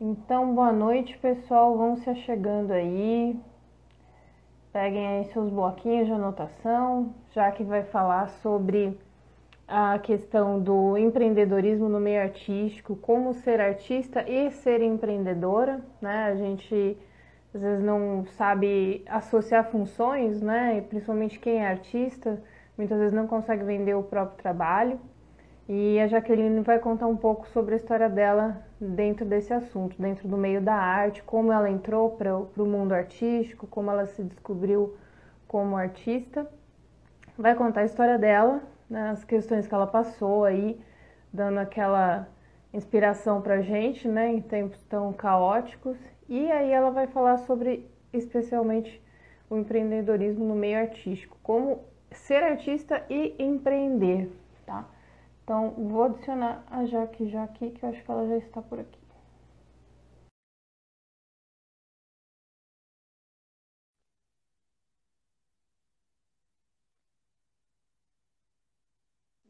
Então, boa noite, pessoal. Vão se chegando aí. Peguem aí seus bloquinhos de anotação, já que vai falar sobre a questão do empreendedorismo no meio artístico, como ser artista e ser empreendedora, né? A gente às vezes não sabe associar funções, né? principalmente quem é artista, muitas vezes não consegue vender o próprio trabalho. E a Jaqueline vai contar um pouco sobre a história dela dentro desse assunto, dentro do meio da arte, como ela entrou para o mundo artístico, como ela se descobriu como artista. Vai contar a história dela, né, as questões que ela passou aí, dando aquela inspiração para gente, né, em tempos tão caóticos. E aí ela vai falar sobre, especialmente, o empreendedorismo no meio artístico, como ser artista e empreender? Então, vou adicionar a Jaque já aqui, que eu acho que ela já está por aqui.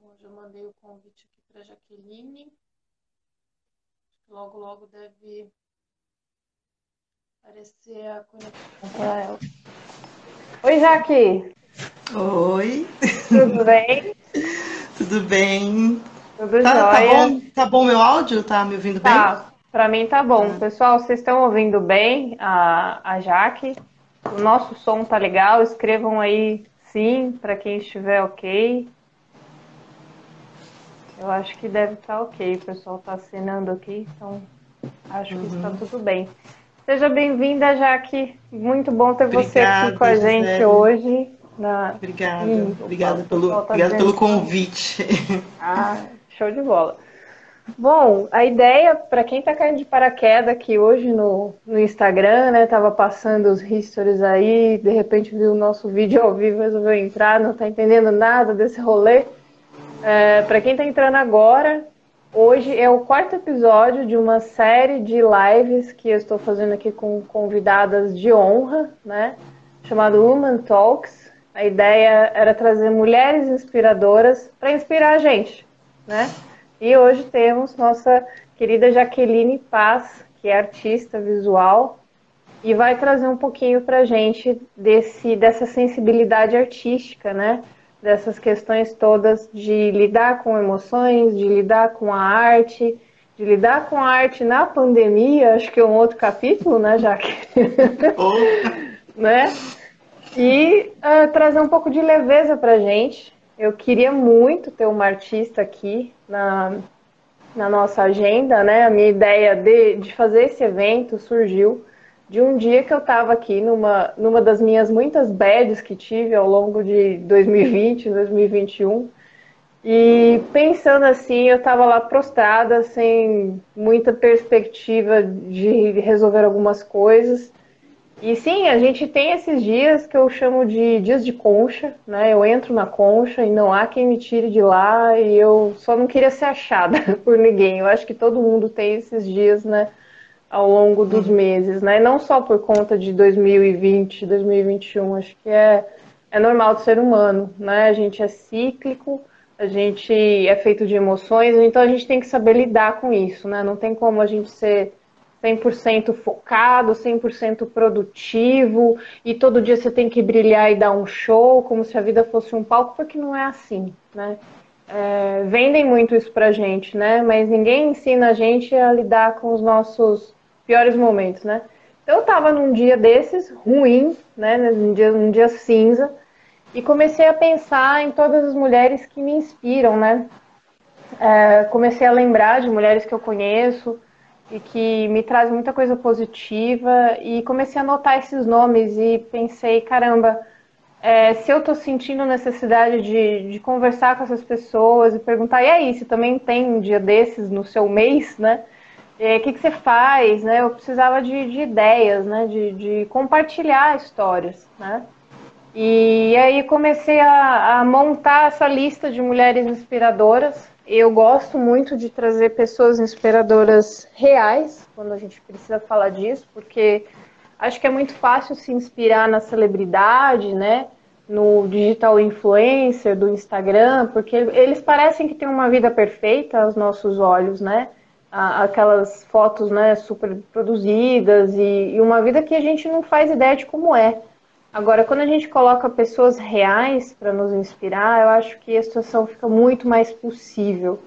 Hoje eu mandei o convite aqui para Jaqueline. Logo, logo deve aparecer a conexão para ela. Oi, Jaque! Oi! Tudo bem? Tudo bem? Tudo tá, jóia? Tá bom, tá bom meu áudio? Tá me ouvindo bem? Tá, pra mim tá bom. Ah. Pessoal, vocês estão ouvindo bem a, a Jaque? O nosso som tá legal? Escrevam aí sim, para quem estiver ok. Eu acho que deve estar tá ok. O pessoal tá assinando aqui, então acho que está uhum. tudo bem. Seja bem-vinda, Jaque. Muito bom ter Obrigada, você aqui com a gente Gisele. hoje. Na... Obrigada, Sim, obrigada, pelo, obrigada pelo convite. Ah, show de bola. Bom, a ideia, para quem está caindo de paraquedas aqui hoje no, no Instagram, né? Tava passando os histories aí, de repente viu o nosso vídeo ao vivo, resolveu entrar, não está entendendo nada desse rolê. É, para quem está entrando agora, hoje é o quarto episódio de uma série de lives que eu estou fazendo aqui com convidadas de honra, né? Chamado Woman Talks. A ideia era trazer mulheres inspiradoras para inspirar a gente, né? E hoje temos nossa querida Jaqueline Paz, que é artista visual e vai trazer um pouquinho para a gente desse, dessa sensibilidade artística, né? Dessas questões todas de lidar com emoções, de lidar com a arte, de lidar com a arte na pandemia, acho que é um outro capítulo, né, Jaque? Né? E uh, trazer um pouco de leveza para gente. Eu queria muito ter uma artista aqui na, na nossa agenda, né? A minha ideia de, de fazer esse evento surgiu de um dia que eu estava aqui numa, numa das minhas muitas bads que tive ao longo de 2020, 2021. E pensando assim, eu estava lá prostrada, sem muita perspectiva de resolver algumas coisas. E sim, a gente tem esses dias que eu chamo de dias de concha, né? Eu entro na concha e não há quem me tire de lá e eu só não queria ser achada por ninguém. Eu acho que todo mundo tem esses dias, né? Ao longo dos uhum. meses, né? Não só por conta de 2020, 2021, acho que é, é normal do ser humano, né? A gente é cíclico, a gente é feito de emoções, então a gente tem que saber lidar com isso, né? Não tem como a gente ser 100% focado, 100% produtivo e todo dia você tem que brilhar e dar um show como se a vida fosse um palco, porque não é assim, né? É, vendem muito isso pra gente, né? Mas ninguém ensina a gente a lidar com os nossos piores momentos, né? Eu tava num dia desses, ruim, né? Num dia, num dia cinza, e comecei a pensar em todas as mulheres que me inspiram, né? É, comecei a lembrar de mulheres que eu conheço, e que me traz muita coisa positiva. E comecei a anotar esses nomes e pensei, caramba, é, se eu estou sentindo necessidade de, de conversar com essas pessoas e perguntar, e aí, se também tem um dia desses no seu mês, né? O é, que, que você faz, né? Eu precisava de, de ideias, né? De, de, compartilhar histórias, né? E aí comecei a, a montar essa lista de mulheres inspiradoras eu gosto muito de trazer pessoas inspiradoras reais, quando a gente precisa falar disso, porque acho que é muito fácil se inspirar na celebridade, né? No digital influencer do Instagram, porque eles parecem que têm uma vida perfeita aos nossos olhos, né? aquelas fotos né, super produzidas e, e, uma vida que a gente não faz ideia de como é. Agora, quando a gente coloca pessoas reais para nos inspirar, eu acho que a situação fica muito mais possível,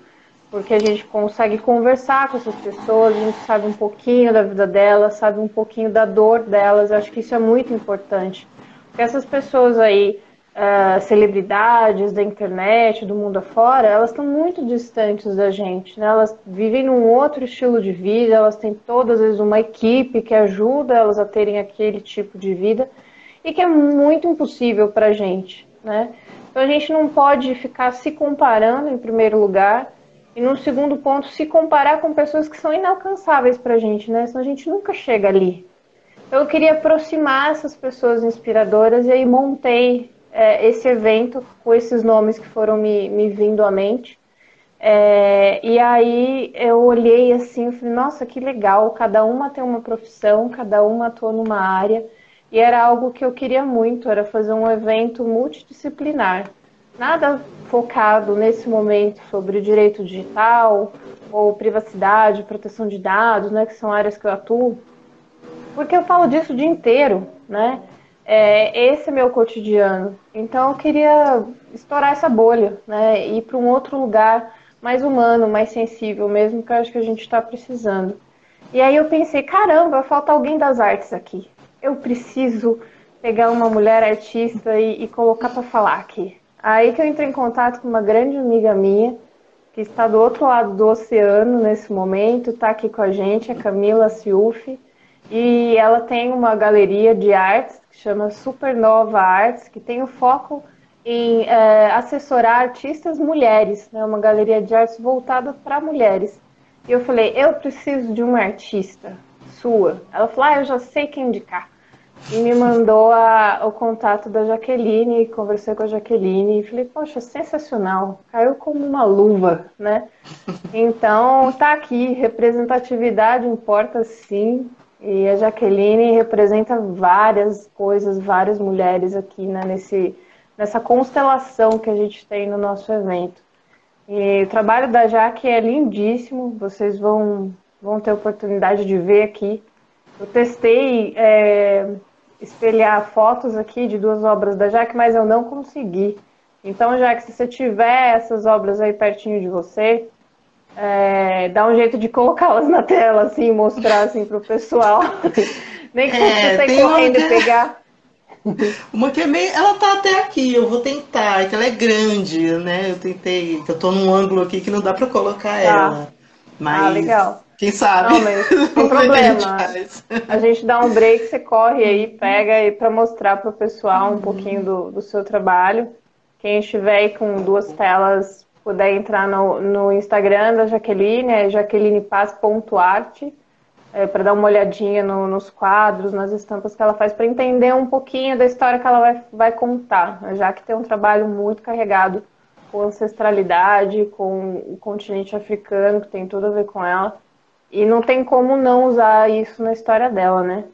porque a gente consegue conversar com essas pessoas, a gente sabe um pouquinho da vida delas, sabe um pouquinho da dor delas, eu acho que isso é muito importante. Porque essas pessoas aí uh, celebridades da internet, do mundo afora, elas estão muito distantes da gente, né? Elas vivem num outro estilo de vida, elas têm todas as vezes uma equipe que ajuda elas a terem aquele tipo de vida e que é muito impossível para a gente, né? Então a gente não pode ficar se comparando em primeiro lugar e no segundo ponto se comparar com pessoas que são inalcançáveis para a gente, né? Senão a gente nunca chega ali. Eu queria aproximar essas pessoas inspiradoras e aí montei é, esse evento com esses nomes que foram me, me vindo à mente. É, e aí eu olhei assim falei, nossa, que legal, cada uma tem uma profissão, cada uma atua numa área. E era algo que eu queria muito, era fazer um evento multidisciplinar. Nada focado nesse momento sobre direito digital ou privacidade, proteção de dados, né, que são áreas que eu atuo. Porque eu falo disso o dia inteiro, né? É, esse é meu cotidiano. Então eu queria estourar essa bolha, né? Ir para um outro lugar mais humano, mais sensível mesmo, que eu acho que a gente está precisando. E aí eu pensei, caramba, falta alguém das artes aqui. Eu preciso pegar uma mulher artista e, e colocar para falar aqui. Aí que eu entrei em contato com uma grande amiga minha, que está do outro lado do oceano nesse momento, está aqui com a gente, a Camila Ciufi, e ela tem uma galeria de artes que chama Supernova Arts, que tem o foco em é, assessorar artistas mulheres, né, uma galeria de artes voltada para mulheres. E eu falei, eu preciso de uma artista sua. Ela falou, ah, eu já sei quem indicar. E me mandou a, o contato da Jaqueline, conversei com a Jaqueline e falei, poxa, sensacional, caiu como uma luva, né? Então, tá aqui, representatividade importa sim, e a Jaqueline representa várias coisas, várias mulheres aqui né, nesse, nessa constelação que a gente tem no nosso evento. E o trabalho da Jaque é lindíssimo, vocês vão, vão ter oportunidade de ver aqui. Eu testei é, espelhar fotos aqui de duas obras da Jaque, mas eu não consegui. Então, Jaque, se você tiver essas obras aí pertinho de você, é, dar um jeito de colocá-las na tela, assim, mostrar assim para o pessoal. Nem que é, você sair correndo e pegar. Uma que é meio. Ela tá até aqui, eu vou tentar, que ela é grande, né? Eu tentei, eu tô num ângulo aqui que não dá para colocar tá. ela. Mas. Ah, legal. Quem sabe? Não, mas não tem problema. A gente dá um break, você corre aí, pega aí para mostrar para o pessoal um uhum. pouquinho do, do seu trabalho. Quem estiver aí com duas telas puder entrar no, no Instagram da Jaqueline, é jaquelinepaz.arte, é, para dar uma olhadinha no, nos quadros, nas estampas que ela faz, para entender um pouquinho da história que ela vai, vai contar, né? já que tem um trabalho muito carregado com ancestralidade, com o continente africano, que tem tudo a ver com ela. E não tem como não usar isso na história dela, né?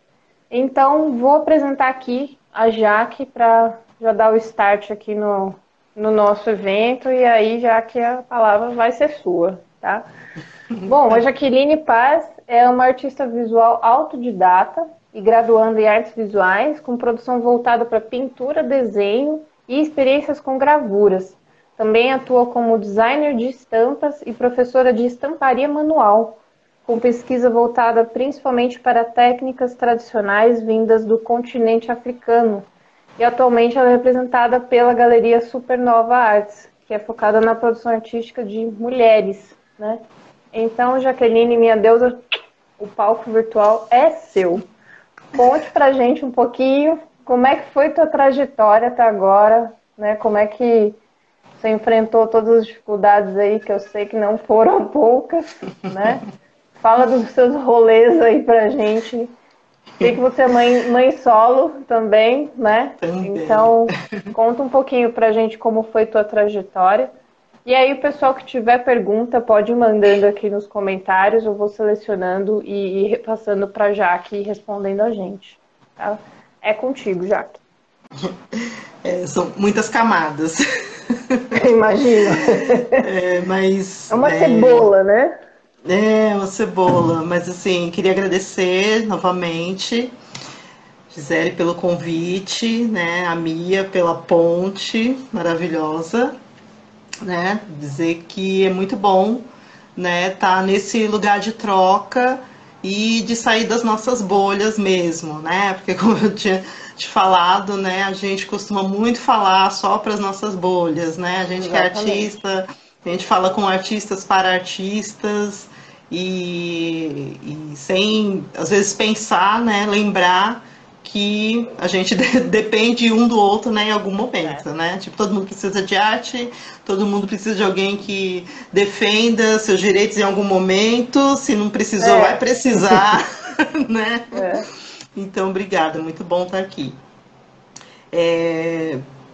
Então, vou apresentar aqui a Jaque para já dar o start aqui no, no nosso evento e aí já que a palavra vai ser sua, tá? Bom, a Jaqueline Paz é uma artista visual autodidata e graduando em artes visuais, com produção voltada para pintura, desenho e experiências com gravuras. Também atua como designer de estampas e professora de estamparia manual, com pesquisa voltada principalmente para técnicas tradicionais vindas do continente africano, e atualmente ela é representada pela Galeria Supernova Arts, que é focada na produção artística de mulheres, né? Então, Jaqueline, minha deusa, o palco virtual é seu. Conte pra gente um pouquinho como é que foi tua trajetória até agora, né? Como é que você enfrentou todas as dificuldades aí, que eu sei que não foram poucas, né? Fala dos seus rolês aí pra gente Sei que você é mãe, mãe solo também, né? Também. Então, conta um pouquinho pra gente como foi tua trajetória. E aí, o pessoal que tiver pergunta, pode ir mandando aqui nos comentários, eu vou selecionando e, e repassando pra Jaque respondendo a gente. Tá? É contigo, Jaque. É, são muitas camadas. Imagina. É, mas. É uma é... cebola, né? É, uma cebola. Mas assim, queria agradecer novamente. Gisele pelo convite, né? A Mia pela ponte maravilhosa, né? Dizer que é muito bom, né? Tá nesse lugar de troca e de sair das nossas bolhas mesmo, né? Porque como eu tinha te falado, né? A gente costuma muito falar só para as nossas bolhas, né? A gente Exatamente. que é artista, a gente fala com artistas para artistas e, e sem às vezes pensar, né? Lembrar que a gente depende um do outro né, em algum momento, é. né? Tipo, todo mundo precisa de arte, todo mundo precisa de alguém que defenda seus direitos em algum momento, se não precisou, é. vai precisar, né? É. Então, obrigada, muito bom estar aqui.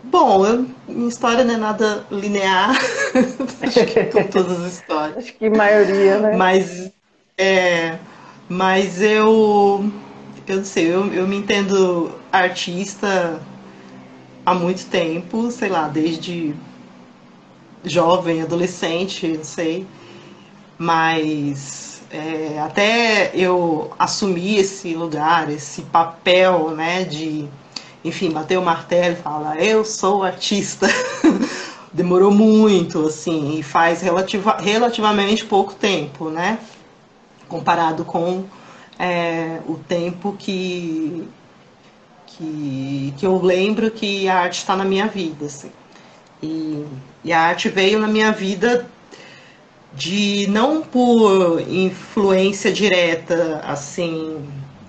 Bom, eu, minha história não é nada linear, acho que com todas as histórias. Acho que maioria, né? Mas, é, mas eu eu não sei, eu, eu me entendo artista há muito tempo, sei lá, desde jovem, adolescente, não sei. Mas é, até eu assumir esse lugar, esse papel, né, de, enfim, bater o martelo e falar, eu sou artista. Demorou muito, assim, e faz relativa, relativamente pouco tempo, né? Comparado com é, o tempo que, que, que eu lembro que a arte está na minha vida. Assim. E, e a arte veio na minha vida de não por influência direta, assim,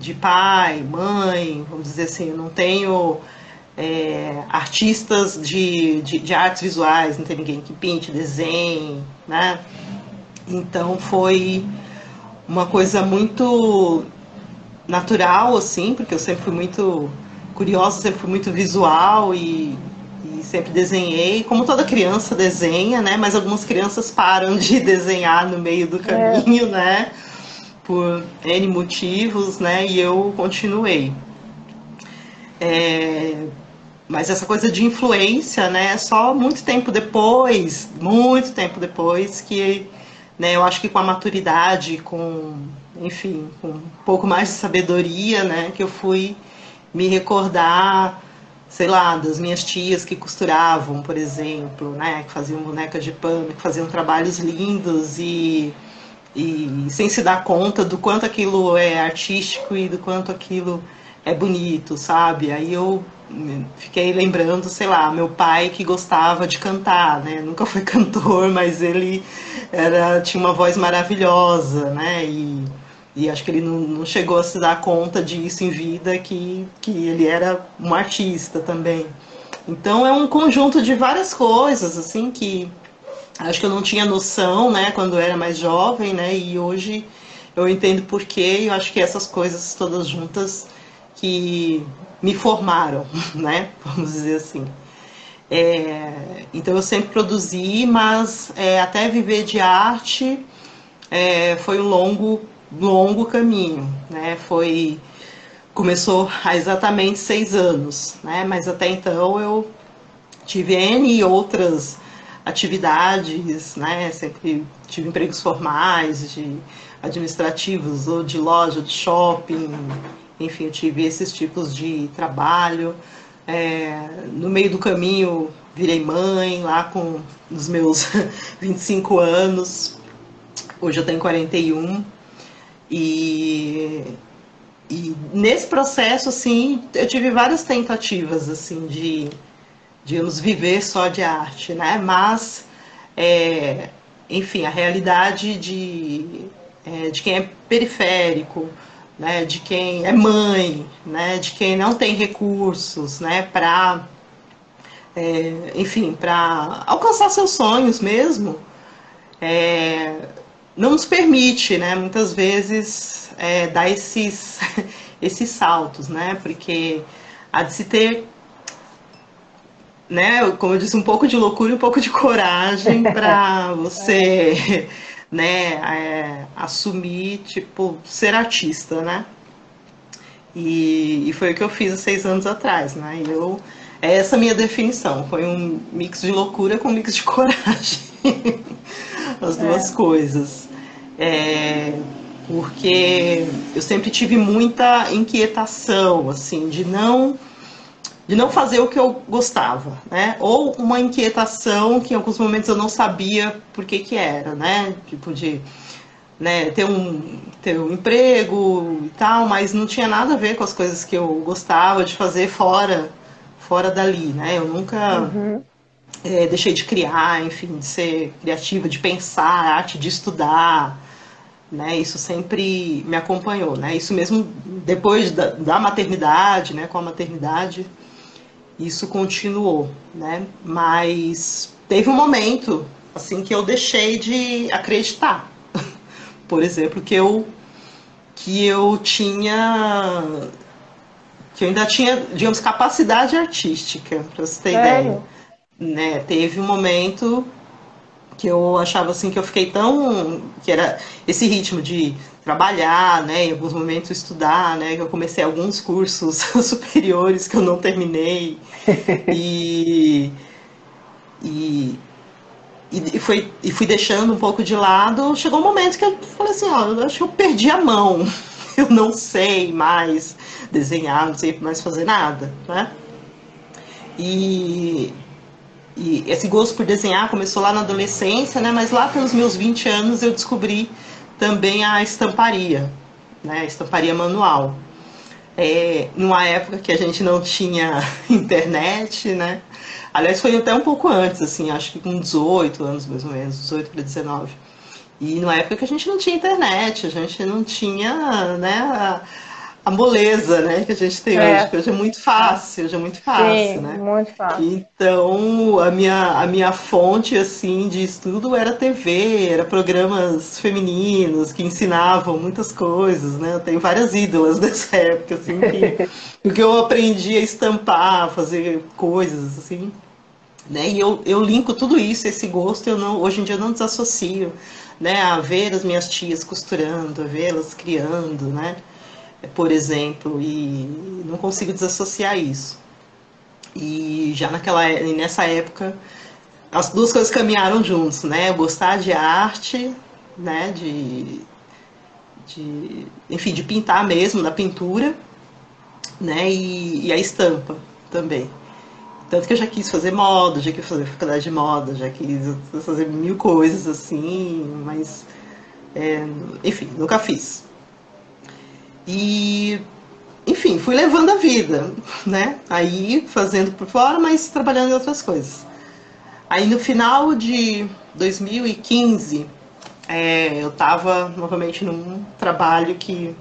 de pai, mãe, vamos dizer assim, eu não tenho é, artistas de, de, de, artes visuais, não tem ninguém que pinte, desenhe, né? Então foi uma coisa muito natural, assim, porque eu sempre fui muito curiosa, sempre fui muito visual e, e, sempre desenhei, como toda criança desenha, né? Mas algumas crianças param de desenhar no meio do caminho, é. né? Por N motivos, né? E eu continuei. É, mas essa coisa de influência, né? Só muito tempo depois, muito tempo depois, que né? Eu acho que com a maturidade, com, enfim, com um pouco mais de sabedoria, né? Que eu fui me recordar, sei lá, das minhas tias que costuravam, por exemplo, né? Que faziam bonecas de pano, que faziam trabalhos lindos e, e sem se dar conta do quanto aquilo é artístico e do quanto aquilo é bonito, sabe? Aí eu fiquei lembrando, sei lá, meu pai que gostava de cantar, né? Nunca foi cantor, mas ele era tinha uma voz maravilhosa, né? E, e acho que ele não, não chegou a se dar conta disso em vida, que, que ele era um artista também. Então é um conjunto de várias coisas, assim, que acho que eu não tinha noção, né, quando eu era mais jovem, né? E hoje eu entendo porquê, e eu acho que essas coisas todas juntas que me formaram, né? Vamos dizer assim. É, então eu sempre produzi, mas é, até viver de arte é, foi um longo, longo caminho, né? Foi começou há exatamente seis anos, né? Mas até então eu tive N outras atividades, né? Sempre tive empregos formais, de administrativos, ou de loja, de shopping, enfim, eu tive esses tipos de trabalho. É, no meio do caminho, virei mãe, lá com os meus 25 anos. Hoje eu tenho 41. E, e nesse processo, assim, eu tive várias tentativas, assim, de, digamos, viver só de arte, né? Mas, é, enfim, a realidade de, é, de quem é periférico, né, de quem é mãe, né, de quem não tem recursos, né, para, é, enfim, para alcançar seus sonhos mesmo, é, não nos permite, né, muitas vezes é, dar esses, esses saltos, né, porque há de se ter né, como eu disse, um pouco de loucura e um pouco de coragem para você né, é, assumir, tipo, ser artista, né? E, e, foi o que eu fiz há seis anos atrás, né? Eu, é essa minha definição, foi um mix de loucura com um mix de coragem, as duas é. coisas. É, porque eu sempre tive muita inquietação, assim, de não de não fazer o que eu gostava, né? Ou uma inquietação que em alguns momentos eu não sabia por que que era, né? Tipo de né, ter um ter um emprego e tal, mas não tinha nada a ver com as coisas que eu gostava de fazer fora fora dali, né? Eu nunca uhum. é, deixei de criar, enfim, de ser criativa, de pensar, arte, de estudar, né? Isso sempre me acompanhou, né? Isso mesmo depois da, da maternidade, né? Com a maternidade, isso continuou, né? Mas teve um momento assim que eu deixei de acreditar, por exemplo, que eu que eu tinha que eu ainda tinha, digamos, capacidade artística, para você ter ideia. Né? Teve um momento que eu achava assim que eu fiquei tão que era esse ritmo de trabalhar, né, em alguns momentos estudar, né, eu comecei alguns cursos superiores que eu não terminei e, e e, foi, e fui deixando um pouco de lado, chegou um momento que eu falei assim, ó, eu acho que eu perdi a mão, eu não sei mais desenhar, não sei mais fazer nada, né? E, e esse gosto por desenhar começou lá na adolescência, né? Mas lá pelos meus 20 anos eu descobri também a estamparia, né? A estamparia manual. É, numa época que a gente não tinha internet, né? Aliás, foi até um pouco antes, assim, acho que com 18 anos mais ou menos, 18 para 19. E numa época que a gente não tinha internet, a gente não tinha, né, a, a moleza, né, que a gente tem é. hoje, que hoje é muito fácil, hoje é muito fácil, Sim, né? muito fácil. Então, a minha, a minha fonte, assim, de estudo era TV, era programas femininos que ensinavam muitas coisas, né? Eu tenho várias ídolas dessa época, assim, que, que eu aprendi a estampar, fazer coisas, assim, né? E eu, eu linko tudo isso, esse gosto, eu não, hoje em dia eu não desassocio, né? A ver as minhas tias costurando, a vê-las criando, né? Por exemplo, e não consigo desassociar isso. E já naquela nessa época as duas coisas caminharam juntos, né? Gostar de arte, né? De, de enfim, de pintar mesmo, da pintura, né? E, e a estampa também. Tanto que eu já quis fazer moda, já quis fazer faculdade de moda, já quis fazer mil coisas assim, mas é, enfim, nunca fiz. E, enfim, fui levando a vida, né? Aí fazendo por fora, mas trabalhando em outras coisas. Aí no final de 2015, é, eu estava novamente num trabalho que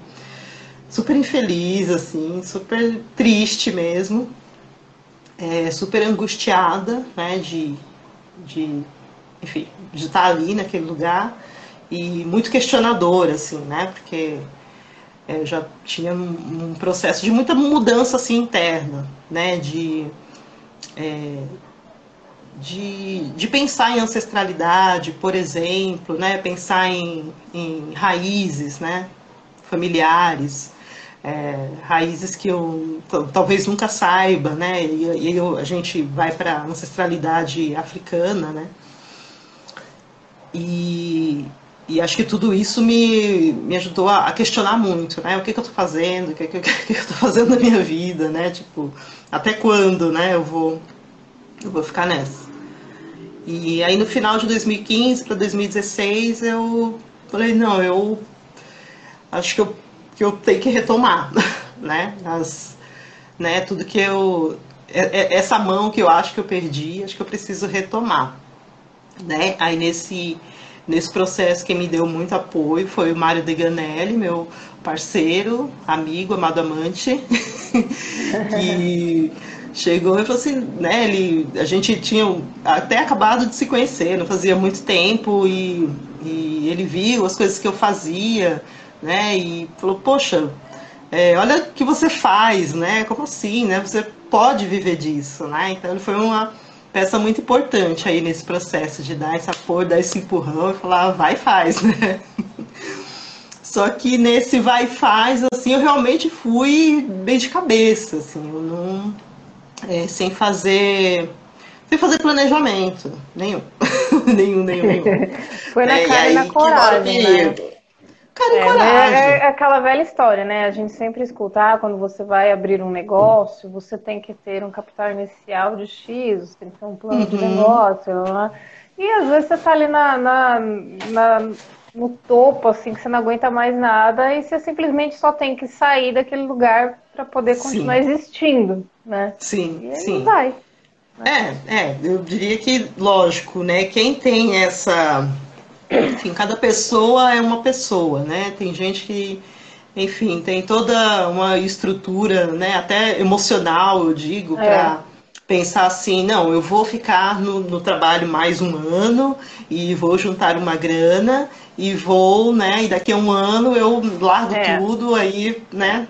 super infeliz, assim, super triste mesmo, é, super angustiada, né, de, de, enfim, de estar ali naquele lugar e muito questionadora, assim, né, porque eu já tinha um, um, processo de muita mudança assim interna, né, de, é, de, de pensar em ancestralidade, por exemplo, né, pensar em, em raízes, né, familiares, é, raízes que eu talvez nunca saiba, né, e, e eu, a gente vai para ancestralidade africana, né, e e acho que tudo isso me, me ajudou a, a questionar muito, né? O que, que eu estou fazendo, o que, que, que eu estou fazendo na minha vida, né? Tipo, até quando, né? Eu vou, eu vou ficar nessa. E aí no final de 2015 para 2016 eu falei, não, eu acho que eu, que eu tenho que retomar, né? As, né? Tudo que eu... É, é, essa mão que eu acho que eu perdi, acho que eu preciso retomar, né? Aí nesse Nesse processo, quem me deu muito apoio foi o Mário Deganelli, meu parceiro, amigo, amado amante, que chegou e falou assim, né, ele, a gente tinha até acabado de se conhecer, não fazia muito tempo, e, e ele viu as coisas que eu fazia, né, e falou, poxa, é, olha o que você faz, né, como assim, né, você pode viver disso, né, então ele foi uma peça muito importante aí nesse processo de dar esse apoio, dar esse empurrão e falar, vai faz, né? Só que nesse vai faz, assim, eu realmente fui bem de cabeça, assim, eu não. É, sem fazer. Sem fazer planejamento nenhum. nenhum, nenhum, nenhum. Foi na é, cara e na coragem, né? Cara é, coragem. É, é, aquela velha história, né? A gente sempre escuta, ah, quando você vai abrir um negócio, você tem que ter um capital inicial de X, você tem que ter um plano uhum. de negócio, né? E às vezes você tá ali na, na, na, no topo, assim, que você não aguenta mais nada, e você simplesmente só tem que sair daquele lugar para poder continuar sim. existindo, né? Sim, e aí sim. vai. Né? É, é, eu diria que, lógico, né? Quem tem essa enfim, cada pessoa é uma pessoa, né? Tem gente que, enfim, tem toda uma estrutura, né? Até emocional, eu digo, para é. pensar assim, não, eu vou ficar no, no, trabalho mais um ano e vou juntar uma grana e vou, né? E daqui a um ano eu largo é. tudo aí, né?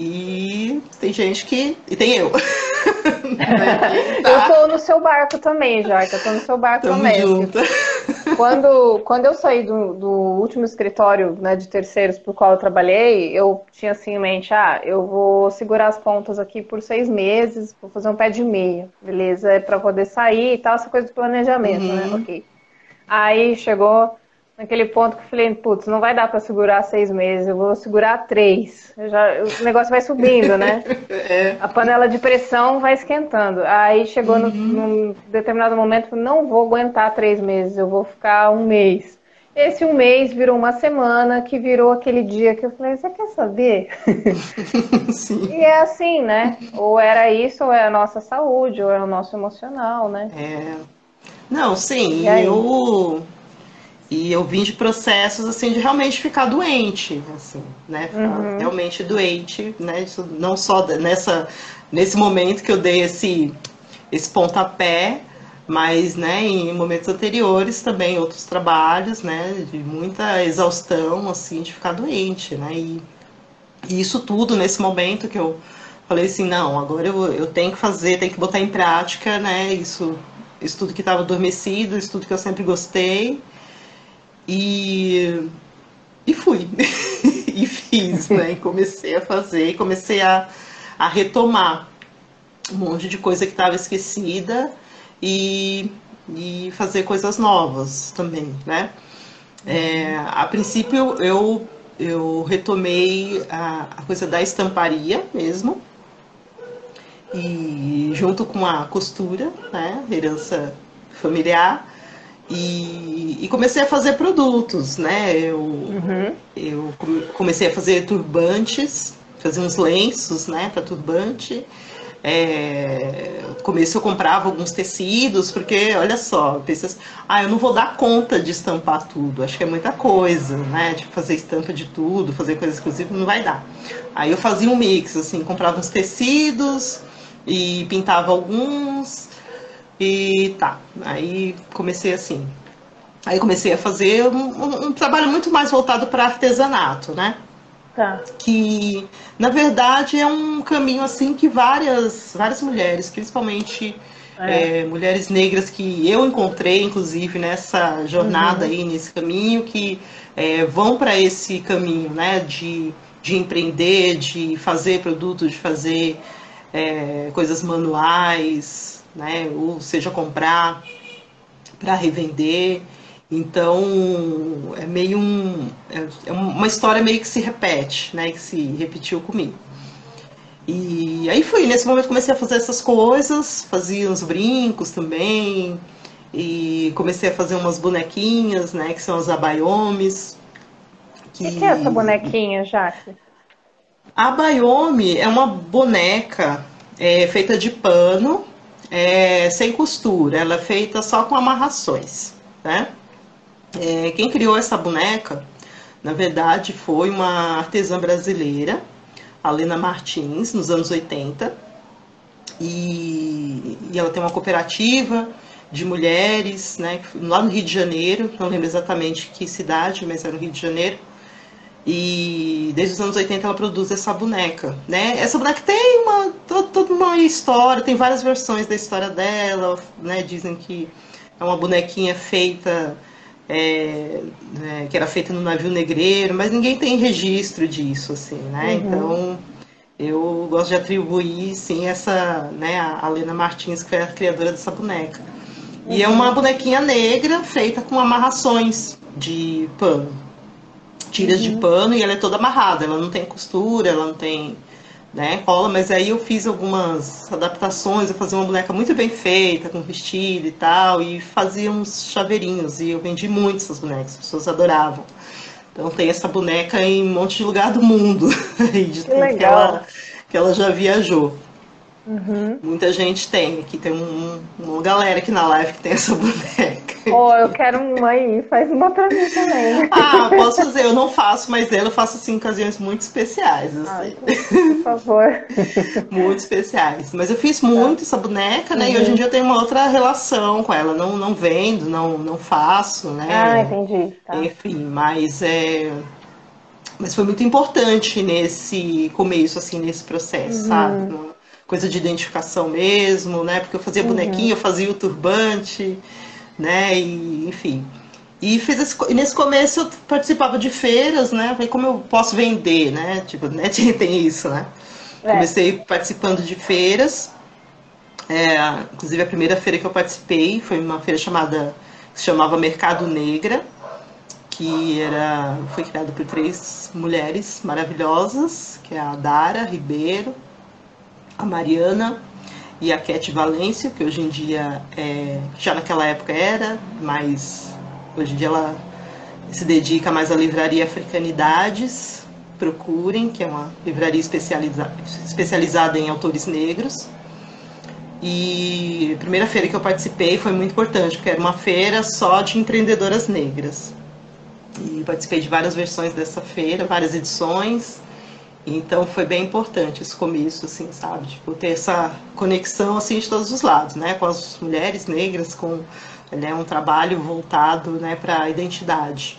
E tem gente que. E tem eu. né? tá. Eu tô no seu barco também, Jorge. Eu tô no seu barco Tamo também. Junto. Quando, quando eu saí do, do último escritório né, de terceiros o qual eu trabalhei, eu tinha assim em mente, ah, eu vou segurar as pontas aqui por seis meses, vou fazer um pé de meia, beleza? É para poder sair e tal, essa coisa de planejamento, né? uhum. né? Ok. Aí chegou naquele ponto que eu falei, putz, não vai dar para segurar seis meses, eu vou segurar três. Já, o negócio vai subindo, né? É. A panela de pressão vai esquentando. Aí chegou uhum. num determinado momento, não vou aguentar três meses, eu vou ficar um mês. Esse um mês virou uma semana, que virou aquele dia que eu falei, você quer saber? Sim. E é assim, né? Ou era isso, ou é a nossa saúde, ou é o nosso emocional, né? É. Não, sim, eu e eu vim de processos assim de realmente ficar doente, assim, né? Uhum. Realmente doente, né? Isso não só nessa nesse momento que eu dei esse esse pontapé, mas, né, em momentos anteriores também outros trabalhos, né, de muita exaustão, assim, de ficar doente, né? E, e isso tudo nesse momento que eu falei assim, não, agora eu, eu tenho que fazer, tenho que botar em prática, né? Isso, isso tudo que estava adormecido, isso tudo que eu sempre gostei. E, e fui. e fiz, né? E comecei a fazer, comecei a, a retomar um monte de coisa que estava esquecida e, e fazer coisas novas também, né? É, a princípio eu, eu retomei a, a coisa da estamparia mesmo, e junto com a costura, né, herança familiar, e, e, comecei a fazer produtos, né? Eu, uhum. eu comecei a fazer turbantes, fazer uns lenços, né, para turbante. É, começo eu comprava alguns tecidos, porque olha só, eu pensei assim, ah, eu não vou dar conta de estampar tudo, acho que é muita coisa, né? De fazer estampa de tudo, fazer coisas exclusivas, não vai dar. Aí eu fazia um mix, assim, comprava uns tecidos e pintava alguns, e tá, aí comecei assim. Aí comecei a fazer um, um, trabalho muito mais voltado para artesanato, né? Tá. Que, na verdade, é um caminho assim que várias, várias mulheres, principalmente é. É, mulheres negras que eu encontrei, inclusive, nessa jornada uhum. aí, nesse caminho, que é, vão para esse caminho, né? De, de empreender, de fazer produtos, de fazer é, coisas manuais, né? Ou seja, comprar para revender. Então é meio um é, é uma história meio que se repete, né? Que se repetiu comigo. E aí fui, nesse momento comecei a fazer essas coisas, fazia uns brincos também, e comecei a fazer umas bonequinhas, né, que são os abaiomes. O que... que é essa bonequinha, Jaque? A abaiomi é uma boneca é, feita de pano, é, sem costura, ela é feita só com amarrações, né? É, quem criou essa boneca, na verdade, foi uma artesã brasileira, a Lena Martins, nos anos 80, e, e ela tem uma cooperativa de mulheres, né, lá no Rio de Janeiro, não lembro exatamente que cidade, mas era no Rio de Janeiro, e desde os anos 80 ela produz essa boneca, né? Essa boneca tem uma toda uma história, tem várias versões da história dela, né? Dizem que é uma bonequinha feita é, né, que era feita no navio negreiro, mas ninguém tem registro disso, assim, né? Uhum. Então eu gosto de atribuir, sim, essa, né, a Lena Martins, que é a criadora dessa boneca. Uhum. E é uma bonequinha negra feita com amarrações de pano. Tiras uhum. de pano e ela é toda amarrada, ela não tem costura, ela não tem né, cola, mas aí eu fiz algumas adaptações, eu fazia uma boneca muito bem feita, com vestido e tal, e fazia uns chaveirinhos, e eu vendi muito essas bonecas, as pessoas adoravam. Então tem essa boneca em um monte de lugar do mundo, de que. Que, ela, que ela já viajou. Uhum. Muita gente tem. Aqui tem um, uma galera aqui na live que tem essa boneca. Oh, eu quero uma aí, faz uma pra mim também. Ah, posso fazer, eu não faço, mas ela eu faço assim em ocasiões muito especiais. Assim. por favor. muito especiais. Mas eu fiz muito essa boneca, né? Uhum. E hoje em dia eu tenho uma outra relação com ela. Não, não vendo, não, não faço, né? Ah, entendi. Tá. Enfim, mas é. Mas foi muito importante nesse começo, assim, nesse processo, uhum. sabe? Coisa de identificação mesmo, né? Porque eu fazia uhum. bonequinho, eu fazia o turbante, né? E, enfim. E fiz esse, nesse começo eu participava de feiras, né? Falei, como eu posso vender, né? Tipo, né? tem isso, né? É. Comecei participando de feiras. É, inclusive a primeira feira que eu participei foi uma feira chamada que se chamava Mercado Negra, que era foi criada por três mulheres maravilhosas, que é a Dara Ribeiro, a Mariana e a Cat Valêncio, que hoje em dia é, já naquela época era, mas hoje em dia ela se dedica mais à livraria Africanidades. Procurem, que é uma livraria especializa especializada em autores negros. E a primeira feira que eu participei foi muito importante, porque era uma feira só de empreendedoras negras. E participei de várias versões dessa feira, várias edições. Então foi bem importante esse começo, assim, sabe? Tipo, ter essa conexão assim de todos os lados, né? Com as mulheres negras, com né, um trabalho voltado né, para a identidade.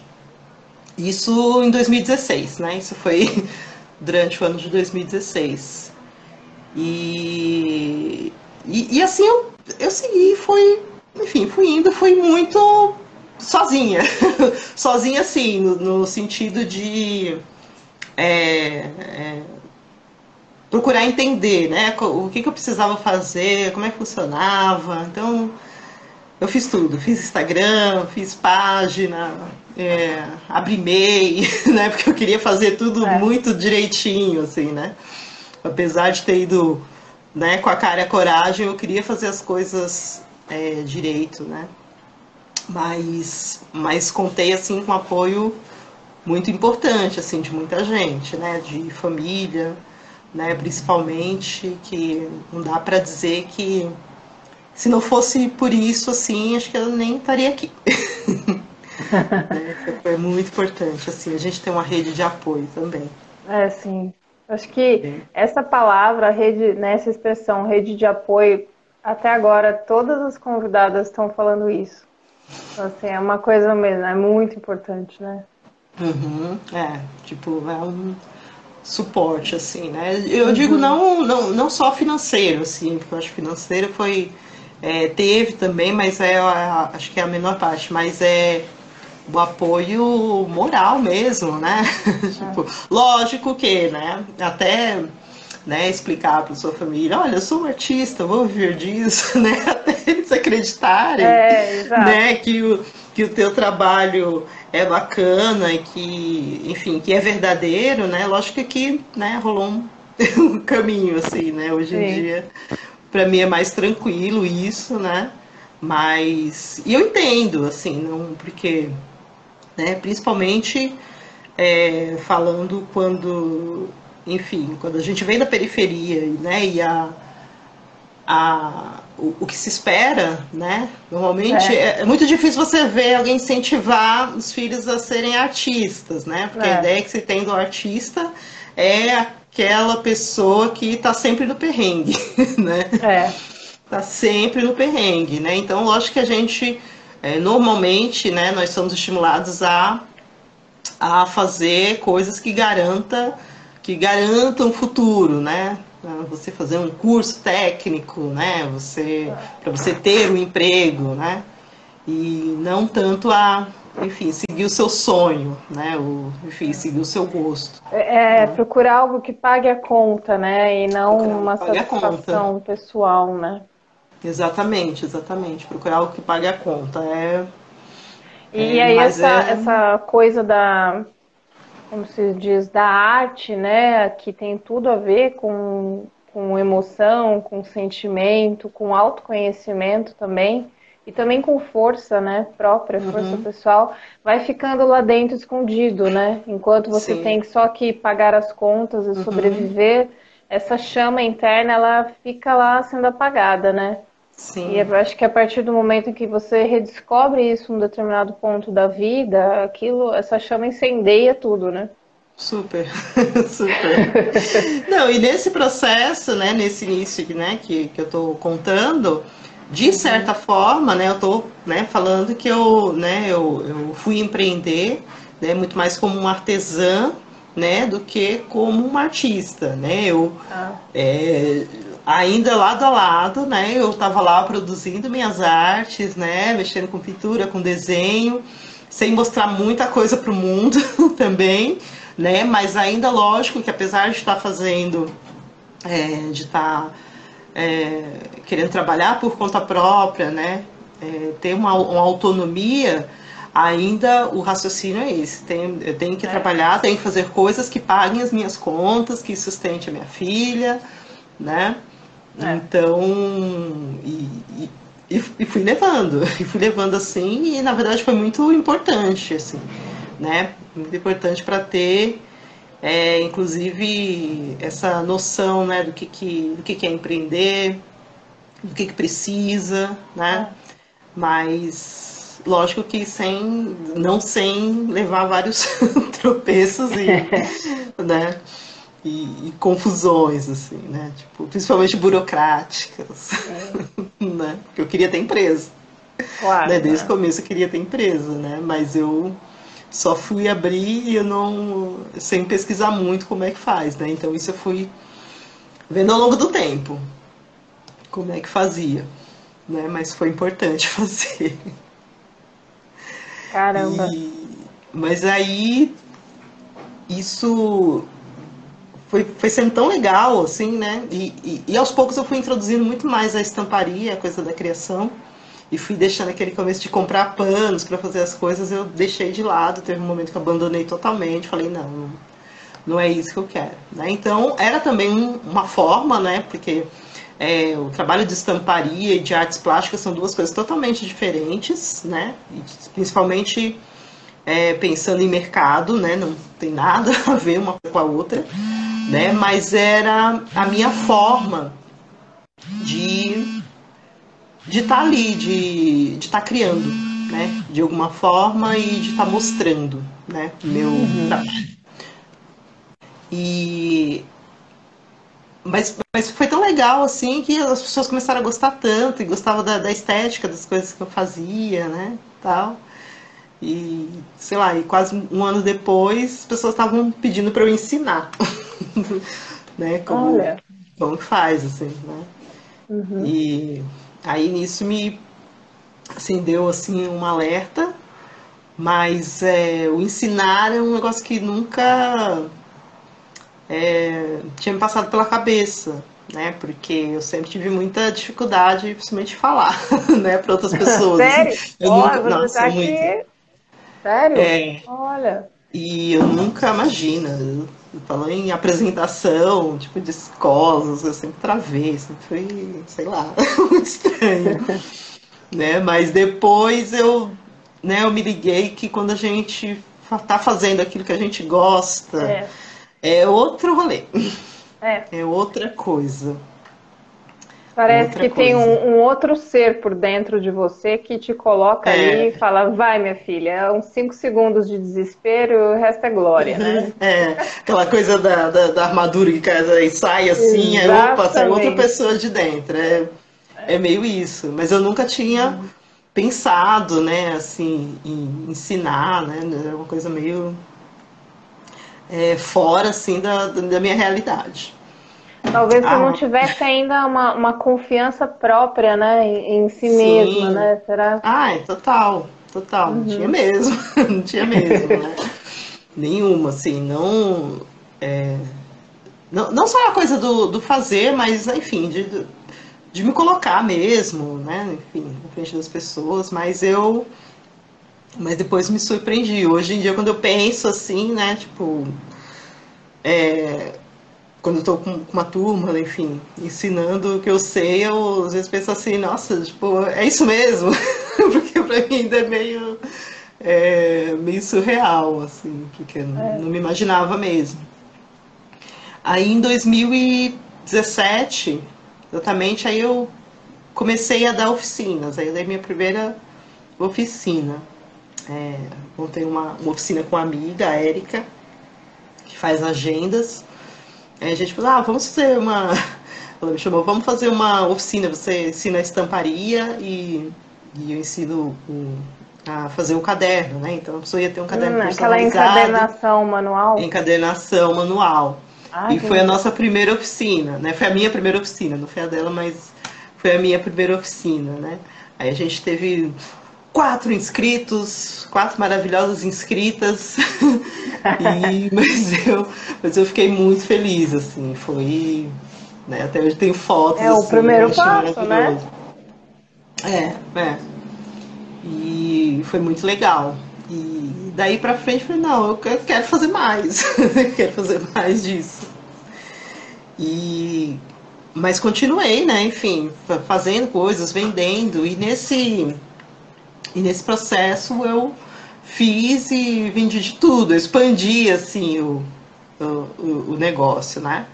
Isso em 2016, né? Isso foi durante o ano de 2016. E, e, e assim eu, eu segui, foi, enfim, fui indo, fui muito sozinha. sozinha assim, no, no sentido de é, é, procurar entender, né? O que, que eu precisava fazer, como é que funcionava. Então, eu fiz tudo. Fiz Instagram, fiz página, é, abri e-mail, né? Porque eu queria fazer tudo é. muito direitinho, assim, né? Apesar de ter ido né, com a cara e a coragem, eu queria fazer as coisas é, direito, né? Mas, mas contei, assim, com apoio muito importante, assim, de muita gente, né? De família, né? Principalmente, que não dá para dizer que se não fosse por isso, assim, acho que eu nem estaria aqui. é, foi muito importante, assim, a gente tem uma rede de apoio também. É, sim. Acho que essa palavra, rede, né, essa expressão, rede de apoio, até agora todas as convidadas estão falando isso. Então, assim, é uma coisa mesmo, é muito importante, né? Uhum, é, tipo, é um suporte, assim, né? Eu uhum. digo não, não, não só financeiro, assim, porque eu acho que financeiro foi. É, teve também, mas é a, acho que é a menor parte, mas é o apoio moral mesmo, né? tipo, lógico que, né? Até né, explicar para sua família, olha, eu sou um artista, vou viver disso, né? Até eles acreditarem, é, né, que o, que o teu trabalho é bacana e que, enfim, que é verdadeiro, né? Lógico que né, rolou um, um caminho, assim, né? Hoje em Sim. dia, para mim é mais tranquilo isso, né? Mas. E eu entendo, assim, não, porque, né, principalmente é, falando quando, enfim, quando a gente vem da periferia, né? E a a, o, o, que se espera, né? Normalmente é. é. muito difícil você ver alguém incentivar os filhos a serem artistas, né? Porque é. a ideia que se tem do artista é aquela pessoa que está sempre no perrengue, né? É. Tá sempre no perrengue, né? Então, lógico que a gente, é, normalmente, né, nós somos estimulados a, a fazer coisas que garanta que garantam o futuro, né? Você fazer um curso técnico, né? Você para você ter um emprego, né? E não tanto a, enfim, seguir o seu sonho, né? O, enfim, seguir o seu gosto. É, é procurar algo que pague a conta, né? E não procurar uma satisfação pessoal, né? Exatamente, exatamente. Procurar algo que pague a conta. É, e é, aí essa, é... essa coisa da, como se diz, da arte, né, que tem tudo a ver com, com emoção, com sentimento, com autoconhecimento também, e também com força, né, própria, força uhum. pessoal, vai ficando lá dentro escondido, né, enquanto você Sim. tem só que pagar as contas e uhum. sobreviver, essa chama interna, ela fica lá sendo apagada, né. Sim. E eu acho que a partir do momento em que você redescobre isso num determinado ponto da vida, aquilo, essa chama incendeia tudo, né? Super, super. Não, e nesse processo, né, nesse início né, que, que eu estou contando, de uhum. certa forma, né, eu estou né, falando que eu, né, eu, eu fui empreender né, muito mais como uma artesã né, do que como uma artista, né? Eu ah. é, ainda lado a lado, né? Eu estava lá produzindo minhas artes, né? Mexendo com pintura, com desenho, sem mostrar muita coisa para o mundo também, né? Mas ainda lógico que apesar de estar fazendo, é, de estar é, querendo trabalhar por conta própria, né? É, ter uma, uma, autonomia, ainda o raciocínio é esse. Tem, eu tenho que é. trabalhar, tenho que fazer coisas que paguem as minhas contas, que sustente a minha filha, né? É. Então, e, e, e, fui levando, e fui levando assim, e na verdade foi muito importante, assim, né? Muito importante para ter, é, inclusive, essa noção, né, do que, que, do que, que é empreender, do que, que precisa, né? É. Mas, lógico que sem, não sem levar vários tropeços e, né? E, e, confusões, assim, né? Tipo, principalmente burocráticas, é. né? Porque eu queria ter empresa. Claro, né? Desde o começo eu queria ter empresa, né? Mas eu só fui abrir e eu não. sem pesquisar muito como é que faz, né? Então isso eu fui vendo ao longo do tempo como é que fazia, né? Mas foi importante fazer. Caramba! E, mas aí isso foi, foi sendo tão legal, assim, né? E, e, e, aos poucos eu fui introduzindo muito mais a estamparia, a coisa da criação. E fui deixando aquele começo de comprar panos para fazer as coisas, eu deixei de lado. Teve um momento que eu abandonei totalmente. Falei, não, não é isso que eu quero. Né? Então, era também uma forma, né? Porque é, o trabalho de estamparia e de artes plásticas são duas coisas totalmente diferentes, né? E, principalmente é, pensando em mercado, né? Não tem nada a ver uma com a outra né? Mas era a minha forma de de estar tá ali, de estar tá criando, né? De alguma forma e de estar tá mostrando, né? Meu uhum. trabalho. E mas, mas foi tão legal assim que as pessoas começaram a gostar tanto e gostavam da, da estética das coisas que eu fazia, né? Tal. E, sei lá, e quase um ano depois, as pessoas estavam pedindo para eu ensinar. né? Como, Olha. como faz, assim, né? Uhum. E aí nisso me acendeu, assim, um alerta, mas é, o ensinar é um negócio que nunca é, tinha me passado pela cabeça, né? Porque eu sempre tive muita dificuldade, principalmente de falar, né, para outras pessoas. Sério? Eu Olha, nunca, nossa, tá muito. Aqui... Sério? É, Olha. E eu nunca, imagina, falou em apresentação, tipo de escolas, eu sempre travei, sempre foi, sei lá, muito estranho. né? Mas depois eu, né, eu me liguei que quando a gente tá fazendo aquilo que a gente gosta, é, é outro rolê. É. é outra coisa. Parece que coisa. tem um, um, outro ser por dentro de você que te coloca é. ali e fala, vai minha filha, é uns 5 segundos de desespero o resto é glória, né? É, aquela coisa da, da, da armadura que sai assim, é, opa, sai outra pessoa de dentro. É, é meio isso. Mas eu nunca tinha uhum. pensado, né, assim, em ensinar, né? É uma coisa meio é, fora, assim, da, da minha realidade. Talvez ah. você não tivesse ainda uma, uma confiança própria, né, em, em si Sim. mesma, né? Será? Ah, total, total. Uhum. Não tinha mesmo, não tinha mesmo, né? Nenhuma, assim, não, é, não. Não só a coisa do, do fazer, mas, enfim, de, de me colocar mesmo, né? Enfim, na frente das pessoas, mas eu. Mas depois me surpreendi. Hoje em dia, quando eu penso assim, né? Tipo. É, quando eu tô com uma turma, enfim, ensinando o que eu sei, eu às vezes penso assim, nossa, tipo, é isso mesmo? porque pra mim ainda é meio, é, meio surreal, assim, porque é. não me imaginava mesmo. Aí em 2017, exatamente, aí eu comecei a dar oficinas, aí eu dei minha primeira oficina. É, montei uma, uma oficina com uma amiga, a Érica, que faz agendas, Aí a gente falou, ah, vamos fazer uma. Ela me chamou, vamos fazer uma oficina. Você ensina estamparia e, e eu ensino o, a fazer o caderno, né? Então a pessoa ia ter um caderno hum, personalizado. Aquela encadernação manual? Encadernação manual. Ah, e foi a nossa primeira oficina, né? Foi a minha primeira oficina, não foi a dela, mas foi a minha primeira oficina, né? Aí a gente teve quatro inscritos, quatro maravilhosas inscritas. e, mas, eu, mas eu fiquei muito feliz, assim, foi. Né, até hoje tem fotos. É assim, o primeiro passo, né? É, é. E foi muito legal. E daí pra frente eu falei, não, eu quero fazer mais. quero fazer mais disso. E mas continuei, né, enfim, fazendo coisas, vendendo, e nesse e nesse processo eu fiz e vendi de tudo, eu expandi assim o, o, o negócio, né?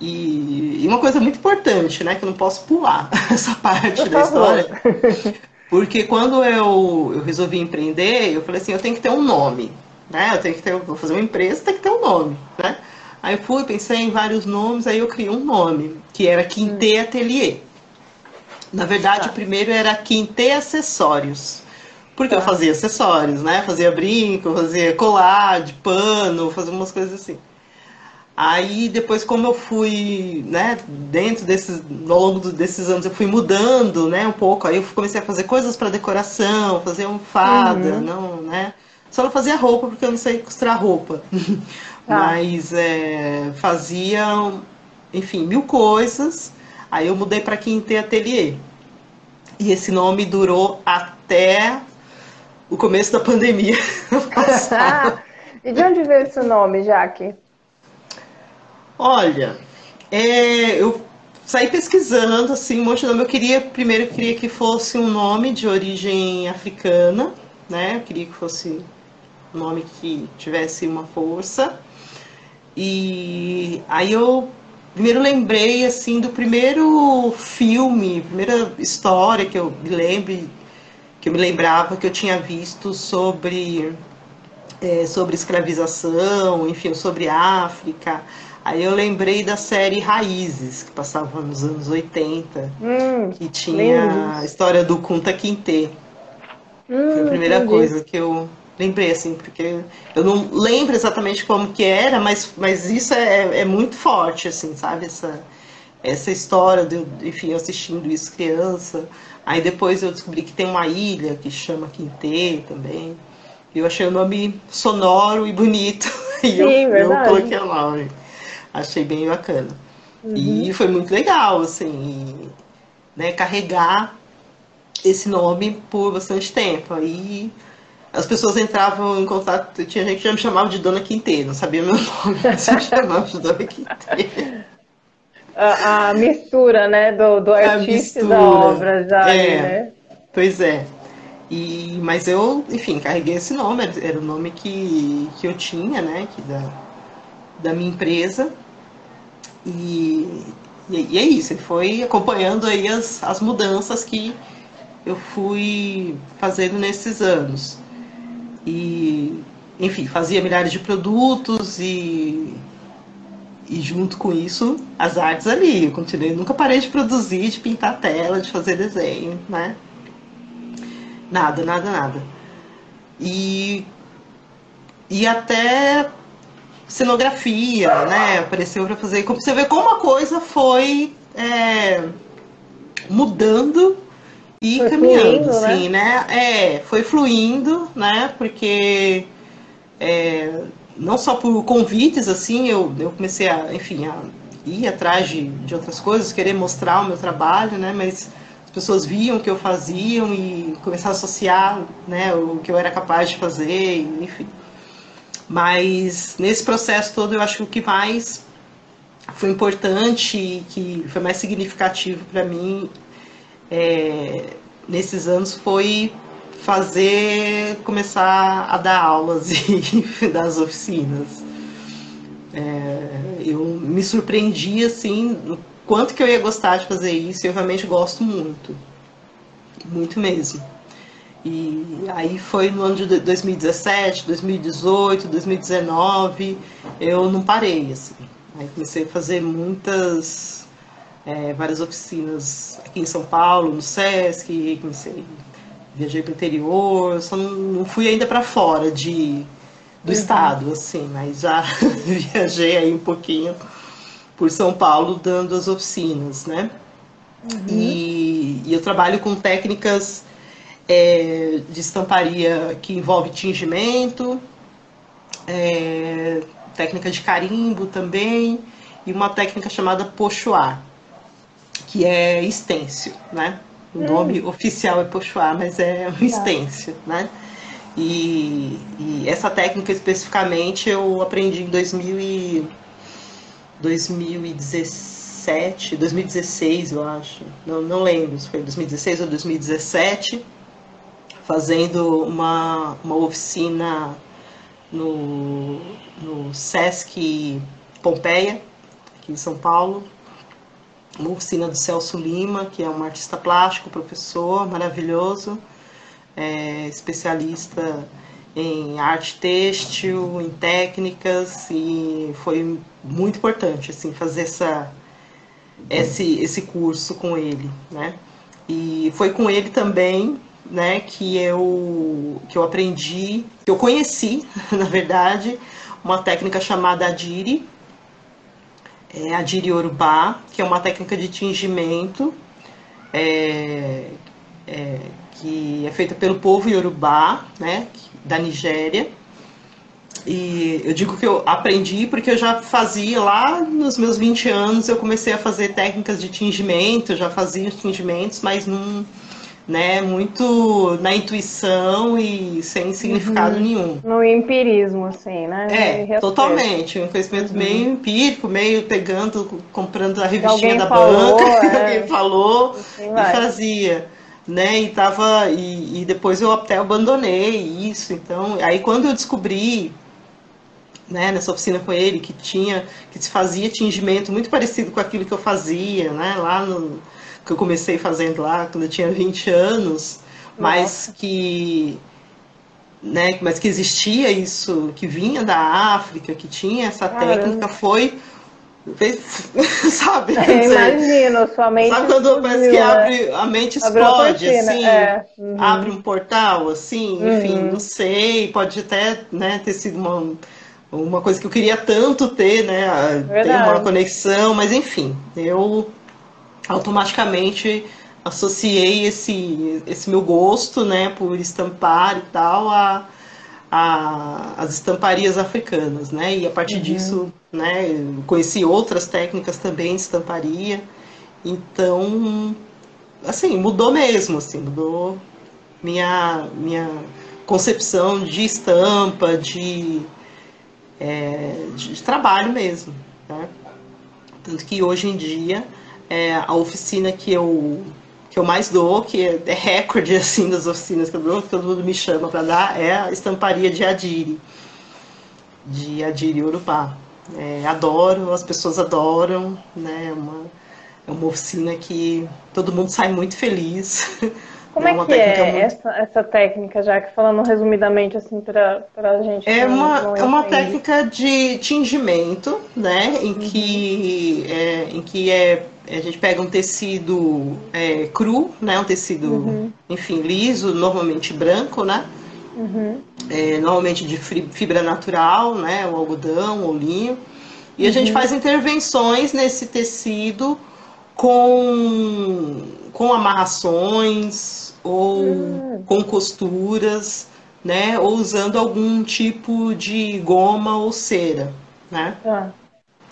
E, e, uma coisa muito importante, né, que eu não posso pular essa parte Por da favor. história. Porque quando eu, eu resolvi empreender, eu falei assim, eu tenho que ter um nome, né? Eu tenho que ter, vou fazer uma empresa, tem que ter um nome, né? Aí eu fui, pensei em vários nomes, aí eu criei um nome, que era Quinte hum. Atelier. Na verdade, tá. o primeiro era Quinte Acessórios. Porque tá. eu fazia acessórios, né? Fazia brinco, fazia colar de pano, fazia umas coisas assim. Aí depois, como eu fui, né, dentro desses, ao longo desses anos, eu fui mudando, né, um pouco. Aí eu comecei a fazer coisas para decoração, fazer um fada, uhum. não, né? Só não fazia roupa porque eu não sei costurar roupa. Ah. Mas é, fazia, enfim, mil coisas. Aí eu mudei para Quinte Atelier. E esse nome durou até o começo da pandemia. e de onde veio esse nome, Jaque? Olha, é, eu saí pesquisando assim um monte de nome. Eu queria primeiro eu queria que fosse um nome de origem africana, né? Eu queria que fosse um nome que tivesse uma força. E aí eu primeiro lembrei assim do primeiro filme, primeira história que eu me lembro que eu me lembrava que eu tinha visto sobre, é, sobre escravização, enfim, sobre África. Aí eu lembrei da série Raízes, que passava nos anos 80, hum, que tinha a história do Kunta Kinte. Hum, Foi a primeira entendi. coisa que eu lembrei, assim, porque eu não lembro exatamente como que era, mas, mas isso é, é muito forte, assim, sabe? Essa, essa história, de, enfim, assistindo isso criança. Aí depois eu descobri que tem uma ilha que chama Quinte também. Eu achei o nome sonoro e bonito. E Sim, eu, eu coloquei nome. Achei bem bacana. Uhum. E foi muito legal, assim, né, carregar esse nome por bastante tempo. Aí as pessoas entravam em contato, tinha gente que já me chamava de Dona Quinte, não sabia meu nome, mas me chamava de Dona Quinte a, a mistura, né, do, do artista e da obra já, é, né? Pois é. E, mas eu, enfim, carreguei esse nome, era o nome que, que eu tinha, né, que da, da minha empresa. E, e é isso, ele foi acompanhando aí as, as mudanças que eu fui fazendo nesses anos. E, enfim, fazia milhares de produtos e e junto com isso, as artes ali. Eu continuei, nunca parei de produzir, de pintar tela, de fazer desenho, né? Nada, nada, nada. E, e até cenografia, né? Apareceu para fazer. Como você vê como a coisa foi é, mudando e foi caminhando, fluindo, né? assim, né? né? É, foi fluindo, né? Porque é, não só por convites, assim, eu, eu comecei a, enfim, a, ir atrás de, de outras coisas, querer mostrar o meu trabalho, né? Mas as pessoas viam o que eu fazia e começaram a associar, né? O que eu era capaz de fazer, enfim. Mas nesse processo todo, eu acho que o que mais foi importante e que foi mais significativo para mim é, nesses anos foi fazer, começar a dar aulas e das oficinas. É, eu me surpreendi assim, o quanto que eu ia gostar de fazer isso, eu realmente gosto muito, muito mesmo. E aí foi no ano de 2017, 2018, 2019, eu não parei, assim. Aí comecei a fazer muitas, é, várias oficinas aqui em São Paulo, no Sesc, comecei, viajei para o interior, só não, não fui ainda para fora de, do uhum. estado, assim, mas já viajei aí um pouquinho por São Paulo dando as oficinas, né? Uhum. E, e, eu trabalho com técnicas é, de estamparia que envolve tingimento, é, técnica de carimbo também, e uma técnica chamada pochoar, que é estêncil, né? O hum. nome oficial é pochoar, mas é um estêncil, né? E, e, essa técnica especificamente eu aprendi em 2000 e 2017, 2016 eu acho, não, não lembro se foi 2016 ou 2017, fazendo uma, uma oficina no, no Sesc Pompeia, aqui em São Paulo, uma oficina do Celso Lima, que é um artista plástico, professor maravilhoso, é, especialista em arte têxtil, em técnicas, e foi muito importante assim fazer essa, esse, esse curso com ele, né? E foi com ele também né, que eu, que eu aprendi, que eu conheci, na verdade, uma técnica chamada Adiri, é, Adiri Urubá, que é uma técnica de tingimento é, é, que é feita pelo povo Yorubá, né, da Nigéria. E eu digo que eu aprendi porque eu já fazia lá nos meus 20 anos, eu comecei a fazer técnicas de tingimento, já fazia os tingimentos, mas não né, muito na intuição e sem significado uhum. nenhum. No empirismo, assim, né? É, totalmente. Um conhecimento uhum. meio empírico, meio pegando, comprando a revistinha da falou, banca, é. alguém falou assim e fazia. Né, e tava e, e depois eu até abandonei isso então aí quando eu descobri né, nessa oficina com ele que tinha que se fazia tingimento muito parecido com aquilo que eu fazia né, lá no, que eu comecei fazendo lá quando eu tinha 20 anos, mas que né, mas que existia isso, que vinha da África, que tinha essa Caramba. técnica, foi sabe? É, imagino, sua mente Sabe quando parece que né? abre, a mente explode, assim, é. uhum. abre um portal, assim, uhum. enfim, não sei, pode até né, ter sido uma, uma coisa que eu queria tanto ter, né, ter uma conexão, mas enfim, eu automaticamente associei esse, esse meu gosto, né, por estampar e tal, a, a, as estamparias africanas, né, e a partir uhum. disso, né, conheci outras técnicas também de estamparia, então, assim, mudou mesmo, assim, mudou minha, minha concepção de estampa, de, é, de, de trabalho mesmo, né, tanto que hoje em dia é a oficina que eu que eu mais dou, que é, é recorde assim das oficinas que eu dou, que todo mundo me chama para dar, é a estamparia de Adiri, de Adiri Urupá. É, adoro, as pessoas adoram, né? É uma, é uma oficina que todo mundo sai muito feliz. Como é, é que é muito... essa, essa técnica, já que falando resumidamente assim para a gente? É uma, é uma técnica de tingimento, né? Em uhum. que, é, em que é, a gente pega um tecido é, cru, né? Um tecido, uhum. enfim, liso, normalmente branco, né? Uhum. É, normalmente de fibra natural, né? O algodão, o linho. E a gente uhum. faz intervenções nesse tecido com, com amarrações, ou hum. com costuras, né? Ou usando algum tipo de goma ou cera, né? Ah.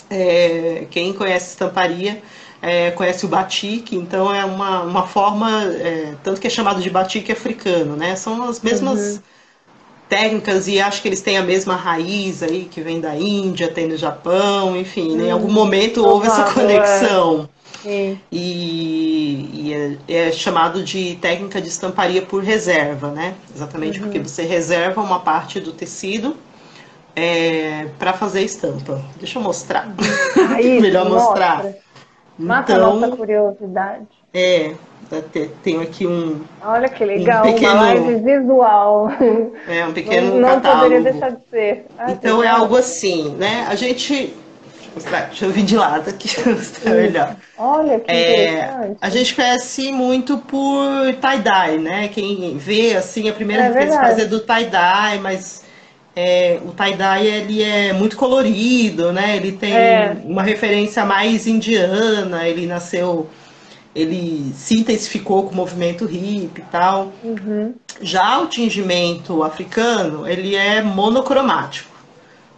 É, quem conhece estamparia é, conhece o batik, então é uma, uma forma, é, tanto que é chamado de batik africano, né? São as mesmas uhum. técnicas e acho que eles têm a mesma raiz aí, que vem da Índia, tem no Japão, enfim, né? em algum hum, momento houve essa conexão. E, e é, é, chamado de técnica de estamparia por reserva, né? Exatamente uhum. porque você reserva uma parte do tecido é, para fazer estampa. Deixa eu mostrar. Isso, Melhor mostrar. Mata então, nossa curiosidade. É, tenho aqui um. Olha que legal, um pequeno, uma live visual. É, um pequeno não, não catálogo. poderia deixar de ser. Ah, então é algo assim, né? A gente Deixa eu vir de lado aqui, tá melhor. Olha que é, A gente conhece muito por tie-dye, né? Quem vê, assim, a primeira é referência é do tie-dye, mas é, o tie-dye ele é muito colorido, né? Ele tem é. uma referência mais indiana, ele nasceu, ele se intensificou com o movimento hippie e tal. Uhum. Já o tingimento africano, ele é monocromático.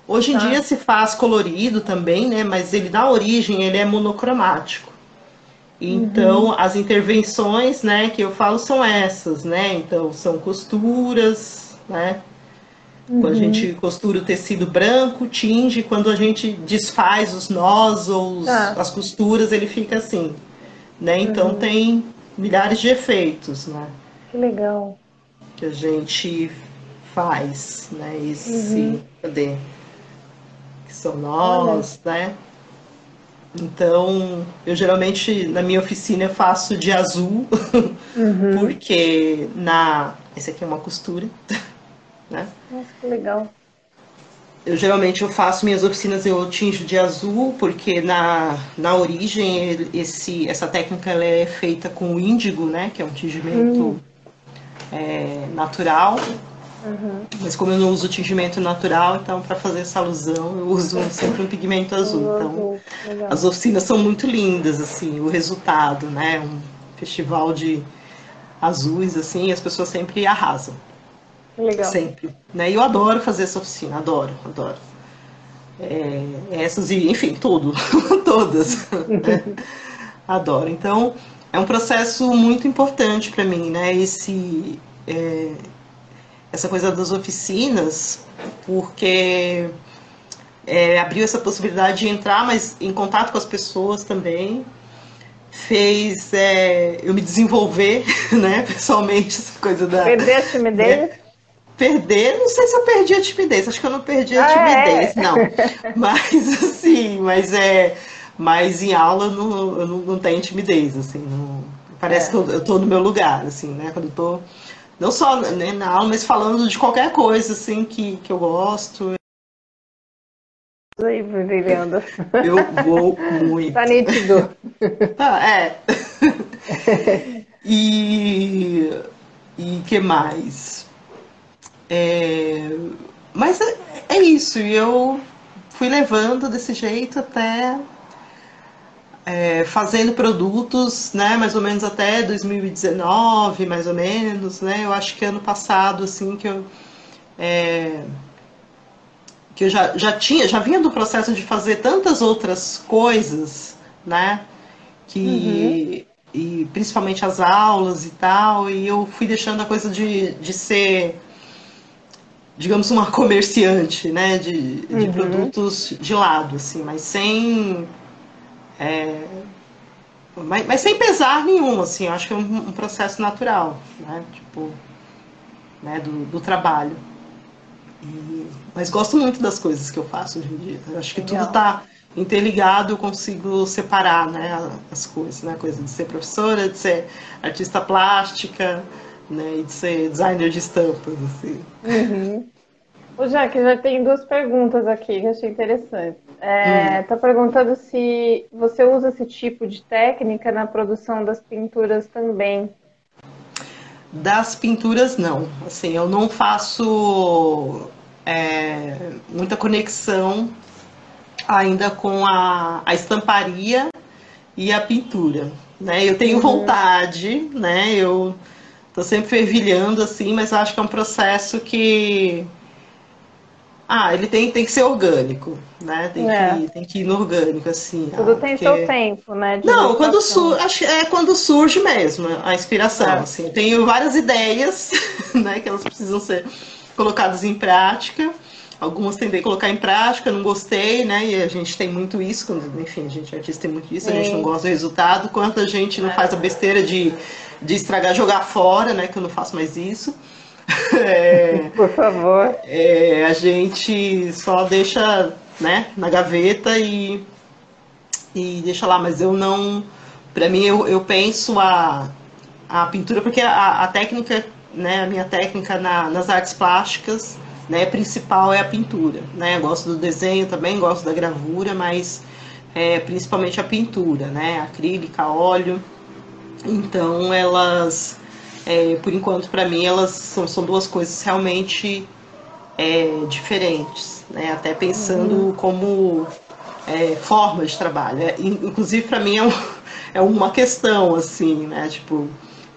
Hoje em tá. dia se faz colorido também, né? Mas ele na origem ele é monocromático. Então uhum. as intervenções, né, que eu falo são essas, né? Então são costuras, né? Uhum. Quando a uhum. gente costura o tecido branco, tinge, quando a gente desfaz os nós ou os, tá. as costuras, ele fica assim, né? Então uhum. tem milhares de efeitos, né? Que legal. Que a gente faz, né? Esse, uhum. cadê? são nós, Olha. né? Então, eu geralmente na minha oficina eu faço de azul, uhum. porque na. Esse aqui é uma costura, né? Nossa, que legal. Eu geralmente eu faço minhas oficinas, eu tinjo de azul, porque na, na origem esse, essa técnica ela é feita com índigo, né? Que é um tingimento uhum. é, natural. Uhum. Mas como eu não uso tingimento natural, então para fazer essa alusão eu uso sempre um pigmento azul. Então as oficinas são muito lindas, assim, o resultado, né? Um festival de azuis, assim, as pessoas sempre arrasam. Legal. Sempre. Né? E eu adoro fazer essa oficina, adoro, adoro. É, essas e, enfim, tudo, todas. né? Adoro. Então, é um processo muito importante para mim, né? Esse, é, essa coisa das oficinas, porque é, abriu essa possibilidade de entrar mais em contato com as pessoas também, fez é, eu me desenvolver, né, pessoalmente, essa coisa da... Perder a timidez? É, perder, não sei se eu perdi a timidez, acho que eu não perdi a ah, timidez, é? não. Mas, assim, mas é... Mas em aula eu não, eu não, não tenho timidez, assim, não, parece é. que eu, eu tô no meu lugar, assim, né, quando eu tô não só né, na aula, mas falando de qualquer coisa assim que, que eu gosto. Aí, vivendo. Eu vou muito. Tá nítido. ah, é. e e que mais? É, mas é, é isso, e eu fui levando desse jeito até é, fazendo produtos, né, mais ou menos até 2019, mais ou menos, né, eu acho que ano passado, assim, que eu, é, que eu já, já tinha, já vinha do processo de fazer tantas outras coisas, né, que, uhum. e principalmente as aulas e tal, e eu fui deixando a coisa de, de ser digamos, uma comerciante, né, de, de uhum. produtos de lado, assim, mas sem é, mas, mas, sem pesar nenhum, assim, eu acho que é um, um processo natural, né? Tipo, né, do, do trabalho. E, mas gosto muito das coisas que eu faço hoje em dia. Eu acho que Legal. tudo está interligado, eu consigo separar né, as coisas, né? A coisa de ser professora, de ser artista plástica, né? E de ser designer de estampas, assim. Uhum. O Jaque, já tem duas perguntas aqui que eu achei interessante. É, hum. Tá perguntando se você usa esse tipo de técnica na produção das pinturas também. Das pinturas, não. Assim, eu não faço é, muita conexão ainda com a, a estamparia e a pintura. Né? Eu tenho uhum. vontade, né? Eu tô sempre fervilhando assim, mas acho que é um processo que Ah, ele tem, tem que ser orgânico, né? Tem, é. que, tem que ir no orgânico, assim. Tudo ah, tem porque... seu tempo, né? Não, quando surge, acho é quando surge mesmo a inspiração, é. assim. tenho várias ideias, né, que elas precisam ser colocadas em prática. Algumas tentei colocar em prática, não gostei, né? E a gente tem muito isso, quando, enfim, a gente artista tem muito isso, a gente não gosta do resultado, quanto a gente não faz a besteira de, de estragar, jogar fora, né? Que eu não faço mais isso. É, Por favor. É, a gente só deixa né, na gaveta e, e deixa lá, mas eu não. Para mim, eu, eu penso a, a pintura, porque a, a técnica, né, a minha técnica na, nas artes plásticas né, principal é a pintura. Né? Eu gosto do desenho também, gosto da gravura, mas é, principalmente a pintura, né? Acrílica, óleo. Então elas é, por enquanto, para mim, elas são, são, duas coisas realmente é, diferentes, né? Até pensando uhum. como é, forma de trabalho. É, inclusive, para mim, é, um, é, uma questão, assim, né? Tipo,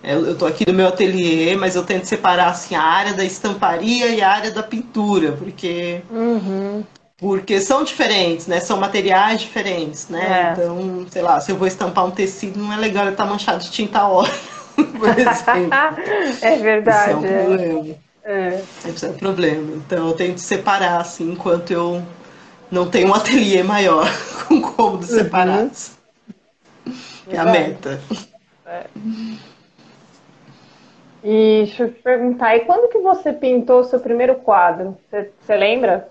é, eu estou aqui no meu ateliê, mas eu tento separar assim, a área da estamparia e a área da pintura, porque uhum. Porque são diferentes, né? São materiais diferentes, né? É. Então, sei lá, se eu vou estampar um tecido, não é legal ele estar tá manchado de tinta óleo. por exemplo. é verdade. Isso é um problema. É. Isso é um problema. Então eu tento separar, assim, enquanto eu não tenho um ateliê maior com cômodos uhum. separados. É a meta. É. E deixa eu te perguntar, e quando que você pintou o seu primeiro quadro? Você lembra?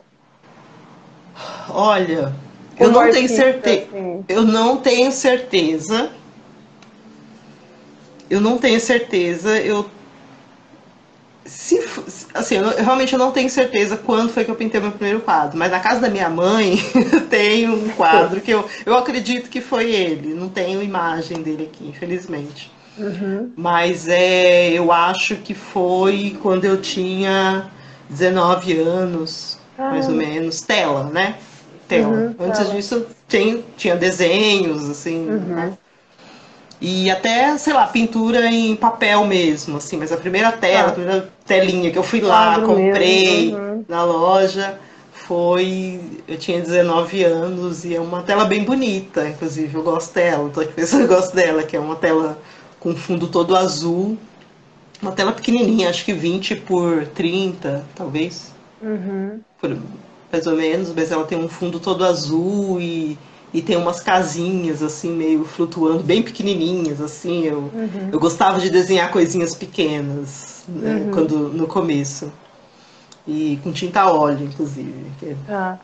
Olha, Como eu não tenho certeza. Assim. Eu não tenho certeza eu não tenho certeza. Eu se, assim, eu, eu, realmente eu não tenho certeza quando foi que eu pintei meu primeiro quadro, mas na casa da minha mãe tem um quadro que eu, eu acredito que foi ele. Não tenho imagem dele aqui, infelizmente. Uhum. Mas é, eu acho que foi quando eu tinha 19 anos, ah. mais ou menos, tela, né? Tela. Uhum, Antes tela. disso tem, tinha desenhos, assim, uhum. né? E até, sei lá, pintura em papel mesmo, assim, mas a primeira tela, ah. a primeira telinha que eu fui lá, ah, comprei uhum. na loja, foi. Eu tinha 19 anos e é uma tela bem bonita, inclusive, eu gosto dela, tô aqui pensando, eu gosto dela, que é uma tela com fundo todo azul. Uma tela pequenininha, acho que 20 por 30, talvez. Uhum. Por, mais ou menos, mas ela tem um fundo todo azul e e tem umas casinhas assim meio flutuando, bem pequenininhas assim. Eu, uhum. eu gostava de desenhar coisinhas pequenas né, uhum. quando no começo e com tinta óleo, inclusive. Ah.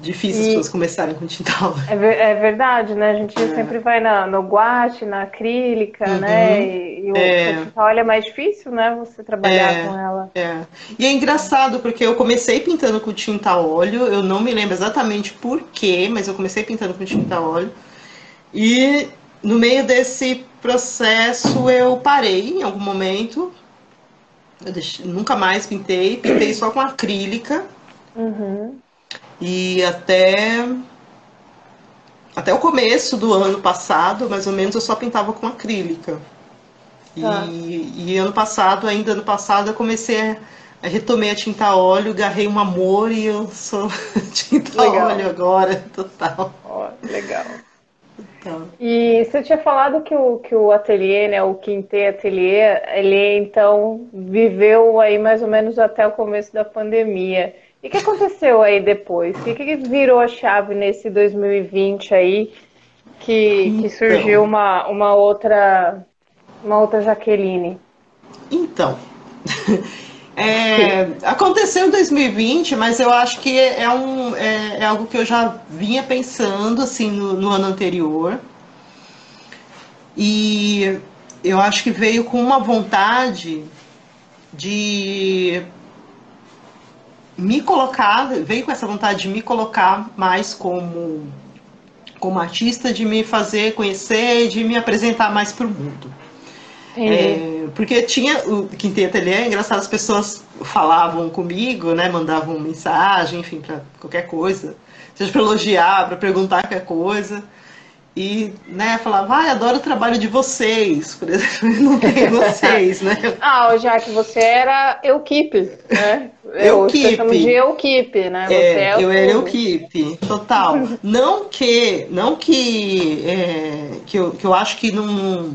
Difícil e... as pessoas começarem com tinta óleo. É, ver, é verdade, né? A gente é. sempre vai na, no guache, na acrílica, uhum. né? E, e o, é. tinta óleo é mais difícil, né? Você trabalhar é, com ela. É. E é engraçado porque eu comecei pintando com tinta óleo, eu não me lembro exatamente por quê, mas eu comecei pintando com tinta óleo. E no meio desse processo eu parei em algum momento. Eu deixei, nunca mais pintei, pintei só com acrílica. Uhum. E até até o começo do ano passado, mais ou menos, eu só pintava com acrílica. E, ah. e ano passado, ainda ano passado, eu comecei a, retomei a tinta óleo, garrei um amor e eu sou tinta legal. óleo agora, total. Oh, legal. Total. E você tinha falado que o, que o ateliê, né, o Quinte Ateliê, ele então viveu aí mais ou menos até o começo da pandemia. E o que aconteceu aí depois? O que, que virou a chave nesse 2020 aí que, então, que surgiu uma, uma outra uma outra Jaqueline? Então, é, aconteceu em 2020, mas eu acho que é, um, é, é algo que eu já vinha pensando assim no, no ano anterior. E eu acho que veio com uma vontade de me colocar, veio com essa vontade de me colocar mais como, como artista, de me fazer conhecer, de me apresentar mais para o mundo. É, porque tinha o Quinteto ele é engraçado, as pessoas falavam comigo, né, mandavam mensagem, enfim, para qualquer coisa, seja para elogiar, para perguntar qualquer coisa. E né, falava, vai, ah, adoro o trabalho de vocês, por exemplo, não tem vocês, né? ah, já que você era Equipe, né? Equipe. de Equipe, né? Você é, é eu era Equipe, total. não que, não que, é, que, eu, que eu acho que não,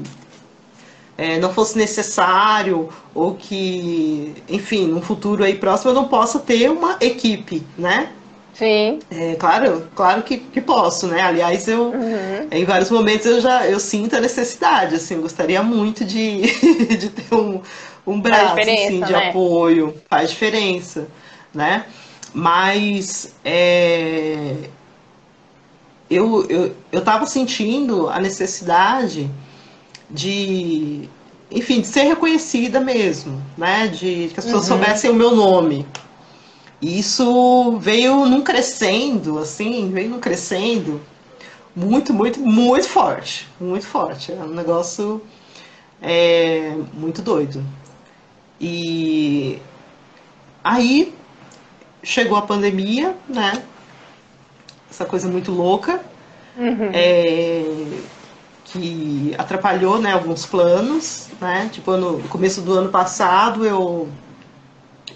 é, não fosse necessário ou que, enfim, no futuro aí próximo eu não possa ter uma equipe, né? Sim. É, claro, claro que, que posso, né? Aliás, eu uhum. em vários momentos eu já eu sinto a necessidade, assim, gostaria muito de, de ter um, um braço assim, de né? apoio, faz diferença, né? Mas é, eu, eu, eu tava sentindo a necessidade de, enfim, de ser reconhecida mesmo, né? De que as pessoas uhum. soubessem o meu nome, e isso veio num crescendo, assim, veio num crescendo muito, muito, muito forte. Muito forte. É um negócio é, muito doido. E aí chegou a pandemia, né? Essa coisa muito louca. Uhum. É, que atrapalhou né, alguns planos, né? Tipo, no começo do ano passado eu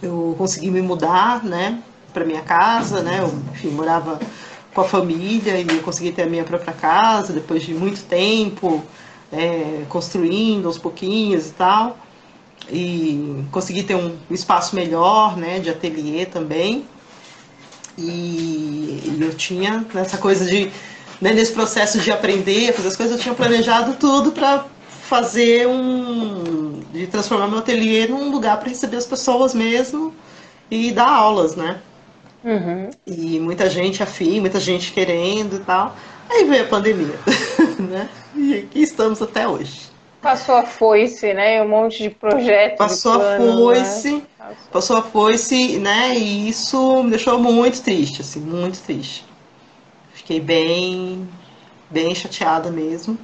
eu consegui me mudar, né, para minha casa, né, eu, enfim, morava com a família e eu consegui ter a minha própria casa depois de muito tempo é, construindo aos pouquinhos e tal. E consegui ter um espaço melhor, né, de ateliê também. E, eu tinha essa coisa de né, nesse processo de aprender, fazer as coisas, eu tinha planejado tudo para fazer um. de transformar meu ateliê num lugar para receber as pessoas mesmo e dar aulas, né? Uhum. E muita gente afim, muita gente querendo e tal. Aí veio a pandemia, né? E aqui estamos até hoje. Passou a foice, né? Um monte de projetos. Passou de plano, a foice, né? passou a foice, né? E isso me deixou muito triste, assim, muito triste. Fiquei bem, bem chateada mesmo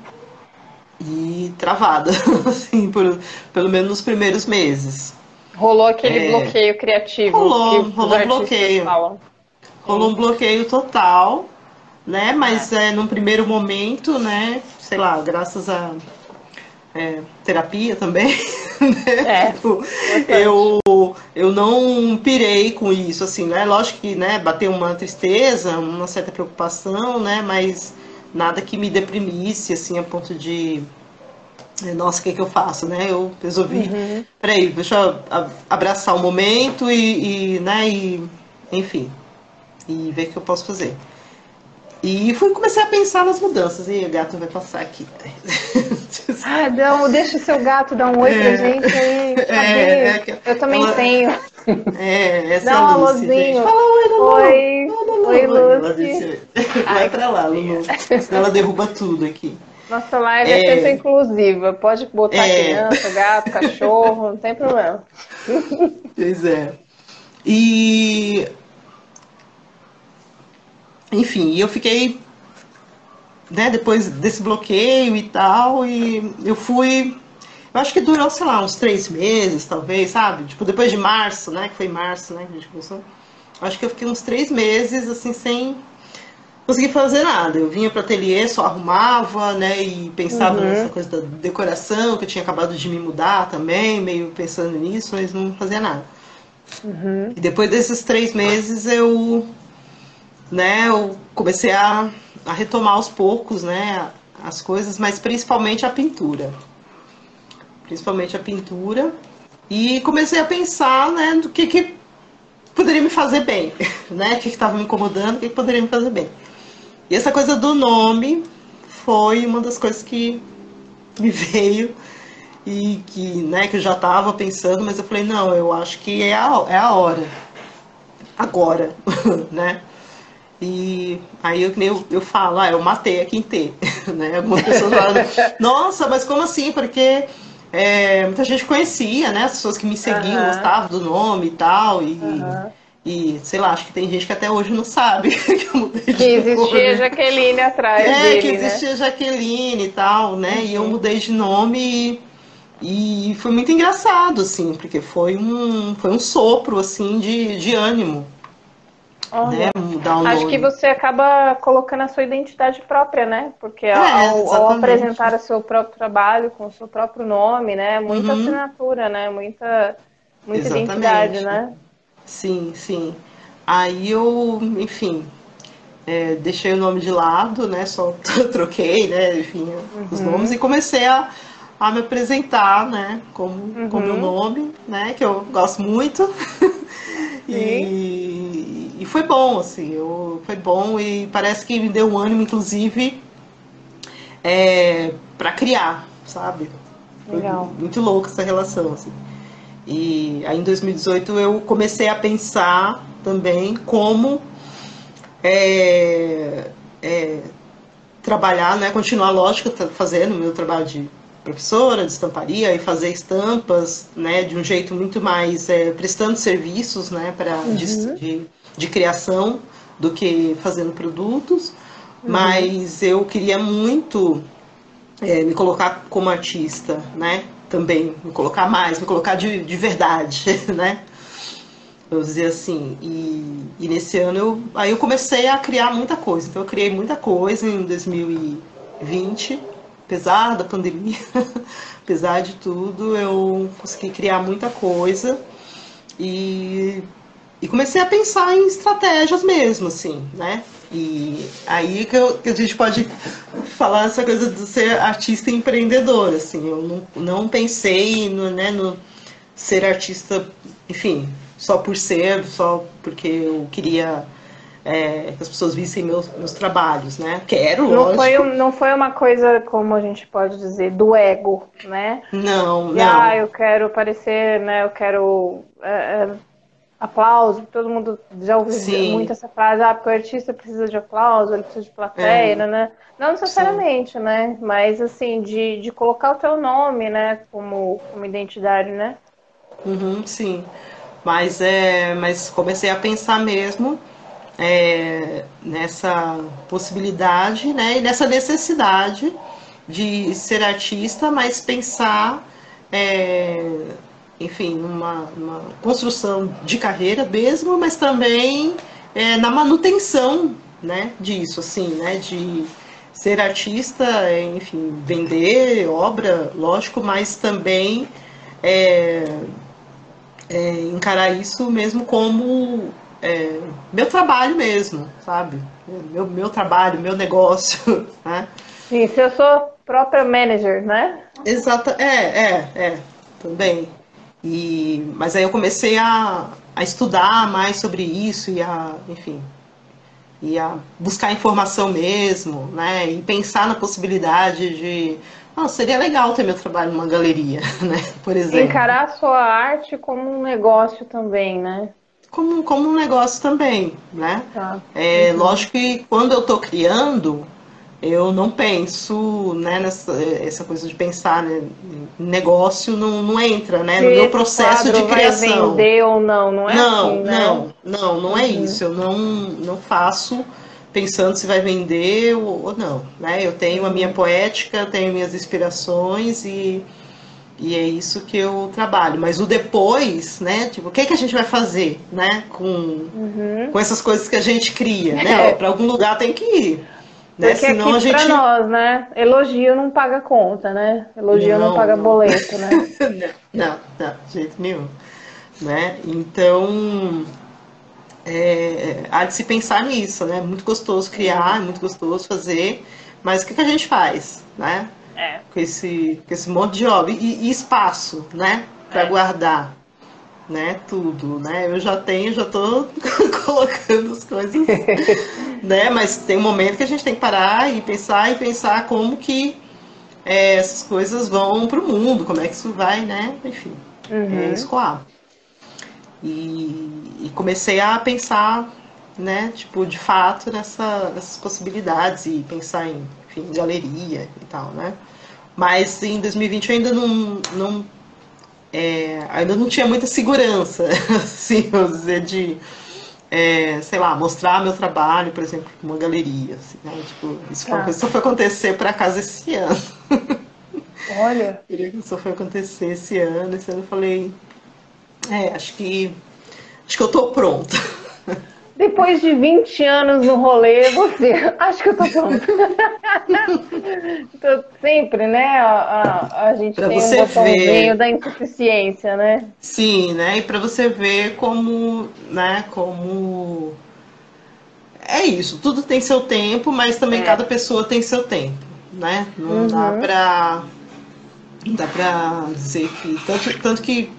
e travada, assim, por, pelo menos nos primeiros meses. Rolou aquele é, bloqueio criativo. Rolou, rolou um bloqueio. Falam. Rolou um bloqueio total, né? Mas é. é, num primeiro momento, né? Sei lá, graças a é, terapia também. Né? É, tipo, eu, eu não pirei com isso, assim, né? Lógico que né, bateu uma tristeza, uma certa preocupação, né? Mas nada que me deprimisse, assim, a ponto de. Eh, nossa, o que, é que eu faço, né? Eu resolvi, uhum. peraí, deixa eu abraçar o momento e, e, né, e, enfim, e ver o que eu posso fazer. E fui comecei a pensar nas mudanças. E o gato vai passar aqui. Ah, não, deixa o seu gato dar um oi é, pra gente aí. É, é eu também ela, tenho. É, essa Dá é a Lucy, Gente. Fala oi, Lulu. Oi, oi, Lucy. Vai pra lá, Lulu. Senão ela derruba tudo aqui. Nossa live é, é sempre inclusiva. Pode botar é... criança, gato, cachorro, não tem problema. Pois é. E enfim, eu fiquei, né, depois desse bloqueio e tal, e eu fui, eu acho que durou, sei lá, uns três meses, talvez, sabe? Tipo, depois de março, né, que foi março, né, que a gente começou. Acho que eu fiquei uns três meses, assim, sem conseguir fazer nada. Eu vinha para ateliê, só arrumava, né, e pensava uhum. nessa coisa da decoração, que eu tinha acabado de me mudar também, meio pensando nisso, mas não fazia nada. Uhum. E depois desses três meses eu né, eu comecei a, a retomar aos poucos, né, as coisas, mas principalmente a pintura. Principalmente a pintura. E comecei a pensar, né, do que que poderia me fazer bem, né, o que estava me incomodando, o que, que poderia me fazer bem. E essa coisa do nome foi uma das coisas que me veio e que, né, que eu já estava pensando, mas eu falei, não, eu acho que é a, é a hora. Agora, né? E aí eu, eu, eu falo, ah, eu matei a Quintê, né? Algumas pessoas falam, nossa, mas como assim? Porque é, muita gente conhecia, né? As pessoas que me seguiam uhum. gostavam do nome e tal. E, uhum. e, sei lá, acho que tem gente que até hoje não sabe que eu mudei de Que existia nome. Jaqueline atrás é, dele, que existia né? Jaqueline e tal, né? Uhum. E eu mudei de nome e, e foi muito engraçado, assim, porque foi um, foi um sopro, assim, de, de ânimo né, mudar o Acho que você acaba colocando a sua identidade própria, né? Porque é, ao, ao, apresentar o seu próprio trabalho com o seu próprio nome, né? Muita uhum. assinatura, né? Muita, muita identidade, né? Sim, sim. Aí eu, enfim, é, deixei o nome de lado, né? Só troquei, né? Enfim, uhum. os nomes e comecei a, a me apresentar, né? Como, uhum. com meu nome, né? Que eu gosto muito. e, e foi bom, assim, eu, foi bom e parece que me deu um ânimo, inclusive, é, para criar, sabe? Legal. Foi muito louca essa relação, assim. E aí em 2018 eu comecei a pensar também como é, é, trabalhar, né, continuar, lógico, fazendo o meu trabalho de professora de estamparia e fazer estampas, né, de um jeito muito mais é, prestando serviços, né, para uhum. de, de, de, criação do que fazendo produtos. Uhum. Mas eu queria muito é, me colocar como artista, né, também me colocar mais, me colocar de, de verdade, né. Vamos dizer assim, e, e nesse ano eu, aí eu comecei a criar muita coisa. Então eu criei muita coisa em 2020 apesar da pandemia, apesar de tudo, eu consegui criar muita coisa e, e comecei a pensar em estratégias mesmo, assim, né? E aí que, eu, que, a gente pode falar essa coisa de ser artista empreendedor, assim, eu não, não pensei no, né, no ser artista, enfim, só por ser, só porque eu queria é, que as pessoas vissem meus, meus trabalhos, né? Quero, não lógico. Foi, não foi uma coisa, como a gente pode dizer, do ego, né? Não, e, não. Ah, eu quero aparecer, né? Eu quero é, é, aplauso. Todo mundo já ouviu Sim. muito essa frase, ah, porque o artista precisa de aplauso, ele precisa de plateia, é. né? Não necessariamente, Sim. né? Mas, assim, de, de colocar o teu nome, né? Como, como identidade, né? Uhum, sim. Mas, é, mas comecei a pensar mesmo é, nessa possibilidade né, e nessa necessidade de ser artista, mas pensar, é, enfim, numa, construção de carreira mesmo, mas também é, na manutenção né, disso, assim, né, de ser artista, enfim, vender obra, lógico, mas também é, é, encarar isso mesmo como é, meu trabalho mesmo, sabe? Meu, meu trabalho, meu negócio, né? Sim, se eu sou própria manager, né? Exato, é, é, é, também. E, mas aí eu comecei a, a estudar mais sobre isso e a, enfim, e a buscar informação mesmo, né? E pensar na possibilidade de, ah, seria legal ter meu trabalho numa galeria, né? Por exemplo. Encarar a sua arte como um negócio também, né? Como, como um negócio também, né? Tá. É, uhum. Lógico que quando eu estou criando, eu não penso né, nessa essa coisa de pensar né, negócio não, não entra né, no meu processo de criação. Vai vender ou não, não é não, assim, né? Não, não, não é uhum. isso. Eu não, não faço pensando se vai vender ou, ou não. Né? Eu tenho a minha poética, eu tenho minhas inspirações e e é isso que eu trabalho. Mas o depois, né? Tipo, o que, é que a gente vai fazer, né? Com, uhum. com essas coisas que a gente cria, né? É. Para algum lugar tem que ir. Né? Porque Senão aqui a gente... pra nós, né? Elogio não paga conta, né? Elogio não, não paga não. boleto, né? não, não, de jeito nenhum. Né? Então, é, há de se pensar nisso, né? Muito gostoso criar, muito gostoso fazer, mas o que, que a gente faz, né? É. Com, esse, com esse monte de obra. E, e espaço, né? Para é. guardar. Né, tudo, né? Eu já tenho, já tô colocando as coisas, né? Mas tem um momento que a gente tem que parar e pensar e pensar como que é, essas coisas vão para o mundo, como é que isso vai, né? Enfim, uhum. é, escoar. E, e, comecei a pensar, né? Tipo, de fato, nessa, nessas possibilidades e pensar em enfim, galeria e tal, né? Mas em 2020 eu ainda não, não é, ainda não tinha muita segurança, assim, vamos dizer, de, é, sei lá, mostrar meu trabalho, por exemplo, uma galeria, assim, né? Tipo, isso tá. só foi acontecer para casa esse ano. Olha. Isso foi acontecer esse ano, esse ano eu falei, é, acho que acho que eu tô pronta. Depois de 20 anos no rolê, você. Acho que eu tô pronto. então, sempre, né? A, a, a gente pra tem você um botãozinho ver. da insuficiência, né? Sim, né? E para você ver como, né, como é isso, tudo tem seu tempo, mas também É. cada pessoa tem seu tempo, né? Não dá Uhum. pra não dá pra dizer que tanto, tanto que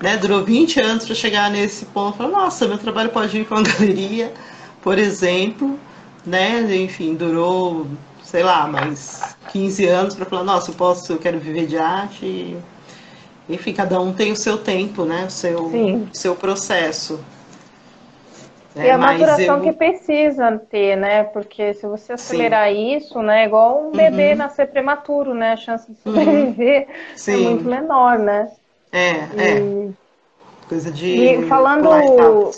né, durou 20 anos para chegar nesse ponto, falar, nossa, meu trabalho pode ir para uma galeria, por exemplo, né? Enfim, durou, sei lá, mais 15 anos para falar, nossa, eu posso, eu quero viver de arte. Enfim, cada um tem o seu tempo, né? O seu, Sim. seu processo. E É, a maturação eu- que precisa ter, né? Porque se você acelerar isso, né? é Igual um bebê Uhum. nascer prematuro, né? A chance de sobreviver é Sim. muito menor, né? É, é, E, coisa de E falando-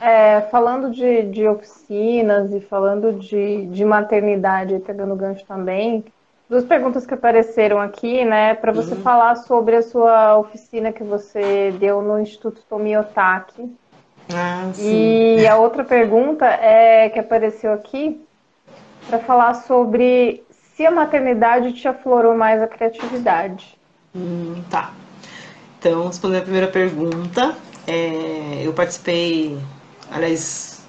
é, falando de, de oficinas e falando de, de maternidade, pegando gancho também, duas perguntas que apareceram aqui, né? Para você Uhum. falar sobre a sua oficina que você deu no Instituto Tomiotaki. Ah, sim. E a outra pergunta é que apareceu aqui para falar sobre se a maternidade te aflorou mais a criatividade. Hum, tá. Então, respondendo a primeira pergunta, é, eu participei, aliás,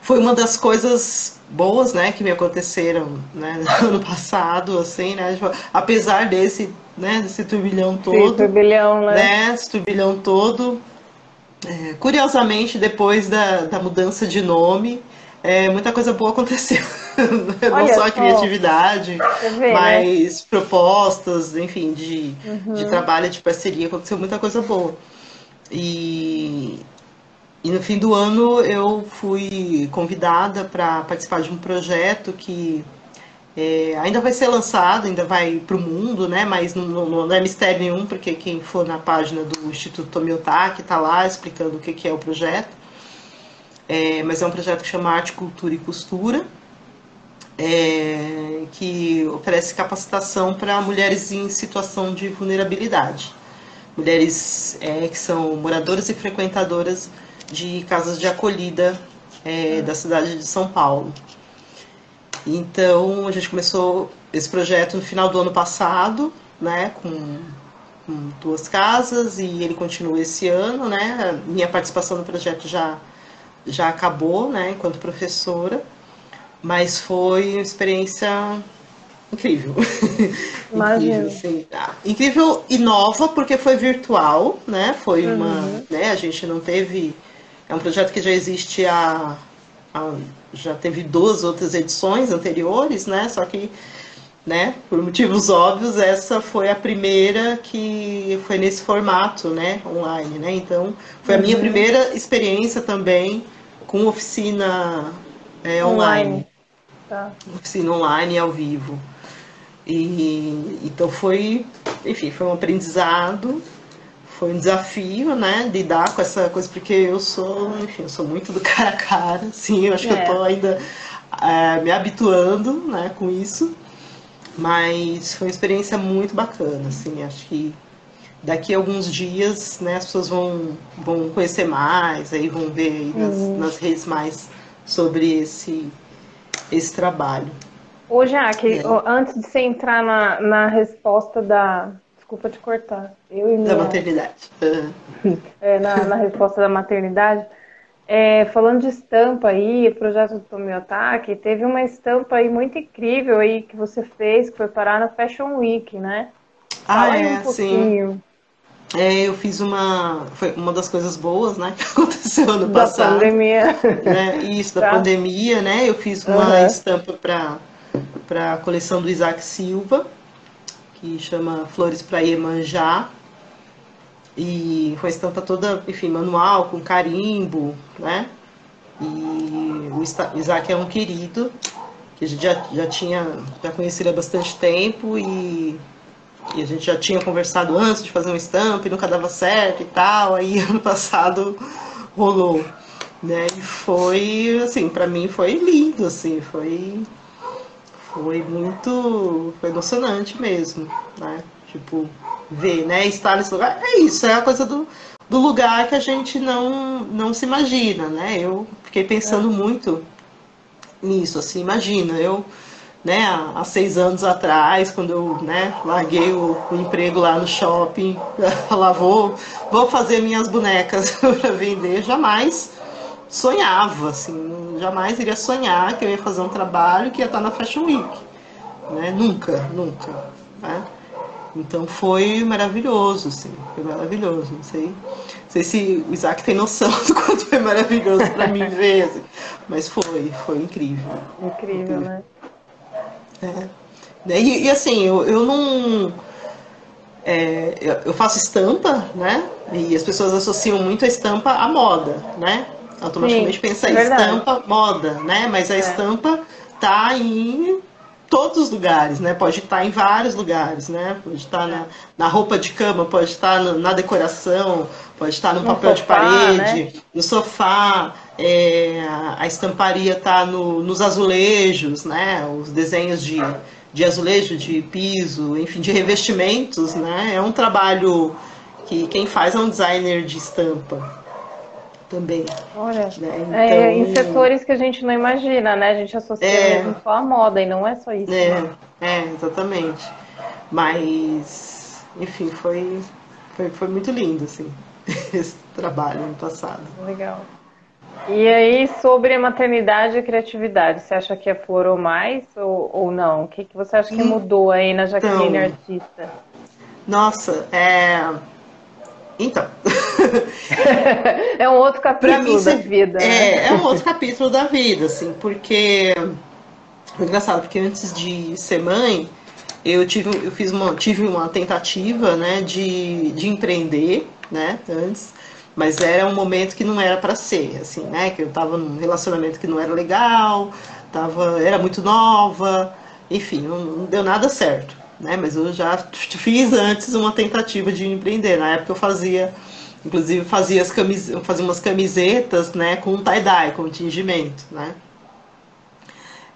foi uma das coisas boas, né, que me aconteceram, né, no ano passado, assim, né, tipo, apesar desse, né, desse turbilhão Sim, todo, turbilhão, né? né, esse turbilhão todo. É, curiosamente, depois da, da mudança de nome, é, muita coisa boa aconteceu. Não Olha só a criatividade, vê, né? mas propostas, enfim, de, Uhum. de trabalho, de parceria, aconteceu muita coisa boa. E, e no fim do ano eu fui convidada para participar de um projeto que é, ainda vai ser lançado, ainda vai para o mundo, né? Mas não, não- não é mistério nenhum, porque quem for na página do Instituto Tomiotaki está lá explicando o que, que é o projeto. É, mas é um projeto que chama Arte, Cultura e Costura, é, que oferece capacitação para mulheres em situação de vulnerabilidade. Mulheres é, que são moradoras e frequentadoras de casas de acolhida é, da cidade de São Paulo. Então, a gente começou esse projeto no final do ano passado, né, com, com duas casas, e ele continua esse ano, né, a minha participação no projeto já, já acabou, né, enquanto professora, mas foi uma experiência incrível. Incrível, assim, ah, incrível e nova, porque foi virtual, né, foi uma, Uhum. né, a gente não teve, é um projeto que já existe há há- já teve duas outras edições anteriores, né? Só que, né, por motivos óbvios, essa foi a primeira que foi nesse formato, né, online, né? Então, foi a minha Uhum. primeira experiência também com oficina é, online, Online. Tá. oficina online ao vivo. E então foi, enfim, foi um aprendizado foi um desafio, né, lidar com essa coisa, porque eu sou, enfim, eu sou muito do cara a cara, assim, eu acho que É. eu tô ainda eh, me habituando, né, com isso, mas foi uma experiência muito bacana, assim, acho que daqui a alguns dias, né, as pessoas vão, vão conhecer mais, aí vão ver aí nas, Uhum. nas redes mais sobre esse, esse trabalho. Ô, Jaque, É. antes de você entrar na, na resposta da. Desculpa te cortar. Eu e Da minha. maternidade. Ah, é, na, na resposta da maternidade. É, falando de estampa aí, projeto do Tomiotaki, teve uma estampa aí muito incrível aí que você fez, que foi parar na Fashion Week, né? Ah, Fala é, um sim. É, eu fiz uma. Foi uma das coisas boas, né? Que aconteceu ano da passado. pandemia. Né? Isso, da Tá. pandemia, né? Eu fiz uma Aham. estampa para a coleção do Isaac Silva, que chama Flores para Iemanjá. E foi uma estampa toda, enfim, manual, com carimbo, né? E o Isaac é um querido, que a gente já, já tinha, já conheci ele há bastante tempo e e a gente já tinha conversado antes de fazer uma estampa e nunca dava certo e tal. Aí ano passado rolou, né? E foi assim, para mim foi lindo, assim, foi foi muito, foi emocionante mesmo, né? Tipo, ver, né? Estar nesse lugar, é isso, é a coisa do, do lugar que a gente não não se imagina, né? Eu fiquei pensando muito nisso, assim, imagina, eu, né, há seis anos atrás, quando eu, né, larguei o, o emprego lá no shopping, falar, vou, vou fazer minhas bonecas para vender, jamais sonhava, assim, jamais iria sonhar que eu ia fazer um trabalho que ia estar na Fashion Week, né, nunca, nunca, né. Então foi maravilhoso, assim, foi maravilhoso, não sei não sei se o Isaac tem noção do quanto foi maravilhoso para mim ver, assim. mas foi, foi incrível. Incrível, incrível. né? É. E, e, assim, eu, eu não. É, eu faço estampa, né? E as pessoas associam muito a estampa à moda, né? Automaticamente Sim, pensa é estampa, moda, né? Mas a é. estampa tá em todos os lugares, né? Pode estar em vários lugares, né? Pode estar na, na roupa de cama, pode estar na, na decoração, pode estar no, no papel sofá, de parede, né? no sofá. É, a estamparia está no, nos azulejos, né? Os desenhos de, de azulejo, de piso, enfim, de revestimentos, né? É um trabalho que quem faz é um designer de estampa também. Olha, né? então, é, em setores que a gente não imagina, né? A gente associa é, mesmo só a moda e não é só isso. É, né? é exatamente. Mas, enfim, foi, foi, foi muito lindo, assim, esse trabalho no passado. Legal. E aí, sobre a maternidade e criatividade, você acha que aflorou mais ou, ou não? O que, que você acha que hum, mudou aí na Jaqueline então, Artista? Nossa, é então. é um outro capítulo mim, da vida. É, né? é um outro capítulo da vida, assim, porque. É engraçado, porque antes de ser mãe, eu tive, eu fiz uma, tive uma tentativa né, de, de empreender, né, antes, mas era um momento que não era para ser, assim, né, que eu estava num relacionamento que não era legal, tava, era muito nova, enfim, não, não deu nada certo né? Mas eu já fiz antes uma tentativa de empreender. Na época eu fazia, inclusive fazia, as camis... fazia umas camisetas, né? Com tie-dye, com tingimento, né?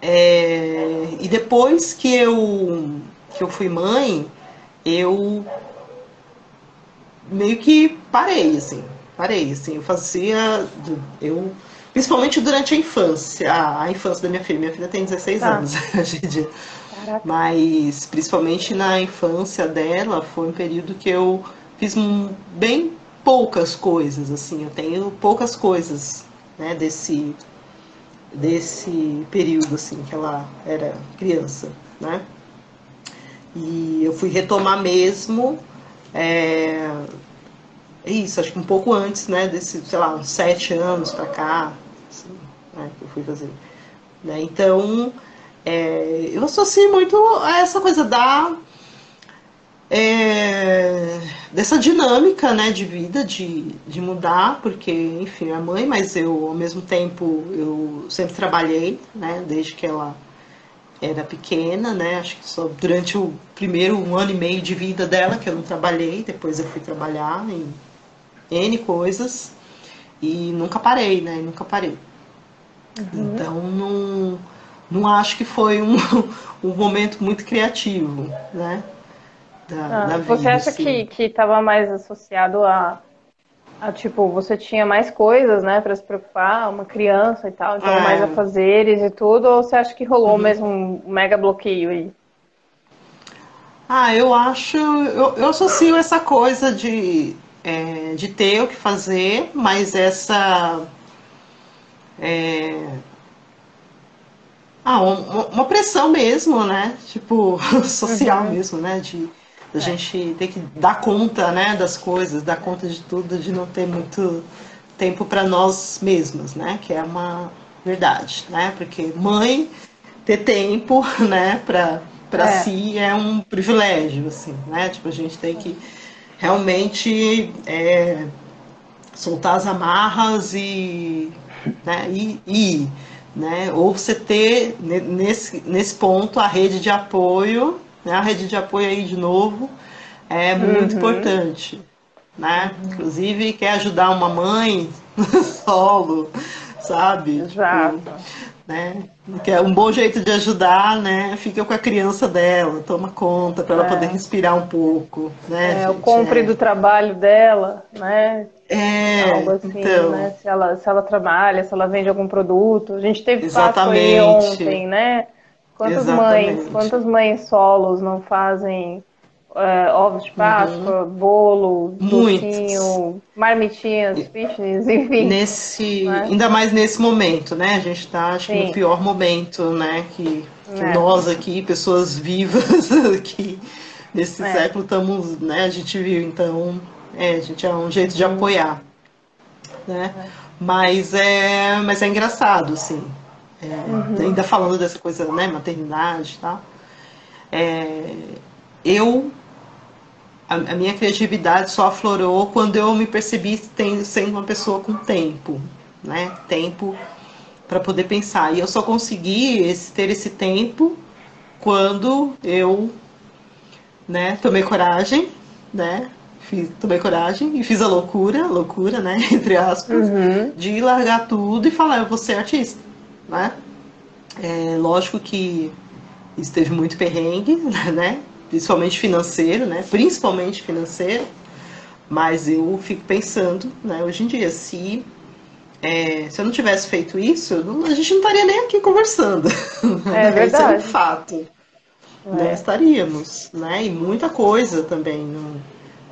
É... E depois que eu, que eu fui mãe, eu meio que parei, assim. Parei, assim. Eu fazia... Eu... Principalmente durante a infância, a, a infância da minha filha. Minha filha tem 16 tá. anos hoje em dia. Caraca. Mas principalmente na infância dela foi um período que eu fiz bem poucas coisas, assim, eu tenho poucas coisas, né, desse desse período assim que ela era criança, né? E eu fui retomar mesmo é, isso, acho que um pouco antes, né, desse, sei lá, uns sete anos para cá, assim, né, que eu fui fazer. Né? Então, é, eu associo muito a essa coisa da é, dessa dinâmica né, de vida, de, de mudar, porque, enfim, é mãe, mas eu, ao mesmo tempo, eu sempre trabalhei, né, desde que ela era pequena, né, acho que só durante o primeiro um ano e meio de vida dela que eu não trabalhei, depois eu fui trabalhar em N coisas, e nunca parei, né, nunca parei. Uhum. Então, não não acho que foi um, um momento muito criativo, né? Da, ah, da vida, você acha assim. que estava mais associado a, a, tipo, você tinha mais coisas, né, para se preocupar, uma criança e tal, então é. mais afazeres e tudo, ou você acha que rolou uhum. mesmo um mega bloqueio aí? Ah, eu acho, eu, eu associo essa coisa de, é, de ter o que fazer, mas essa é, ah, uma, uma pressão mesmo, né? Tipo, social uhum. mesmo, né? De a é. gente ter que dar conta, né, das coisas, dar conta de tudo, de não ter muito tempo para nós mesmas, né? Que é uma verdade, né? Porque mãe ter tempo, né, para para é. si é um privilégio, assim, né? Tipo, a gente tem que realmente é, soltar as amarras e, né, e, e né? Ou você ter nesse, nesse ponto a rede de apoio, né? A rede de apoio aí de novo é muito uhum. importante, né? Uhum. Inclusive quer ajudar uma mãe solo, sabe? Exato. Tipo, né? Que é um bom jeito de ajudar, né? Fica com a criança dela, toma conta para ela É. poder respirar um pouco, né? É, o gente? compre É. do trabalho dela, né? É, Algo assim, então, né? Se ela, se ela trabalha, se ela vende algum produto. A gente teve papo aí Exatamente. ontem, né? Quantas Exatamente. mães, quantas mães solos não fazem é, ovos de Páscoa, bolo, Uhum. Muitos. docinho, marmitinhas, fitness, enfim. nesse, Né? ainda mais nesse momento, né? A gente está, acho que Sim. no pior momento, né? Que, que É. nós aqui, pessoas vivas aqui nesse É. século, estamos, né? A gente viu, então, é, a gente é um jeito de apoiar, né? Mas é, mas é engraçado, assim. É, Uhum. Ainda falando dessa coisa, né? Maternidade e tal. É, eu a, a minha criatividade só aflorou quando eu me percebi tendo, sendo uma pessoa com tempo, né? Tempo para poder pensar. E eu só consegui esse- ter esse tempo quando eu, né, tomei coragem, né? Fiz, tomei coragem e fiz a loucura, loucura, né, entre aspas, Uhum. de largar tudo e falar, eu vou ser artista, né? É, lógico que isso teve muito perrengue, né? Principalmente financeiro, né? Principalmente financeiro. Mas eu fico pensando, né, hoje em dia, se, é, se eu não tivesse feito isso, não- a gente não estaria nem aqui conversando. É verdade. um fato. Não É. estaríamos, né? E muita coisa também não,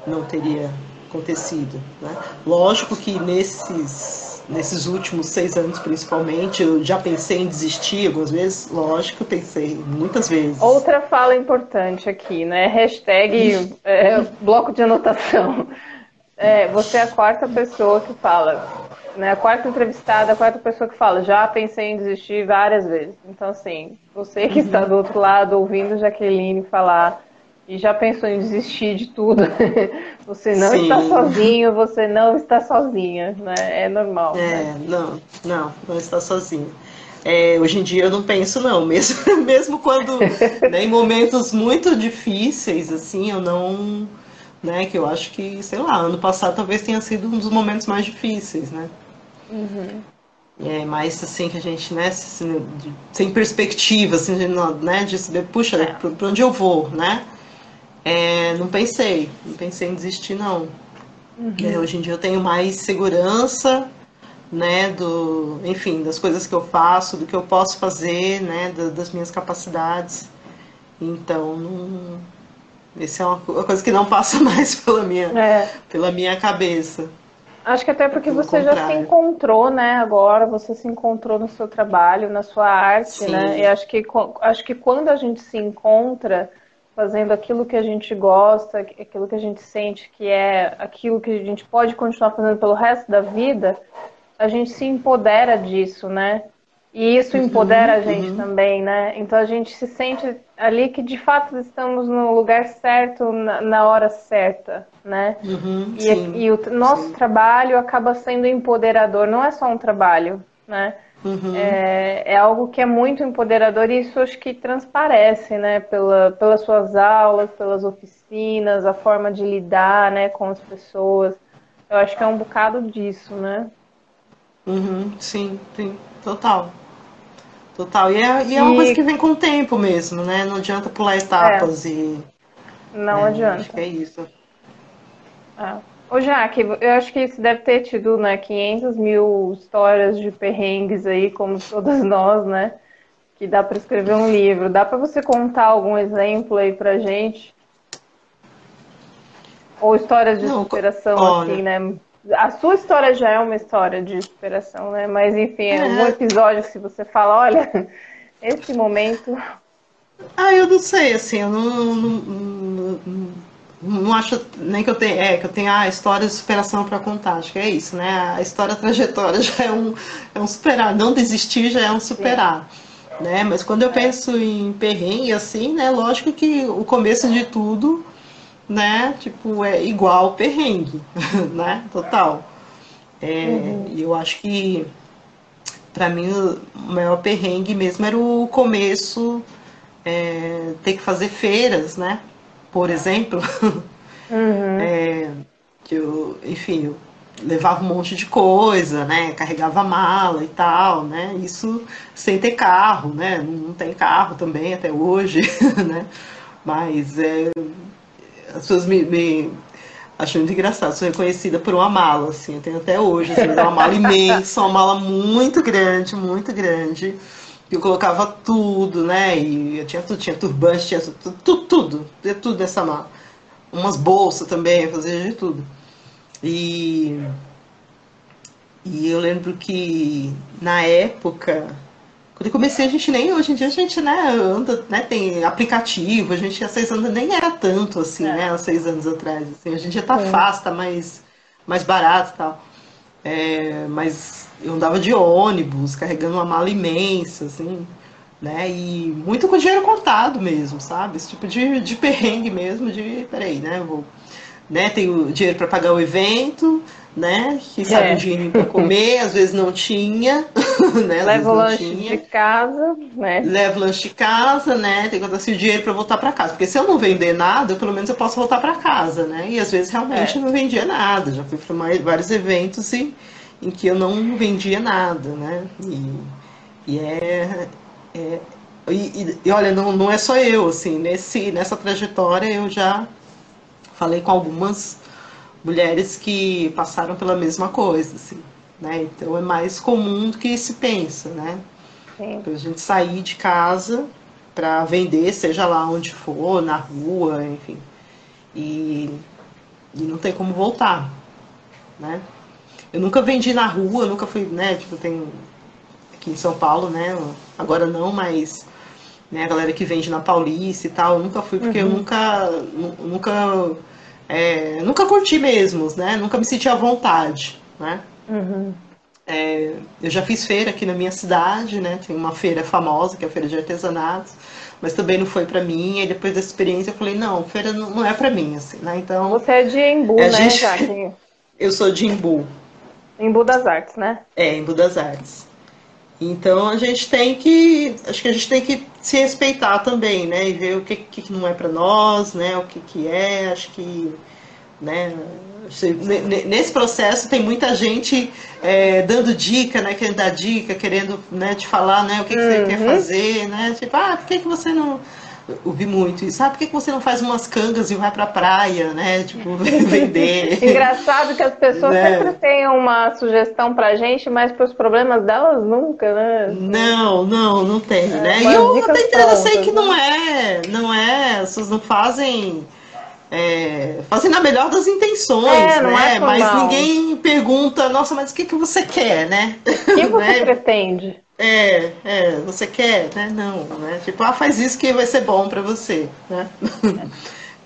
não teria acontecido, né? Lógico que nesses, nesses últimos seis anos, principalmente, eu já pensei em desistir algumas vezes. Lógico, pensei muitas vezes. Outra fala importante aqui, né? Hashtag é, bloco de anotação. É, você é a quarta pessoa que fala, né? A quarta entrevistada, a quarta pessoa que fala, já pensei em desistir várias vezes. Então, assim, você que está do outro lado ouvindo Jaqueline falar e já pensou em desistir de tudo, você não Sim. está sozinho, você não está sozinha, né? É normal. É, né? não, não, não está sozinho. É, hoje em dia eu não penso não, mesmo, mesmo quando né, em momentos muito difíceis, assim, eu não, né, que eu acho que, sei lá, ano passado talvez tenha sido um dos momentos mais difíceis, né? Uhum. É mais assim que a gente, né, sem perspectiva, assim, de, né, de saber, puxa, É. pra onde eu vou, né? É, não pensei, não pensei em desistir não. É, hoje em dia eu tenho mais segurança, né, do, enfim, das coisas que eu faço, do que eu posso fazer, né, da- das minhas capacidades. Então, não, esse é uma, uma coisa que não passa mais pela minha, É. pela minha cabeça. Acho que até porque Pelo você já se contrário. encontrou, né? Agora você se encontrou no seu trabalho, na sua arte, Sim. né? E acho que, acho que quando a gente se encontra fazendo aquilo que a gente gosta, aquilo que a gente sente que é aquilo que a gente pode continuar fazendo pelo resto da vida, a gente se empodera disso, né? E isso Uhum, empodera a gente uhum. também, né? Então a gente se sente ali que de fato estamos no lugar certo, na, na hora certa, né? Uhum, E, sim, e o nosso sim. trabalho acaba sendo empoderador, não é só um trabalho, né? Uhum. É, é algo que é muito empoderador e isso acho que transparece, né? Pela, pelas suas aulas, pelas oficinas, a forma de lidar, né, com as pessoas. Eu acho que é um bocado disso, né? Uhum, sim, sim, total. Total. E é, e é uma E- coisa que vem com o tempo mesmo, né? Não adianta pular etapas e. Não é, adianta. Acho que é isso. Ah. Ô, Jaque, eu acho que você deve ter tido, né, 500 mil histórias de perrengues aí, como todas nós, né? Que dá para escrever um livro. Dá para você contar algum exemplo aí pra gente? Ou histórias de Não, superação, olha. assim, né? A sua história já é uma história de superação, né? Mas, enfim, é um É. episódio que se você fala, olha, esse momento. Ah, eu não sei, assim, eu não, não, não, não- acho nem que eu tenha, é, que eu tenha a história de superação para contar, acho que é isso, né? A história a trajetória já é um, é um superar, não desistir já é um superar, né? Mas quando eu penso em perrengue, assim, né, lógico que o começo de tudo, né, tipo, é igual perrengue, né, total. É, E eu acho que, para mim, o maior perrengue mesmo era o começo é, ter que fazer feiras, né? Por exemplo, Uhum. é, que eu, enfim, eu, levava um monte de coisa, né? Carregava mala e tal, né? Isso sem ter carro, né? Não tem carro também até hoje, né? Mas é, as pessoas me, me acham muito engraçado. Sou reconhecida por uma mala, assim. Eu tenho até hoje, assim, uma mala imensa, uma mala muito grande, muito grande. Eu colocava tudo, né? E eu tinha tudo, tinha turbante, tinha tudo, tudo, tudo, tinha tudo nessa mala. Umas bolsas também, fazia de tudo. E, e eu lembro que na época, quando eu comecei, a gente nem, hoje em dia a gente né, anda, né, tem aplicativo, a gente há seis anos nem era tanto assim, é. né, há seis anos atrás. Assim, a gente já tá é. fácil, tá mais, mais barato e tal. É, mas eu andava de ônibus, carregando uma mala imensa, assim, né? E muito com dinheiro contado mesmo, sabe? Esse tipo de, de perrengue mesmo, de peraí, né? Vou né? Tenho dinheiro para pagar o evento, né? Que sabe é. um dinheirinho para comer, às vezes não tinha, né? Leva o lanche tinha. de casa, né? Levo o lanche de casa, né? Tenho que botar assim, o dinheiro para voltar para casa, porque se eu não vender nada, pelo menos eu posso voltar para casa, né? E às vezes realmente é. não vendia nada. Já fui para vários eventos e, em que eu não vendia nada, né? E, e é, é e, e, olha, não, não é só eu, assim, nesse, nessa trajetória eu já falei com algumas mulheres que passaram pela mesma coisa, assim, né? Então é mais comum do que se pensa, né? Sim. A gente sair de casa para vender, seja lá onde for, na rua, enfim, e, e não tem como voltar, né? Eu nunca vendi na rua, nunca fui, né? Tipo, tem aqui em São Paulo, né? Agora não, mas né, a galera que vende na Paulista e tal, eu nunca fui porque uhum. eu nunca, nunca é, nunca curti mesmo, né? Nunca me senti à vontade, né? Uhum. É, eu já fiz feira aqui na minha cidade, né? Tem uma feira famosa, que é a feira de artesanatos, mas também não foi para mim. E depois dessa experiência eu falei, não, feira não é para mim, assim, né? Então. Você é de Embu, né, gente... Jaque? Eu sou de Embu. Embu das Artes, né? É, Embu das Artes. Então a gente tem que, acho que a gente tem que se respeitar também, né? E ver o que, que não é para nós, né? O que, que é, acho que, né? Nesse processo tem muita gente é, dando dica, né? Querendo dar dica, querendo né, te falar, né? O que, que uhum. você quer uhum. fazer, né? Tipo, ah, por que, que você não ouvi muito isso. Ah, por que você não faz umas cangas e vai pra praia, né? Tipo, vender. Engraçado que as pessoas né? sempre têm uma sugestão pra gente, mas pros problemas delas nunca, né? Não, não, não tem, é, né? E eu até entendo, sei que não é, não é, as pessoas não fazem. É, fazem na melhor das intenções, é, né? É mas ninguém pergunta, nossa, mas o que, que você quer, né? O que você né? pretende? É, é, você quer, né? Não, né? Tipo, ah, faz isso que vai ser bom para você, né?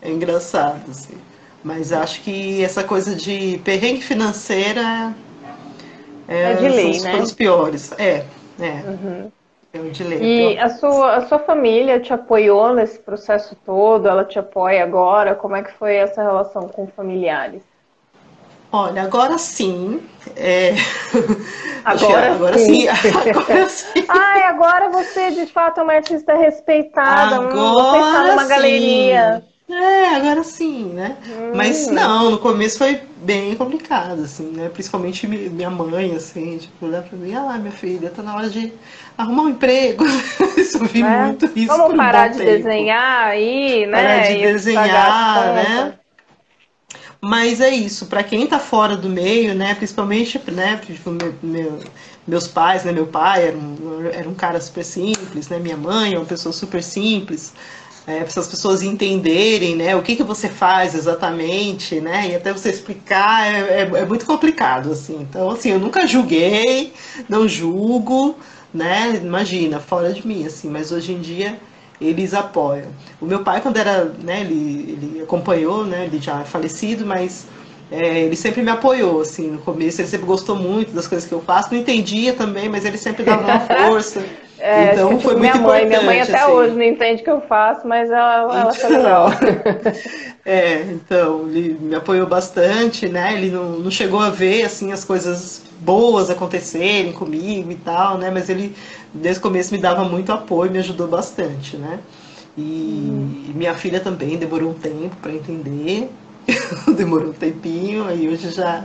É. engraçado, assim. Mas acho que essa coisa de perrengue financeira é, é de lei, né? os piores. É, é. Uhum. É de lei. E a sua, a sua família te apoiou nesse processo todo? Ela te apoia agora? Como é que foi essa relação com familiares? Olha, agora sim. É... Agora, agora sim. sim. Agora sim. Ai, agora você de fato é uma artista respeitada. Agora você está numa sim. galeria. É, agora sim, né? Hum. Mas não, no começo foi bem complicado, assim, né? Principalmente minha mãe, assim, tipo, olhar pra mim, ah lá, minha filha, tá na hora de arrumar um emprego. isso vi é. muito isso. Vamos parar um de tempo. desenhar aí, né? Parar de desenhar, né? Mas é isso, para quem está fora do meio, né, principalmente, né, tipo, meu, meu, meus pais, né, meu pai era um, era um cara super simples, né, minha mãe é uma pessoa super simples, é, para as pessoas entenderem, né, o que, que você faz exatamente, né, e até você explicar é, é, é muito complicado, assim. Então, assim, eu nunca julguei, não julgo, né, imagina, fora de mim, assim, mas hoje em dia eles apoiam. O meu pai, quando era, né, ele, ele acompanhou, né, ele já é falecido, mas é, ele sempre me apoiou, assim, no começo, ele sempre gostou muito das coisas que eu faço, não entendia também, mas ele sempre dava uma força. É, então tipo, foi muito minha mãe, importante. Minha mãe até assim. hoje não entende o que eu faço, mas ela, ela então, legal. é, então, ele me apoiou bastante, né? Ele não, não chegou a ver assim as coisas boas acontecerem comigo e tal, né? Mas ele desde o começo me dava muito apoio, me ajudou bastante, né? E hum. minha filha também demorou um tempo para entender, demorou um tempinho, aí hoje já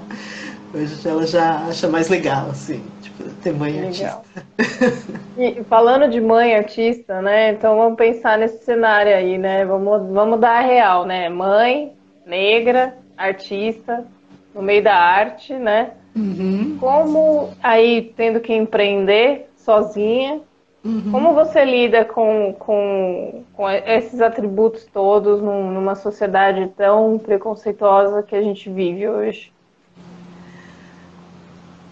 Hoje ela já acha mais legal, assim, ter mãe legal. artista. E falando de mãe artista, né? Então vamos pensar nesse cenário aí, né? Vamos, vamos dar a real, né? Mãe, negra, artista, no meio da arte, né? Uhum. Como aí tendo que empreender sozinha, uhum. como você lida com, com, com esses atributos todos num, numa sociedade tão preconceituosa que a gente vive hoje?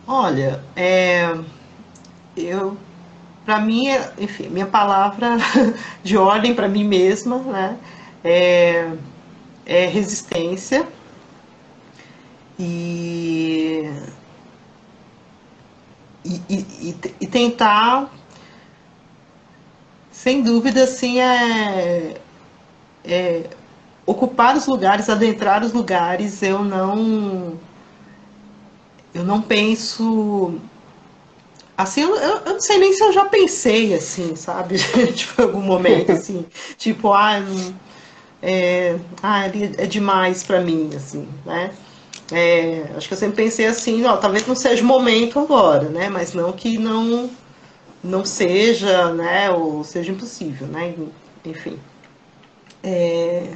Olha, é, eu, para mim, é, enfim, minha palavra de ordem para mim mesma, né, é, é resistência. E, e, e, e tentar, sem dúvida, assim, é, é ocupar os lugares, adentrar os lugares, eu não eu não penso. Assim, eu, eu, não sei nem se eu já pensei assim, sabe? tipo, em algum momento, assim. tipo, ah, é, ah, é demais para mim, assim, né? É, acho que eu sempre pensei assim, ó, talvez não seja o momento agora, né? Mas não que não não seja, né? Ou seja impossível, né? Enfim. É,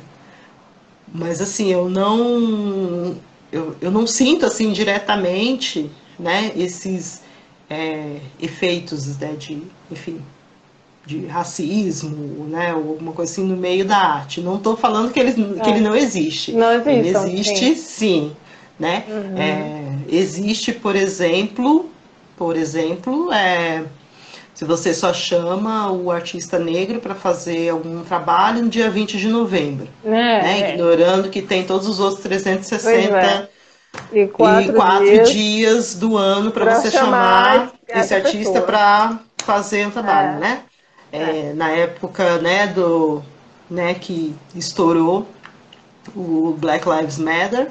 mas assim, eu não eu, eu não sinto assim diretamente né, esses é, efeitos né, de, enfim, de racismo, né, ou alguma coisa assim no meio da arte. Não estou falando que ele, que ele não existe. Não existe. Ele existe, sim. sim né? Uhum. É, existe, por exemplo, por exemplo, é, se você só chama o artista negro para fazer algum trabalho no dia 20 de novembro, é, né? É. ignorando que tem todos os outros 360 é. e quatro, e quatro dias, dias, do ano para você chamar, esse artista para fazer um trabalho, é. né? É, na época né, do, né, que estourou o Black Lives Matter,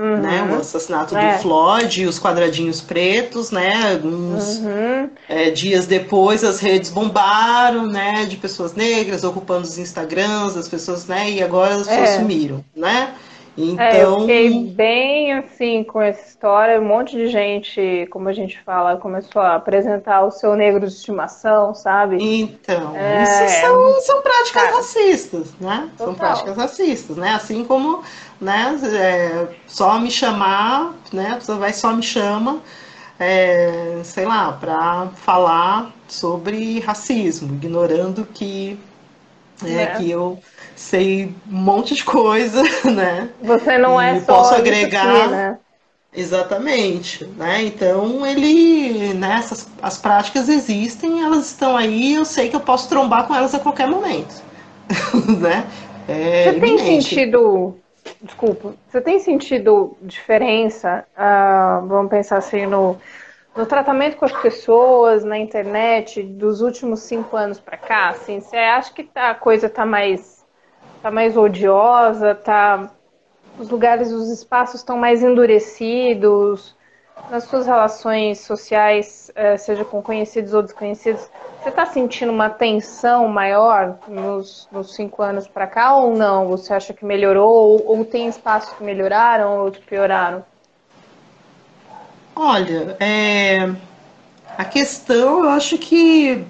Uhum. Né, o assassinato é. do Floyd, os quadradinhos pretos, né? Alguns uhum. é, dias depois as redes bombaram, né? De pessoas negras ocupando os Instagrams das pessoas, né? E agora as pessoas é. sumiram, né? Então... É, eu então fiquei bem assim com essa história. Um monte de gente, como a gente fala, começou a apresentar o seu negro de estimação, sabe? Então, é... isso são, são práticas Cara, racistas, né? Total. São práticas racistas, né? Assim como, né, é, só me chamar, né? A pessoa vai só me chama, é, sei lá, para falar sobre racismo, ignorando que, é, que eu sei um monte de coisa, né? Você não é e só posso agregar. Aqui, né? Exatamente, né? Então ele, né, essas, as práticas existem, elas estão aí, eu sei que eu posso trombar com elas a qualquer momento, né? É você tem sentido, desculpa, você tem sentido diferença? Uh, vamos pensar assim no, no tratamento com as pessoas na internet dos últimos cinco anos para cá, assim, você acha que tá, a coisa está mais tá mais odiosa, tá os lugares, os espaços estão mais endurecidos, nas suas relações sociais, é, seja com conhecidos ou desconhecidos, você está sentindo uma tensão maior nos, nos cinco anos para cá ou não? Você acha que melhorou ou, ou, tem espaços que melhoraram ou que pioraram? Olha, é, a questão, eu acho que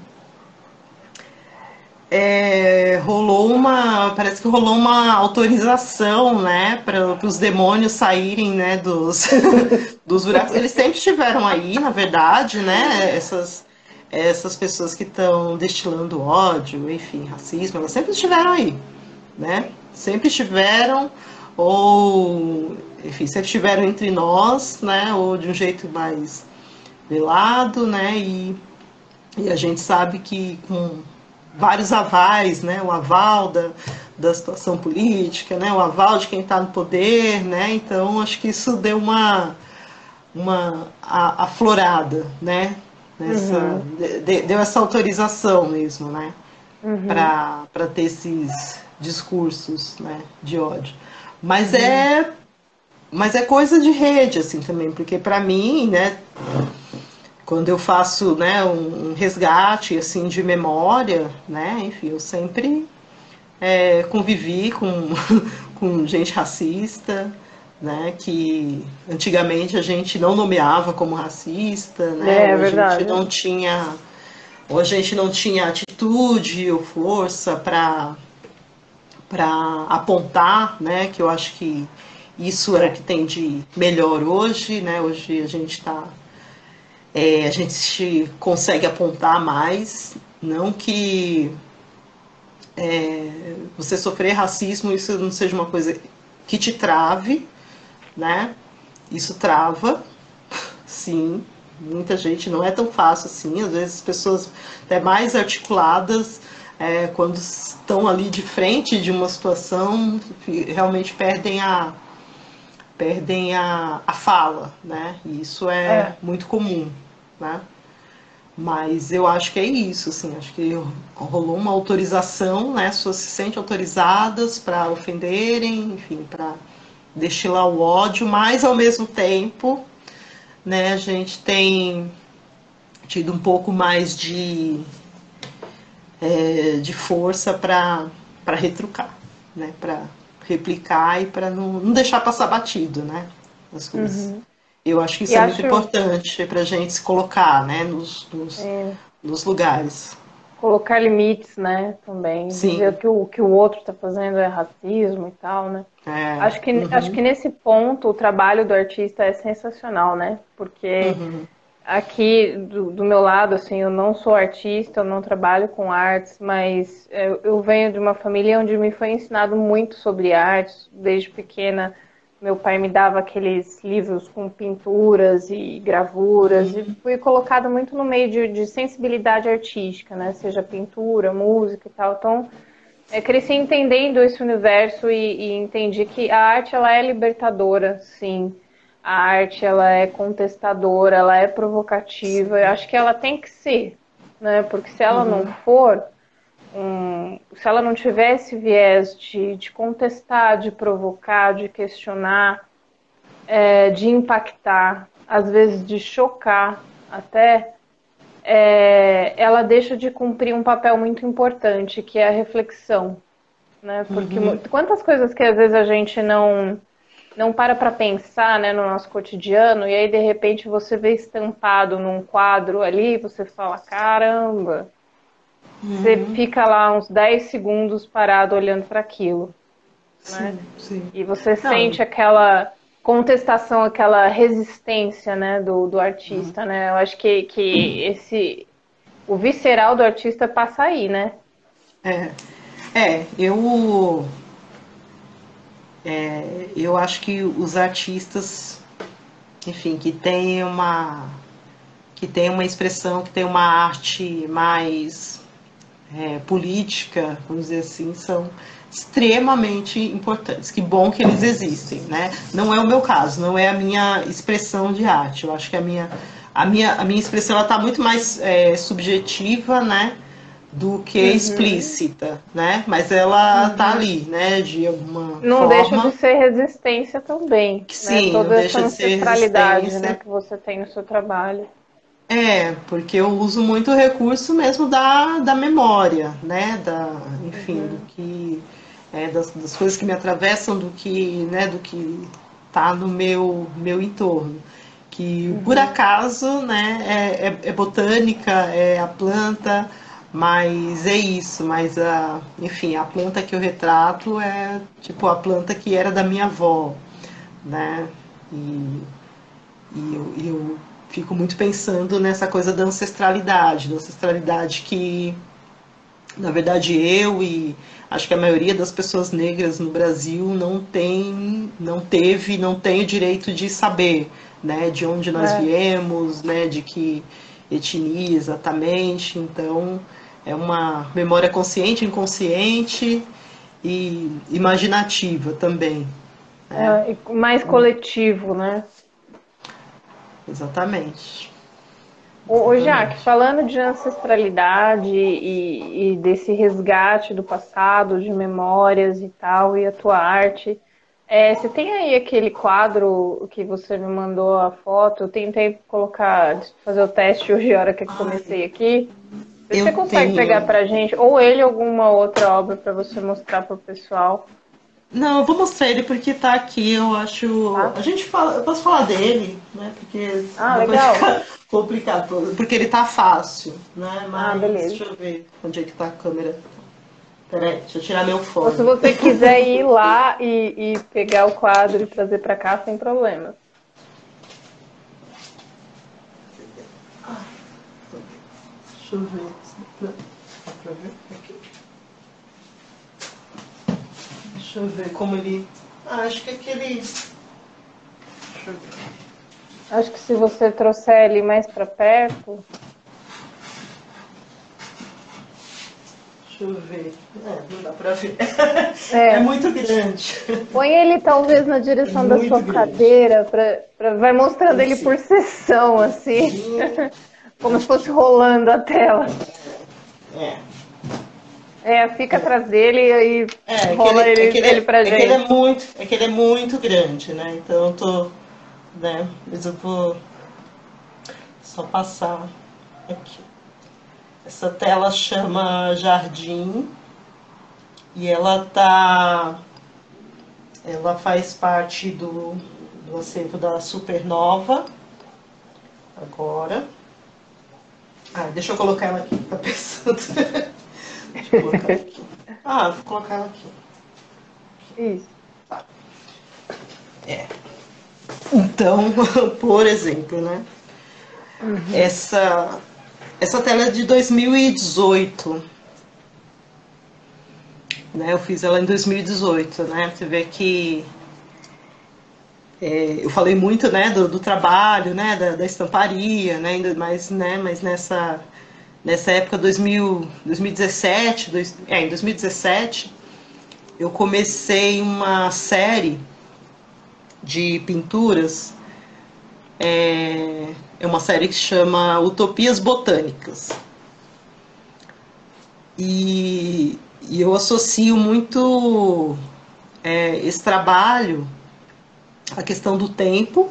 é, rolou uma, parece que rolou uma autorização, né, para os demônios saírem, né, dos, dos buracos. Eles sempre estiveram aí, na verdade, né, essas, essas pessoas que estão destilando ódio, enfim, racismo, elas sempre estiveram aí, né, sempre estiveram, ou, enfim, sempre estiveram entre nós, né, ou de um jeito mais velado, né, e, e a gente sabe que com vários avais, né? O aval da, da situação política, né? O aval de quem está no poder, né? Então acho que isso deu uma uma aflorada, né? Nessa, uhum. de, deu essa autorização mesmo, né? Uhum. Para ter esses discursos, né? De ódio. Mas uhum. é mas é coisa de rede assim também, porque para mim, né? quando eu faço né, um resgate assim de memória, né, enfim, eu sempre é, convivi com, com gente racista, né, que antigamente a gente não nomeava como racista, né, é, a verdade. gente não tinha, ou a gente não tinha atitude ou força para para apontar, né, que eu acho que isso é o que tem de melhor hoje, né, hoje a gente está, é, a gente consegue apontar mais, não que é, você sofrer racismo isso não seja uma coisa que te trave, né? Isso trava, sim. Muita gente não é tão fácil assim. Às vezes pessoas até mais articuladas, é, quando estão ali de frente de uma situação, realmente perdem a perdem a, a fala, né? E isso é, é. muito comum, né? Mas eu acho que é isso, assim, acho que rolou uma autorização, né? As pessoas se sentem autorizadas para ofenderem, enfim, para destilar o ódio, mas ao mesmo tempo, né, a gente tem tido um pouco mais de, é, de força para retrucar, né, para replicar e para não, não deixar passar batido, né, as coisas. Uhum. Eu acho que isso e é acho... muito importante para a gente se colocar, né, nos, nos, é. nos lugares. Colocar limites, né, também. Sim. Dizer que o que o outro está fazendo é racismo e tal, né. É. Acho, que, uhum. acho que nesse ponto o trabalho do artista é sensacional, né, porque uhum. aqui do, do, meu lado, assim, eu não sou artista, eu não trabalho com artes, mas eu, eu venho de uma família onde me foi ensinado muito sobre artes, desde pequena, meu pai me dava aqueles livros com pinturas e gravuras uhum. e fui colocado muito no meio de, de, sensibilidade artística, né? Seja pintura, música e tal. Então, é, cresci entendendo esse universo e, e, entendi que a arte ela é libertadora, sim. A arte ela é contestadora, ela é provocativa. Eu acho que ela tem que ser, né? Porque se ela uhum. não for, um, se ela não tivesse viés de, de contestar, de provocar, de questionar, é, de impactar, às vezes de chocar até, é, ela deixa de cumprir um papel muito importante, que é a reflexão. Né? Porque uhum. quantas coisas que às vezes a gente não não para para pensar né, no nosso cotidiano e aí de repente você vê estampado num quadro ali, você fala, caramba, Uhum. Você fica lá uns 10 segundos parado olhando para aquilo. Né? Sim, sim. E você Não. sente aquela contestação, aquela resistência né, do, do artista, uhum. né? Eu acho que, que esse o visceral do artista passa aí, né? É, é eu é, eu acho que os artistas, enfim, que tem uma que tem uma expressão, que tem uma arte mais é, política, vamos dizer assim, são extremamente importantes. Que bom que eles existem, né? Não é o meu caso, não é a minha expressão de arte. Eu acho que a minha, a minha, a minha expressão está muito mais é, subjetiva, né? Do que uhum. explícita, né? Mas ela uhum. tá ali, né? De alguma não forma. deixa de ser resistência também. Né? Sim, né? Toda essa ancestralidade né, que você tem no seu trabalho. É, porque eu uso muito o recurso mesmo da, da memória, né? Da, enfim, uhum. do que. É, das, das, coisas que me atravessam, do que, né, do que tá no meu, meu entorno. Que uhum. por acaso né, é, é, é, botânica, é a planta, mas é isso, mas a, enfim, a planta que eu retrato é tipo a planta que era da minha avó, né? E, e eu, eu fico muito pensando nessa coisa da ancestralidade, da ancestralidade que, na verdade, eu e acho que a maioria das pessoas negras no Brasil não tem, não teve, não tem o direito de saber, né, de onde nós é. viemos, né, de que etnia exatamente. Então, é uma memória consciente, inconsciente e imaginativa também. Né? É, mais coletivo, né? Exatamente. Ô, Jaque, falando de ancestralidade e, e, desse resgate do passado, de memórias e tal, e a tua arte, é, você tem aí aquele quadro que você me mandou a foto? Eu tentei colocar, fazer o teste hoje, a hora que eu comecei aqui. Você eu consegue tenho. pegar pra gente, ou ele alguma outra obra para você mostrar pro pessoal? Não, eu vou mostrar ele porque tá aqui, eu acho. Ah. A gente fala, eu posso falar dele, né? Porque ah, legal. complicado, porque ele tá fácil, né? Ah, Mas ah, beleza. deixa eu ver onde é que tá a câmera. Peraí, deixa eu tirar meu fone. Se você quiser ir lá e, e pegar o quadro e trazer para cá sem problema. Deixa eu ver. Dá pra ver aqui. Deixa eu ver como ele. Ah, acho que aquele. Deixa eu ver. Acho que se você trouxer ele mais para perto. Deixa eu ver. É, não dá pra ver. É, é muito grande. Põe ele talvez na direção é da sua grande. cadeira, pra, pra, vai mostrando ele por sessão, assim. Como se fosse rolando a tela. É. É, fica atrás dele e aí é, rola ele, ele, ele, pra é gente. ele é muito, é que ele é muito grande, né? Então eu tô. Né? Mas eu vou só passar aqui. Essa tela chama Jardim e ela tá ela faz parte do, do acervo da Supernova agora. Ah, deixa eu colocar ela aqui, tá pensando. deixa eu colocar aqui. Ah, vou colocar ela aqui. Isso. Tá. É. Então, por exemplo, né? Uhum. Essa essa tela é de 2018. Né, eu fiz ela em 2018, né? Você vê que é, eu falei muito, né, do, do trabalho, né, da, da, estamparia, né, mas, né, mas nessa nessa época 2000, 2017, dois, é, em 2017 eu comecei uma série de pinturas é, é uma série que chama Utopias Botânicas. E, e eu associo muito é, esse trabalho à questão do tempo,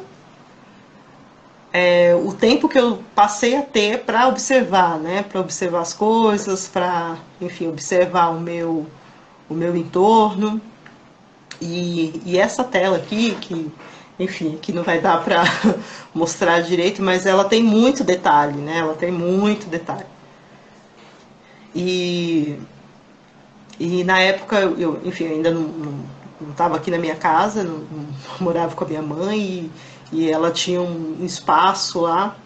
é, o tempo que eu passei a ter para observar, né, para observar as coisas, para, enfim, observar o meu, o meu entorno. E, e essa tela aqui, que enfim, que não vai dar para mostrar direito, mas ela tem muito detalhe, né? Ela tem muito detalhe. E, e na época, eu, enfim, ainda não estava aqui na minha casa, não, não, morava com a minha mãe e, e ela tinha um espaço lá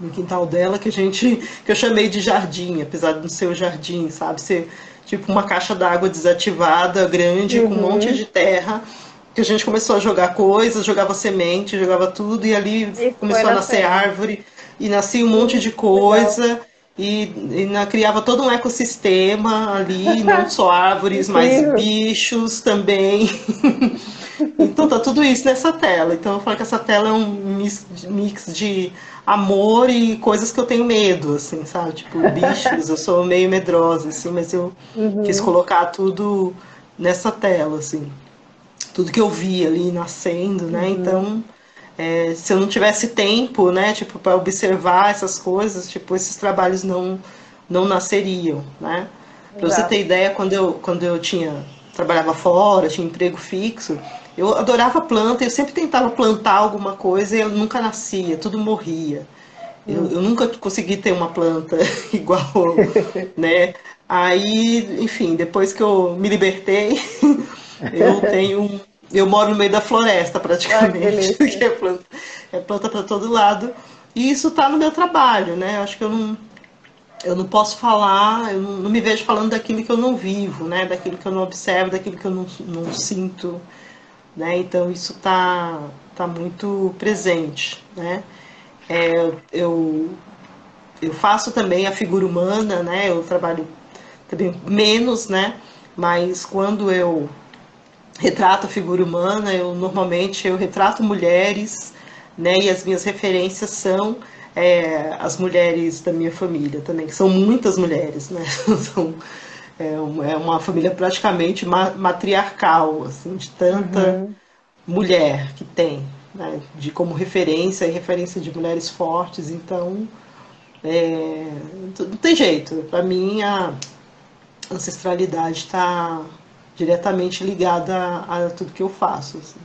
no quintal dela que a gente que eu chamei de jardim, apesar de não ser o jardim, sabe? Ser tipo uma caixa d'água desativada, grande, uhum. com um uhum. monte de terra que a gente começou a jogar coisas, jogava semente, jogava tudo, e ali e começou a nascer árvore, e nascia um monte de coisa, e, e na, criava todo um ecossistema ali, não só árvores, mas bichos também. então tá tudo isso nessa tela. Então eu falo que essa tela é um mix, mix de amor e coisas que eu tenho medo, assim, sabe? Tipo, bichos, eu sou meio medrosa, assim, mas eu uhum. quis colocar tudo nessa tela, assim tudo que eu vi ali nascendo, né? Uhum. Então, é, se eu não tivesse tempo, né, tipo, para observar essas coisas, tipo, esses trabalhos não não nasceriam, né? Para você ter ideia, quando eu quando eu tinha trabalhava fora, tinha emprego fixo, eu adorava planta, eu sempre tentava plantar alguma coisa e eu nunca nascia, tudo morria. Eu, eu nunca consegui ter uma planta igual, né? Aí, enfim, depois que eu me libertei, eu tenho Eu moro no meio da floresta, praticamente. Ah, é planta, é planta para todo lado. E isso está no meu trabalho, né? Acho que eu não, eu não posso falar, eu não, não, me vejo falando daquilo que eu não vivo, né? Daquilo que eu não observo, daquilo que eu não, não sinto, né? Então isso está tá muito presente, né? É, eu, eu faço também a figura humana, né? Eu trabalho também menos, né? Mas quando eu retrato a figura humana, eu normalmente eu retrato mulheres, né? E as minhas referências são é, as mulheres da minha família também, que são muitas mulheres, né? são, é, uma, é uma família praticamente matriarcal, assim, de tanta uhum. mulher que tem, né? De como referência e referência de mulheres fortes, então é, não tem jeito. Para mim a ancestralidade está diretamente ligada a, a tudo que eu faço. Assim.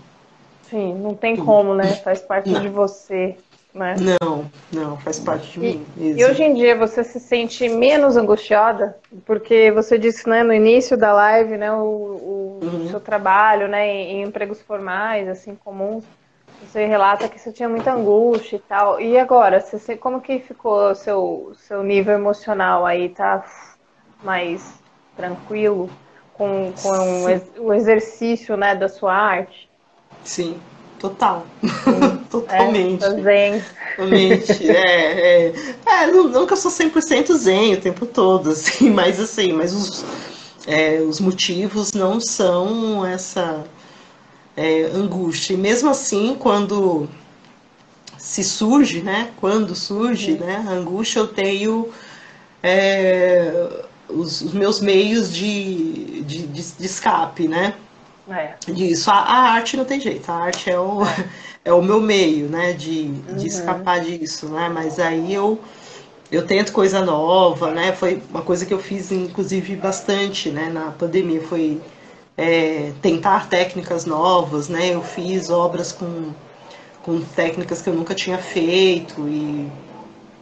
Sim, não tem como, né? Faz parte não. de você. Né? Não, não, faz parte de e, mim. E hoje em dia você se sente menos angustiada? Porque você disse né, no início da live, né, o, o uhum. seu trabalho né, em, em, empregos formais, assim, comuns, você relata que você tinha muita angústia e tal. E agora, você, como que ficou o seu, seu nível emocional aí? Tá mais tranquilo com, com o exercício né, da sua arte? Sim, total. Totalmente. É, zen. Totalmente. É, é, é, nunca sou 100% zen o tempo todo, assim, mas assim, mas os, é, os motivos não são essa é, angústia. E mesmo assim, quando se surge, né? Quando surge, né? A angústia, eu tenho é, os, os, meus meios de, de, de, de escape, né? É. Disso. A, a, arte não tem jeito, a arte é o, é. é o meu meio, né, de, uhum. de escapar disso, né? Mas aí eu eu tento coisa nova, né? Foi uma coisa que eu fiz, inclusive, bastante, né? Na pandemia, foi é, tentar técnicas novas, né? Eu fiz obras com, com técnicas que eu nunca tinha feito e,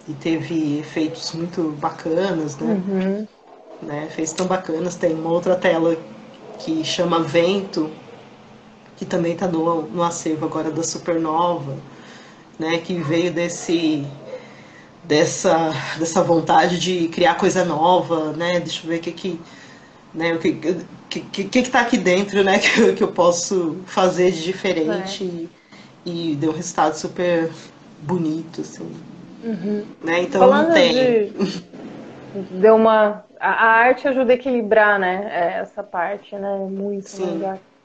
e teve efeitos muito bacanas, né? Uhum. né? Fez tão bacanas. Tem uma outra tela que chama Vento, que também está no, no acervo agora da Supernova, né, que veio desse dessa dessa vontade de criar coisa nova, né? Deixa eu ver o que que né, o que que, que, que tá aqui dentro, né, que, eu, que eu posso fazer de diferente é. e, e deu um resultado super bonito, assim. Uhum. Né? Então Falando não tem. De... Deu uma a, a, arte ajuda a equilibrar, né? É, essa parte, né? Muito Sim.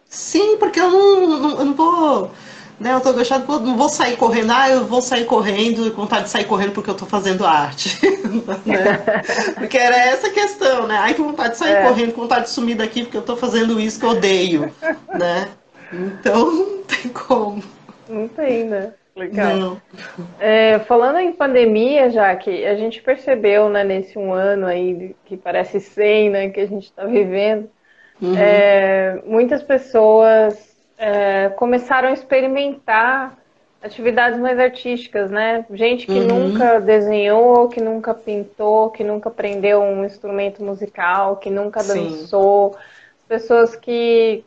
Sim, porque eu não, não, eu não vou. Né, eu tô gostando, não vou sair correndo, ah, eu vou sair correndo, com vontade de sair correndo porque eu tô fazendo arte. né? Porque era essa a questão, né? Ai, que vontade de sair é. correndo, com vontade de sumir daqui porque eu tô fazendo isso que eu odeio. né? Então não tem como. Não tem, né? Legal. É, falando em pandemia, já que a gente percebeu, né, nesse um ano aí que parece sem, né, que a gente está vivendo, uhum. é, muitas pessoas é, começaram a experimentar atividades mais artísticas, né? Gente que uhum. nunca desenhou, que nunca pintou, que nunca aprendeu um instrumento musical, que nunca dançou, Sim. pessoas que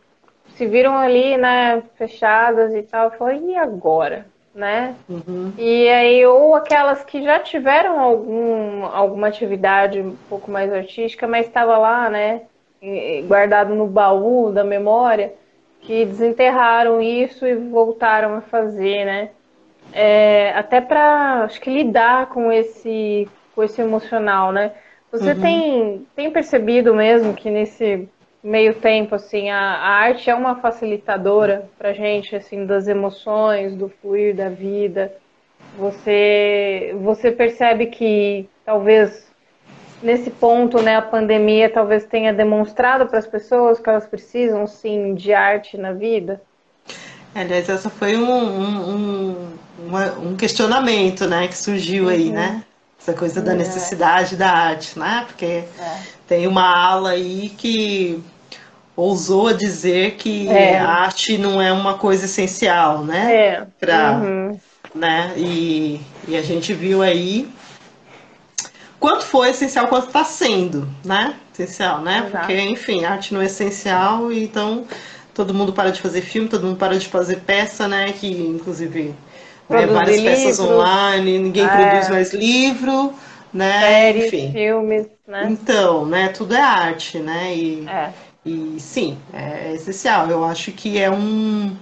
se viram ali, né, fechadas e tal, falaram, e agora? Né? Uhum. E aí, ou aquelas que já tiveram algum, alguma atividade um pouco mais artística, mas estava lá, né? Guardado no baú da memória, que desenterraram isso e voltaram a fazer, né? É, até para acho que lidar com esse com esse emocional, né? Você uhum. tem, tem percebido mesmo que nesse meio tempo, assim, a, a arte é uma facilitadora para gente, assim, das emoções, do fluir da vida. Você, você percebe que talvez nesse ponto, né, a pandemia talvez tenha demonstrado para as pessoas que elas precisam, sim, de arte na vida? É, aliás, essa foi um, um, um, um questionamento, né, que surgiu uhum. aí, né? Essa coisa da é. necessidade da arte, né? Porque é. tem uma ala aí que ousou a dizer que é. a arte não é uma coisa essencial, né? É. Pra, uhum. né? E, e a gente viu aí quanto foi essencial, quanto está sendo, né? Essencial, né? Exato. Porque, enfim, arte não é essencial, então todo mundo para de fazer filme, todo mundo para de fazer peça, né? Que inclusive né, várias livros, peças online, ninguém é. produz mais livro, né? Séries, enfim. filmes, né? Então, né? Tudo é arte, né? E, é. E sim, é essencial. Eu acho que é um.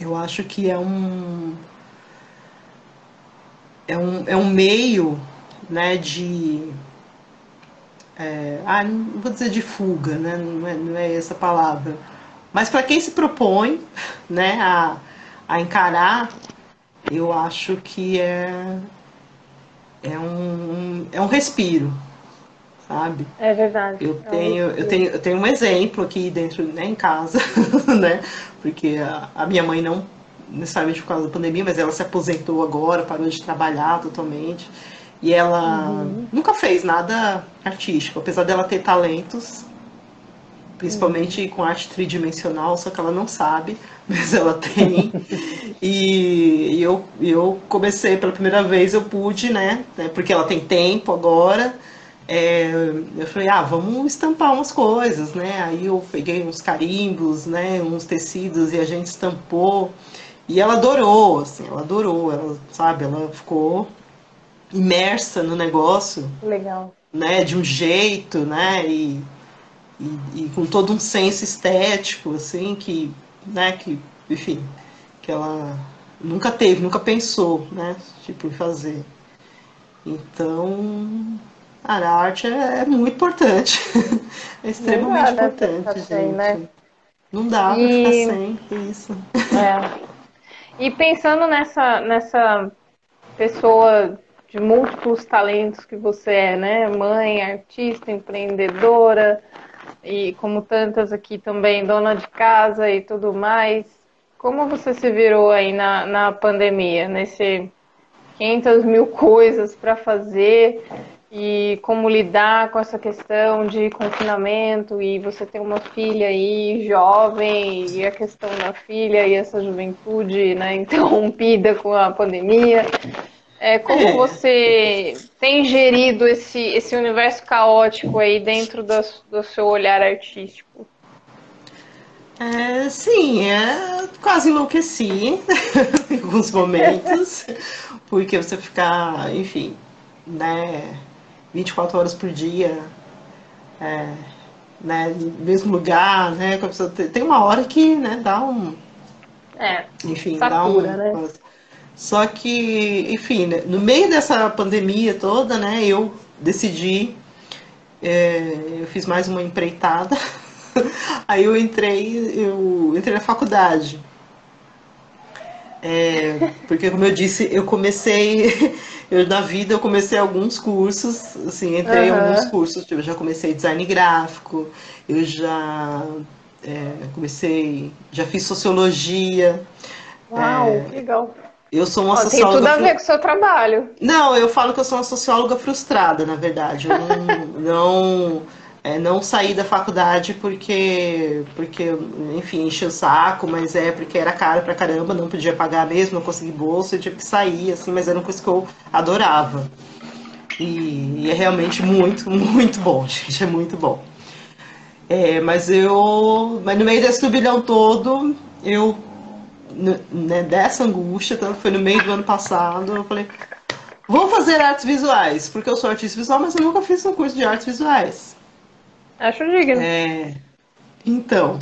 Eu acho que é um. É um, é um meio né, de. É, ah, não vou dizer de fuga, né? Não é, não é essa palavra. Mas para quem se propõe né, a, a encarar, eu acho que é, é, um, é um respiro, sabe? É verdade. Eu tenho, eu tenho, eu tenho um exemplo aqui dentro, né, em casa, né? Porque a, a, minha mãe não necessariamente por causa da pandemia, mas ela se aposentou agora, parou de trabalhar totalmente. E ela uhum. nunca fez nada artístico, apesar dela ter talentos, principalmente uhum. com arte tridimensional, só que ela não sabe, mas ela tem. e, e eu, eu comecei pela primeira vez, eu pude, né? né porque ela tem tempo agora. É, eu falei, ah, vamos estampar umas coisas, né? Aí eu peguei uns carimbos, né? Uns tecidos e a gente estampou. E ela adorou, assim, ela adorou, ela, sabe, ela ficou imersa no negócio. Legal. Né, de um jeito, né, e, e, e, com todo um senso estético, assim, que, né, que, enfim, que ela nunca teve, nunca pensou, né, tipo, em fazer. Então, cara, a arte é, é muito importante, é extremamente importante, gente. Sem, né? Não dá e... pra ficar sem isso. É. E pensando nessa, nessa pessoa de múltiplos talentos que você é, né? Mãe, artista, empreendedora e como tantas aqui também, dona de casa e tudo mais. Como você se virou aí na, na pandemia, nesse 500 mil coisas para fazer e como lidar com essa questão de confinamento e você tem uma filha aí jovem e a questão da filha e essa juventude né, interrompida com a pandemia. É, como é. você tem gerido esse, esse universo caótico aí dentro do, do seu olhar artístico? É, sim, é, quase enlouqueci em alguns momentos, porque você ficar, enfim, né, 24 horas por dia, é, né, no mesmo lugar, né, tem uma hora que, né, dá um... É, enfim, satura, dá um... Né? Só que, enfim, né, no meio dessa pandemia toda, né, eu decidi, é, eu fiz mais uma empreitada, aí eu entrei, eu entrei na faculdade. É, porque, como eu disse, eu comecei eu na vida eu comecei alguns cursos, assim, entrei em alguns cursos, tipo, eu já comecei design gráfico, eu já é, comecei, já fiz sociologia. Uau, é, legal. Eu sou uma Ó, socióloga. Tem tudo a ver com o seu trabalho. Não, eu falo que eu sou uma socióloga frustrada, na verdade. Eu não, não é, não saí da faculdade porque, porque, enfim, enchi o saco, mas é porque era caro pra caramba, não podia pagar mesmo, não consegui bolsa, eu tive que sair, assim, mas era uma coisa que eu adorava. E, e é realmente muito, muito bom, gente, é muito bom. É, mas eu, mas no meio desse turbilhão todo, eu, né, dessa angústia, foi no meio do ano passado, eu falei, vou fazer artes visuais, porque eu sou artista visual, mas eu nunca fiz um curso de artes visuais. Acho digno. É, então,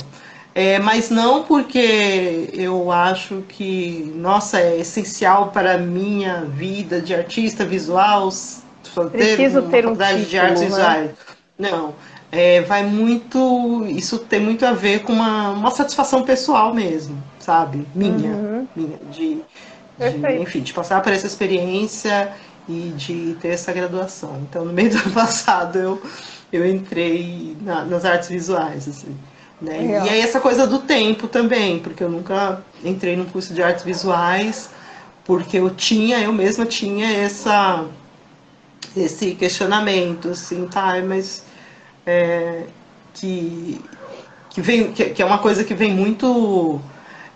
é, mas não porque eu acho que, nossa, é essencial para a minha vida de artista visual Preciso ter, ter um título, de artes né? visuais. Não, é, vai muito, isso tem muito a ver com uma, uma satisfação pessoal mesmo, sabe? Minha, uhum. minha de, de, enfim, de passar por essa experiência e de ter essa graduação. Então, no meio do ano passado, eu eu entrei na, nas artes visuais, assim. Né? E aí essa coisa do tempo também, porque eu nunca entrei num curso de artes visuais, porque eu tinha, eu mesma tinha essa, esse questionamento, assim, tá, mas é, que, que, vem, que, que é uma coisa que vem muito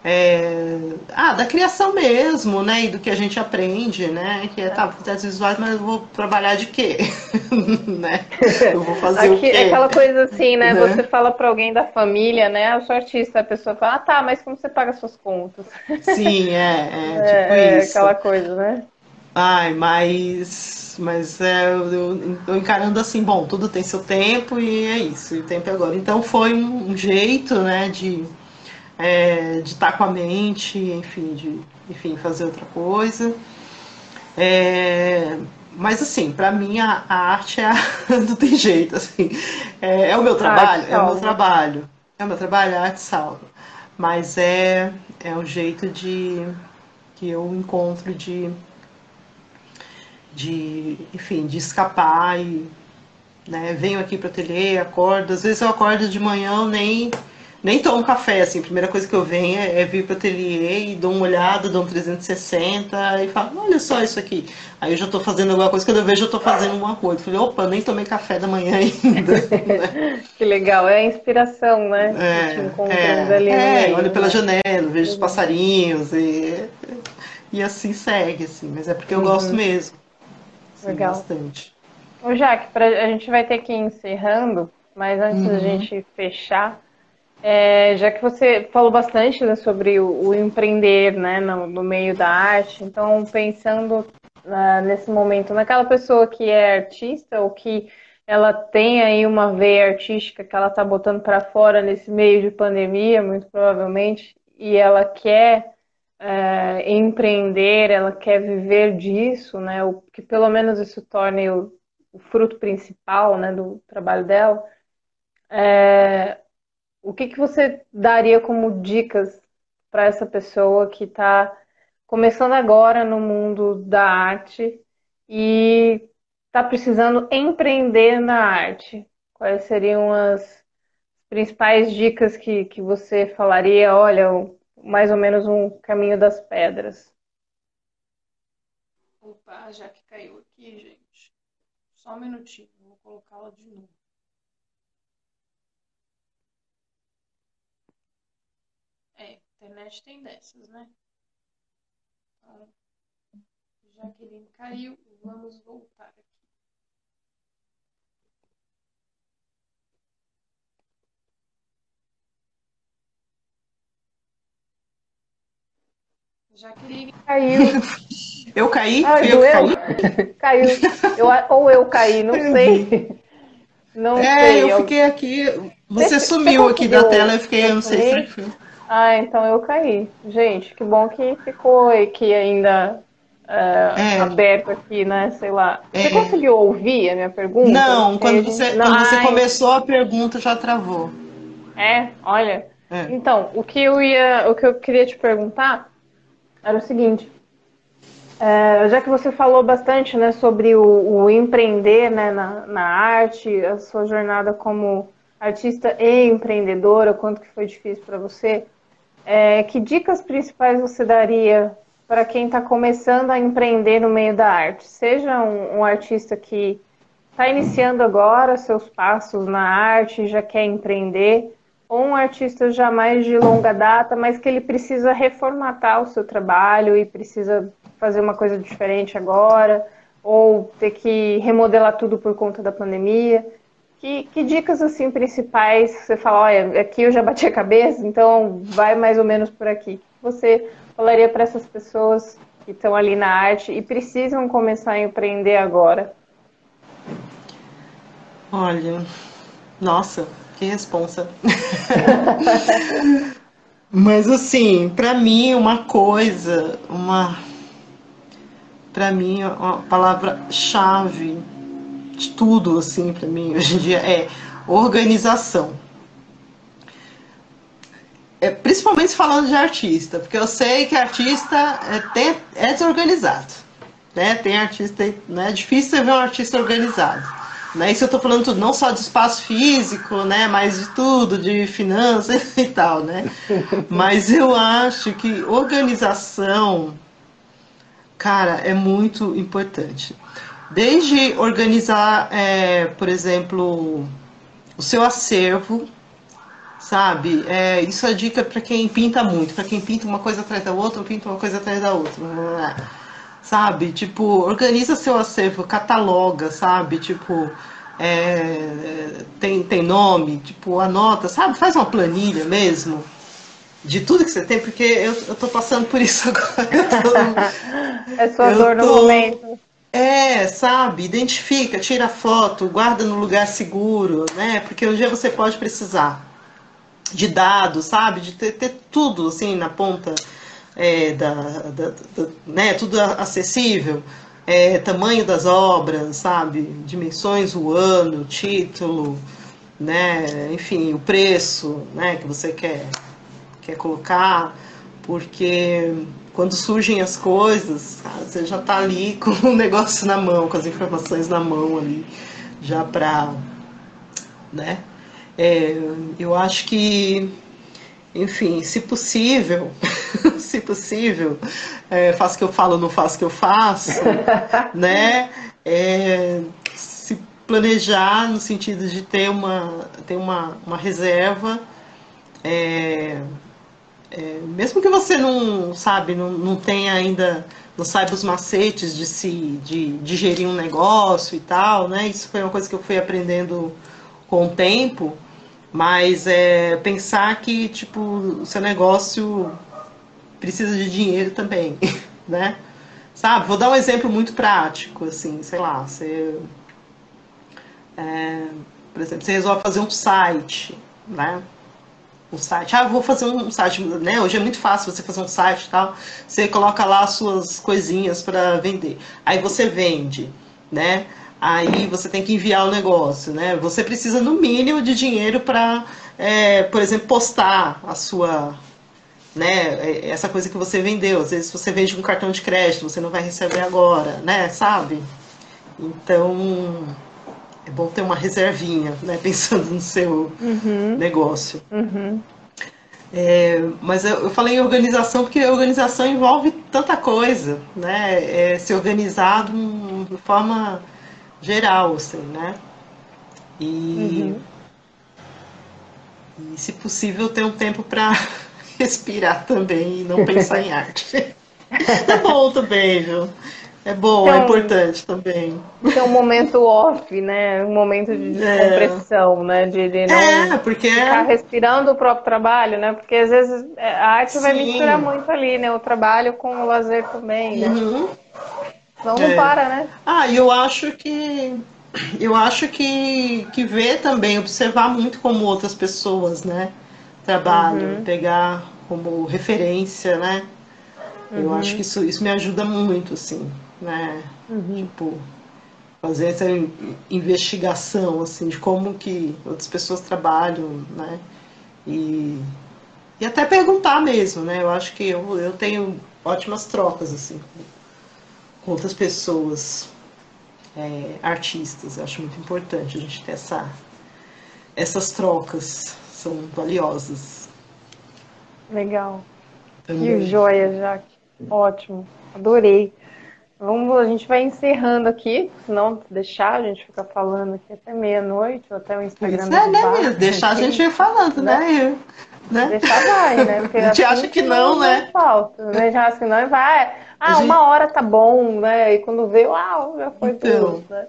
é, ah, da criação mesmo, né? E do que a gente aprende, né? Que é, tá, projetos visuais, mas eu vou trabalhar de quê? né? Eu vou fazer Aqui, o quê? É aquela coisa assim, né? né? Você fala para alguém da família, né? Eu sou artista, a pessoa fala, ah, tá, mas como você paga suas contas? Sim, é, é, é tipo é, isso. aquela coisa, né? Ai, mas, mas é, eu, eu encarando assim, bom, tudo tem seu tempo e é isso, e o tempo é agora. Então foi um, um jeito, né, de é, de estar com a mente, enfim, de enfim, fazer outra coisa. É, mas assim, para mim a, a, arte é a, não tem jeito, assim. É, é o meu trabalho, é o meu trabalho. É o meu trabalho, a arte salva. Mas é, é o jeito de que eu encontro de, de enfim, de escapar e né, venho aqui para o ateliê, acordo. Às vezes eu acordo de manhã, nem nem tomo café, assim, a primeira coisa que eu venho é, é vir para o ateliê e dou uma olhada, dou um 360 e falo, olha só isso aqui. Aí eu já estou fazendo alguma coisa, quando eu vejo eu estou fazendo uma coisa. Falei, opa, nem tomei café da manhã ainda. que legal, é a inspiração, né? É, é, ali é olho pela né? janela, vejo os passarinhos e, e assim segue, assim, mas é porque eu uhum. gosto mesmo. Sim, legal. Bastante. Ô, Jaque, pra, a gente vai ter que ir encerrando, mas antes uhum. da gente fechar, é, já que você falou bastante né, sobre o, o, empreender né, no, no, meio da arte, então pensando uh, nesse momento naquela pessoa que é artista ou que ela tem aí uma veia artística que ela está botando para fora nesse meio de pandemia, muito provavelmente, e ela quer uh, empreender, ela quer viver disso, né, o que pelo menos isso torne o, o fruto principal né, do trabalho dela. É, o que, que você daria como dicas para essa pessoa que está começando agora no mundo da arte e está precisando empreender na arte? Quais seriam as principais dicas que, que você falaria? Olha, mais ou menos um caminho das pedras. Opa, já que caiu aqui, gente. Só um minutinho, vou colocá-la de novo. Internet tem dessas, né? Então, Jaqueline caiu, vamos voltar aqui. Jaqueline caiu. Eu caí? Ah, eu caí? Caiu. Eu, ou eu caí, não sei. Não é, sei. eu fiquei aqui. Você, você sumiu você aqui da tela, eu fiquei, eu não sei se foi. Ah, então eu caí. Gente, que bom que ficou aqui ainda uh, é. aberto aqui, né? Sei lá. Você é. conseguiu ouvir a minha pergunta? Não, quando você, quando você começou a pergunta já travou. É, olha. É. Então, o que eu ia, o que eu queria te perguntar era o seguinte. É, já que você falou bastante né, sobre o, o empreender né, na, na arte, a sua jornada como artista e empreendedora, quanto que foi difícil para você, é, que dicas principais você daria para quem está começando a empreender no meio da arte? Seja um, um artista que está iniciando agora seus passos na arte, já quer empreender, ou um artista já mais de longa data, mas que ele precisa reformatar o seu trabalho e precisa fazer uma coisa diferente agora, ou ter que remodelar tudo por conta da pandemia. Que, que, dicas assim principais você fala, olha, aqui eu já bati a cabeça, então vai mais ou menos por aqui. O que você falaria para essas pessoas que estão ali na arte e precisam começar a empreender agora? Olha, nossa, que responsa. Mas assim, para mim uma coisa, uma para mim uma palavra chave de tudo, assim, para mim, hoje em dia, é organização. É, principalmente falando de artista, porque eu sei que artista é, tem, é desorganizado. Né? Tem artista, né? é difícil você ver um artista organizado. Né? Isso eu estou falando não só de espaço físico, né? mas de tudo, de finanças e tal. Né? Mas eu acho que organização, cara, é muito importante. Desde organizar, é, por exemplo, o seu acervo, sabe? É, isso é dica para quem pinta muito, para quem pinta uma coisa atrás da outra, pinta uma coisa atrás da outra. Sabe? Tipo, organiza seu acervo, cataloga, sabe? Tipo, é, tem, tem nome, tipo, anota, sabe? Faz uma planilha mesmo de tudo que você tem, porque eu, eu tô passando por isso agora. Tô, é sua dor tô, no momento. É, sabe, identifica, tira foto, guarda no lugar seguro, né? Porque um dia você pode precisar de dados, sabe? De ter, ter tudo assim na ponta é, da, da, da, né? Tudo acessível. É, tamanho das obras, sabe? Dimensões, o ano, título, né? Enfim, o preço, né? Que você quer, quer colocar, porque quando surgem as coisas, você já está ali com o negócio na mão, com as informações na mão ali, já para, né? É, eu acho que enfim, se possível, se possível, é, faço o que eu falo, não faço o que eu faço, né? É, se planejar no sentido de ter uma, ter uma, uma reserva, é, é, mesmo que você não sabe, não, não tenha ainda, não saiba os macetes de se de, de gerir um negócio e tal, né? Isso foi uma coisa que eu fui aprendendo com o tempo mas é pensar que tipo o seu negócio precisa de dinheiro também, né? Sabe? Vou dar um exemplo muito prático, assim, sei lá, você, é, por exemplo, você resolve fazer um site, né? Um site, ah, vou fazer um site, né? Hoje é muito fácil você fazer um site e tal. Você coloca lá as suas coisinhas para vender. Aí você vende, né? aí você tem que enviar o negócio, né? Você precisa no mínimo de dinheiro para, é, por exemplo, postar a sua, né? É, essa coisa que você vendeu. Às vezes você vende um cartão de crédito, você não vai receber agora, né? Sabe? Então é bom ter uma reservinha, né? Pensando no seu uhum. negócio. Uhum. É, mas eu, eu, falei em organização porque organização envolve tanta coisa, né? É, se organizar de forma geral, assim, né? E, uhum. e se possível ter um tempo para respirar também e não pensar em arte. É bom também, viu? É bom, é então, é importante também. Tem um momento off, né? Um momento de é. descompressão, é. né? De, de não é, porque é ficar respirando o próprio trabalho, né? Porque às vezes a arte Sim. vai misturar muito ali, né? O trabalho com o lazer também, né? Uhum. Não, não é. para, né? Ah, e eu acho que eu acho que, que ver também, observar muito como outras pessoas, né, trabalham, uhum. pegar como referência, né? Uhum. Eu acho que isso, isso me ajuda muito, assim, né? Uhum. Tipo, fazer essa investigação, assim, de como que outras pessoas trabalham, né? E, e até perguntar mesmo, né? Eu acho que eu, eu tenho ótimas trocas, assim, com outras pessoas, é, artistas. Eu acho muito importante a gente ter essa, essas trocas, são valiosas. Legal. Também. Que joia, Jaque. Ótimo, adorei. Vamos, a gente vai encerrando aqui, senão deixar, a gente fica falando aqui até meia-noite, ou até o Instagram. Isso é, né? Deixar a gente ir falando, né? né? né? Deixar vai, né? Porque a gente acha que não, né? Falta, né? A gente acha que não e vai. Ah, gente... uma hora tá bom, né? E quando vê, uau, já foi então, tudo, né?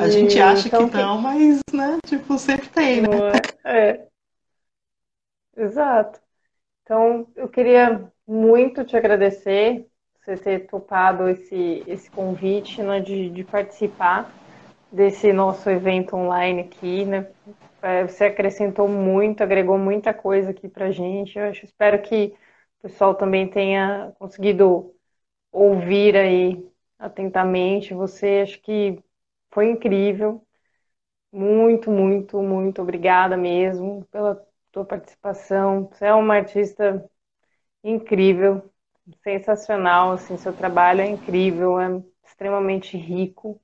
A gente acha então, que não, mas, né? Tipo, sempre tem, né? É. é. Exato. Então, eu queria muito te agradecer você ter topado esse, esse convite né, de, de participar desse nosso evento online aqui, né? É, você acrescentou muito, agregou muita coisa aqui para gente. Eu acho, espero que o pessoal também tenha conseguido ouvir aí atentamente. Você acho que foi incrível. Muito, muito, muito obrigada mesmo pela tua participação. Você é uma artista incrível, sensacional, assim, seu trabalho é incrível, é extremamente rico.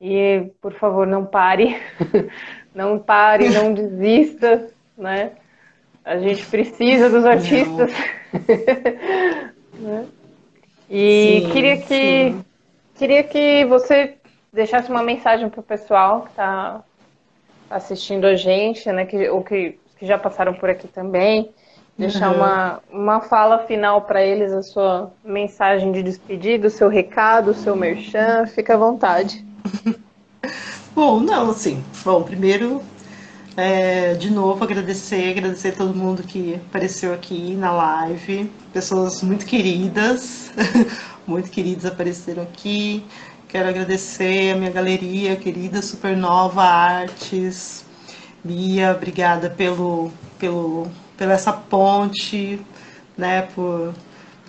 E, por favor, não pare, não pare, não desista, né? A gente precisa dos artistas. né? E sim, queria que sim. queria que você deixasse uma mensagem para o pessoal que está assistindo a gente, né? Que, ou que, que já passaram por aqui também. Deixar uhum. uma, uma fala final para eles, a sua mensagem de despedida, o seu recado, o seu merchan, fica à vontade. bom, não, assim, bom, primeiro, é, de novo, agradecer, agradecer a todo mundo que apareceu aqui na live, pessoas muito queridas, muito queridas apareceram aqui. Quero agradecer a minha galeria querida Supernova Artes. Bia, obrigada pelo, pelo, pela essa ponte, né, por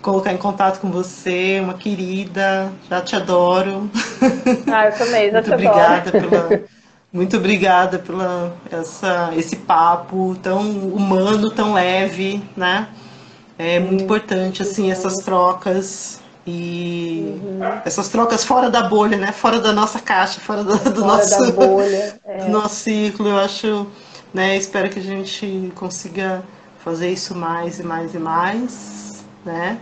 colocar em contato com você, uma querida, já te adoro. Ah, eu também, já muito te obrigada adoro. Pela, muito obrigada pela essa, esse papo tão humano, tão leve, né? É muito importante assim essas trocas e uhum. essas trocas fora da bolha, né? Fora da nossa caixa, fora do, do fora nosso bolha, é. do nosso ciclo. Eu acho, né? Espero que a gente consiga fazer isso mais e mais e mais, né?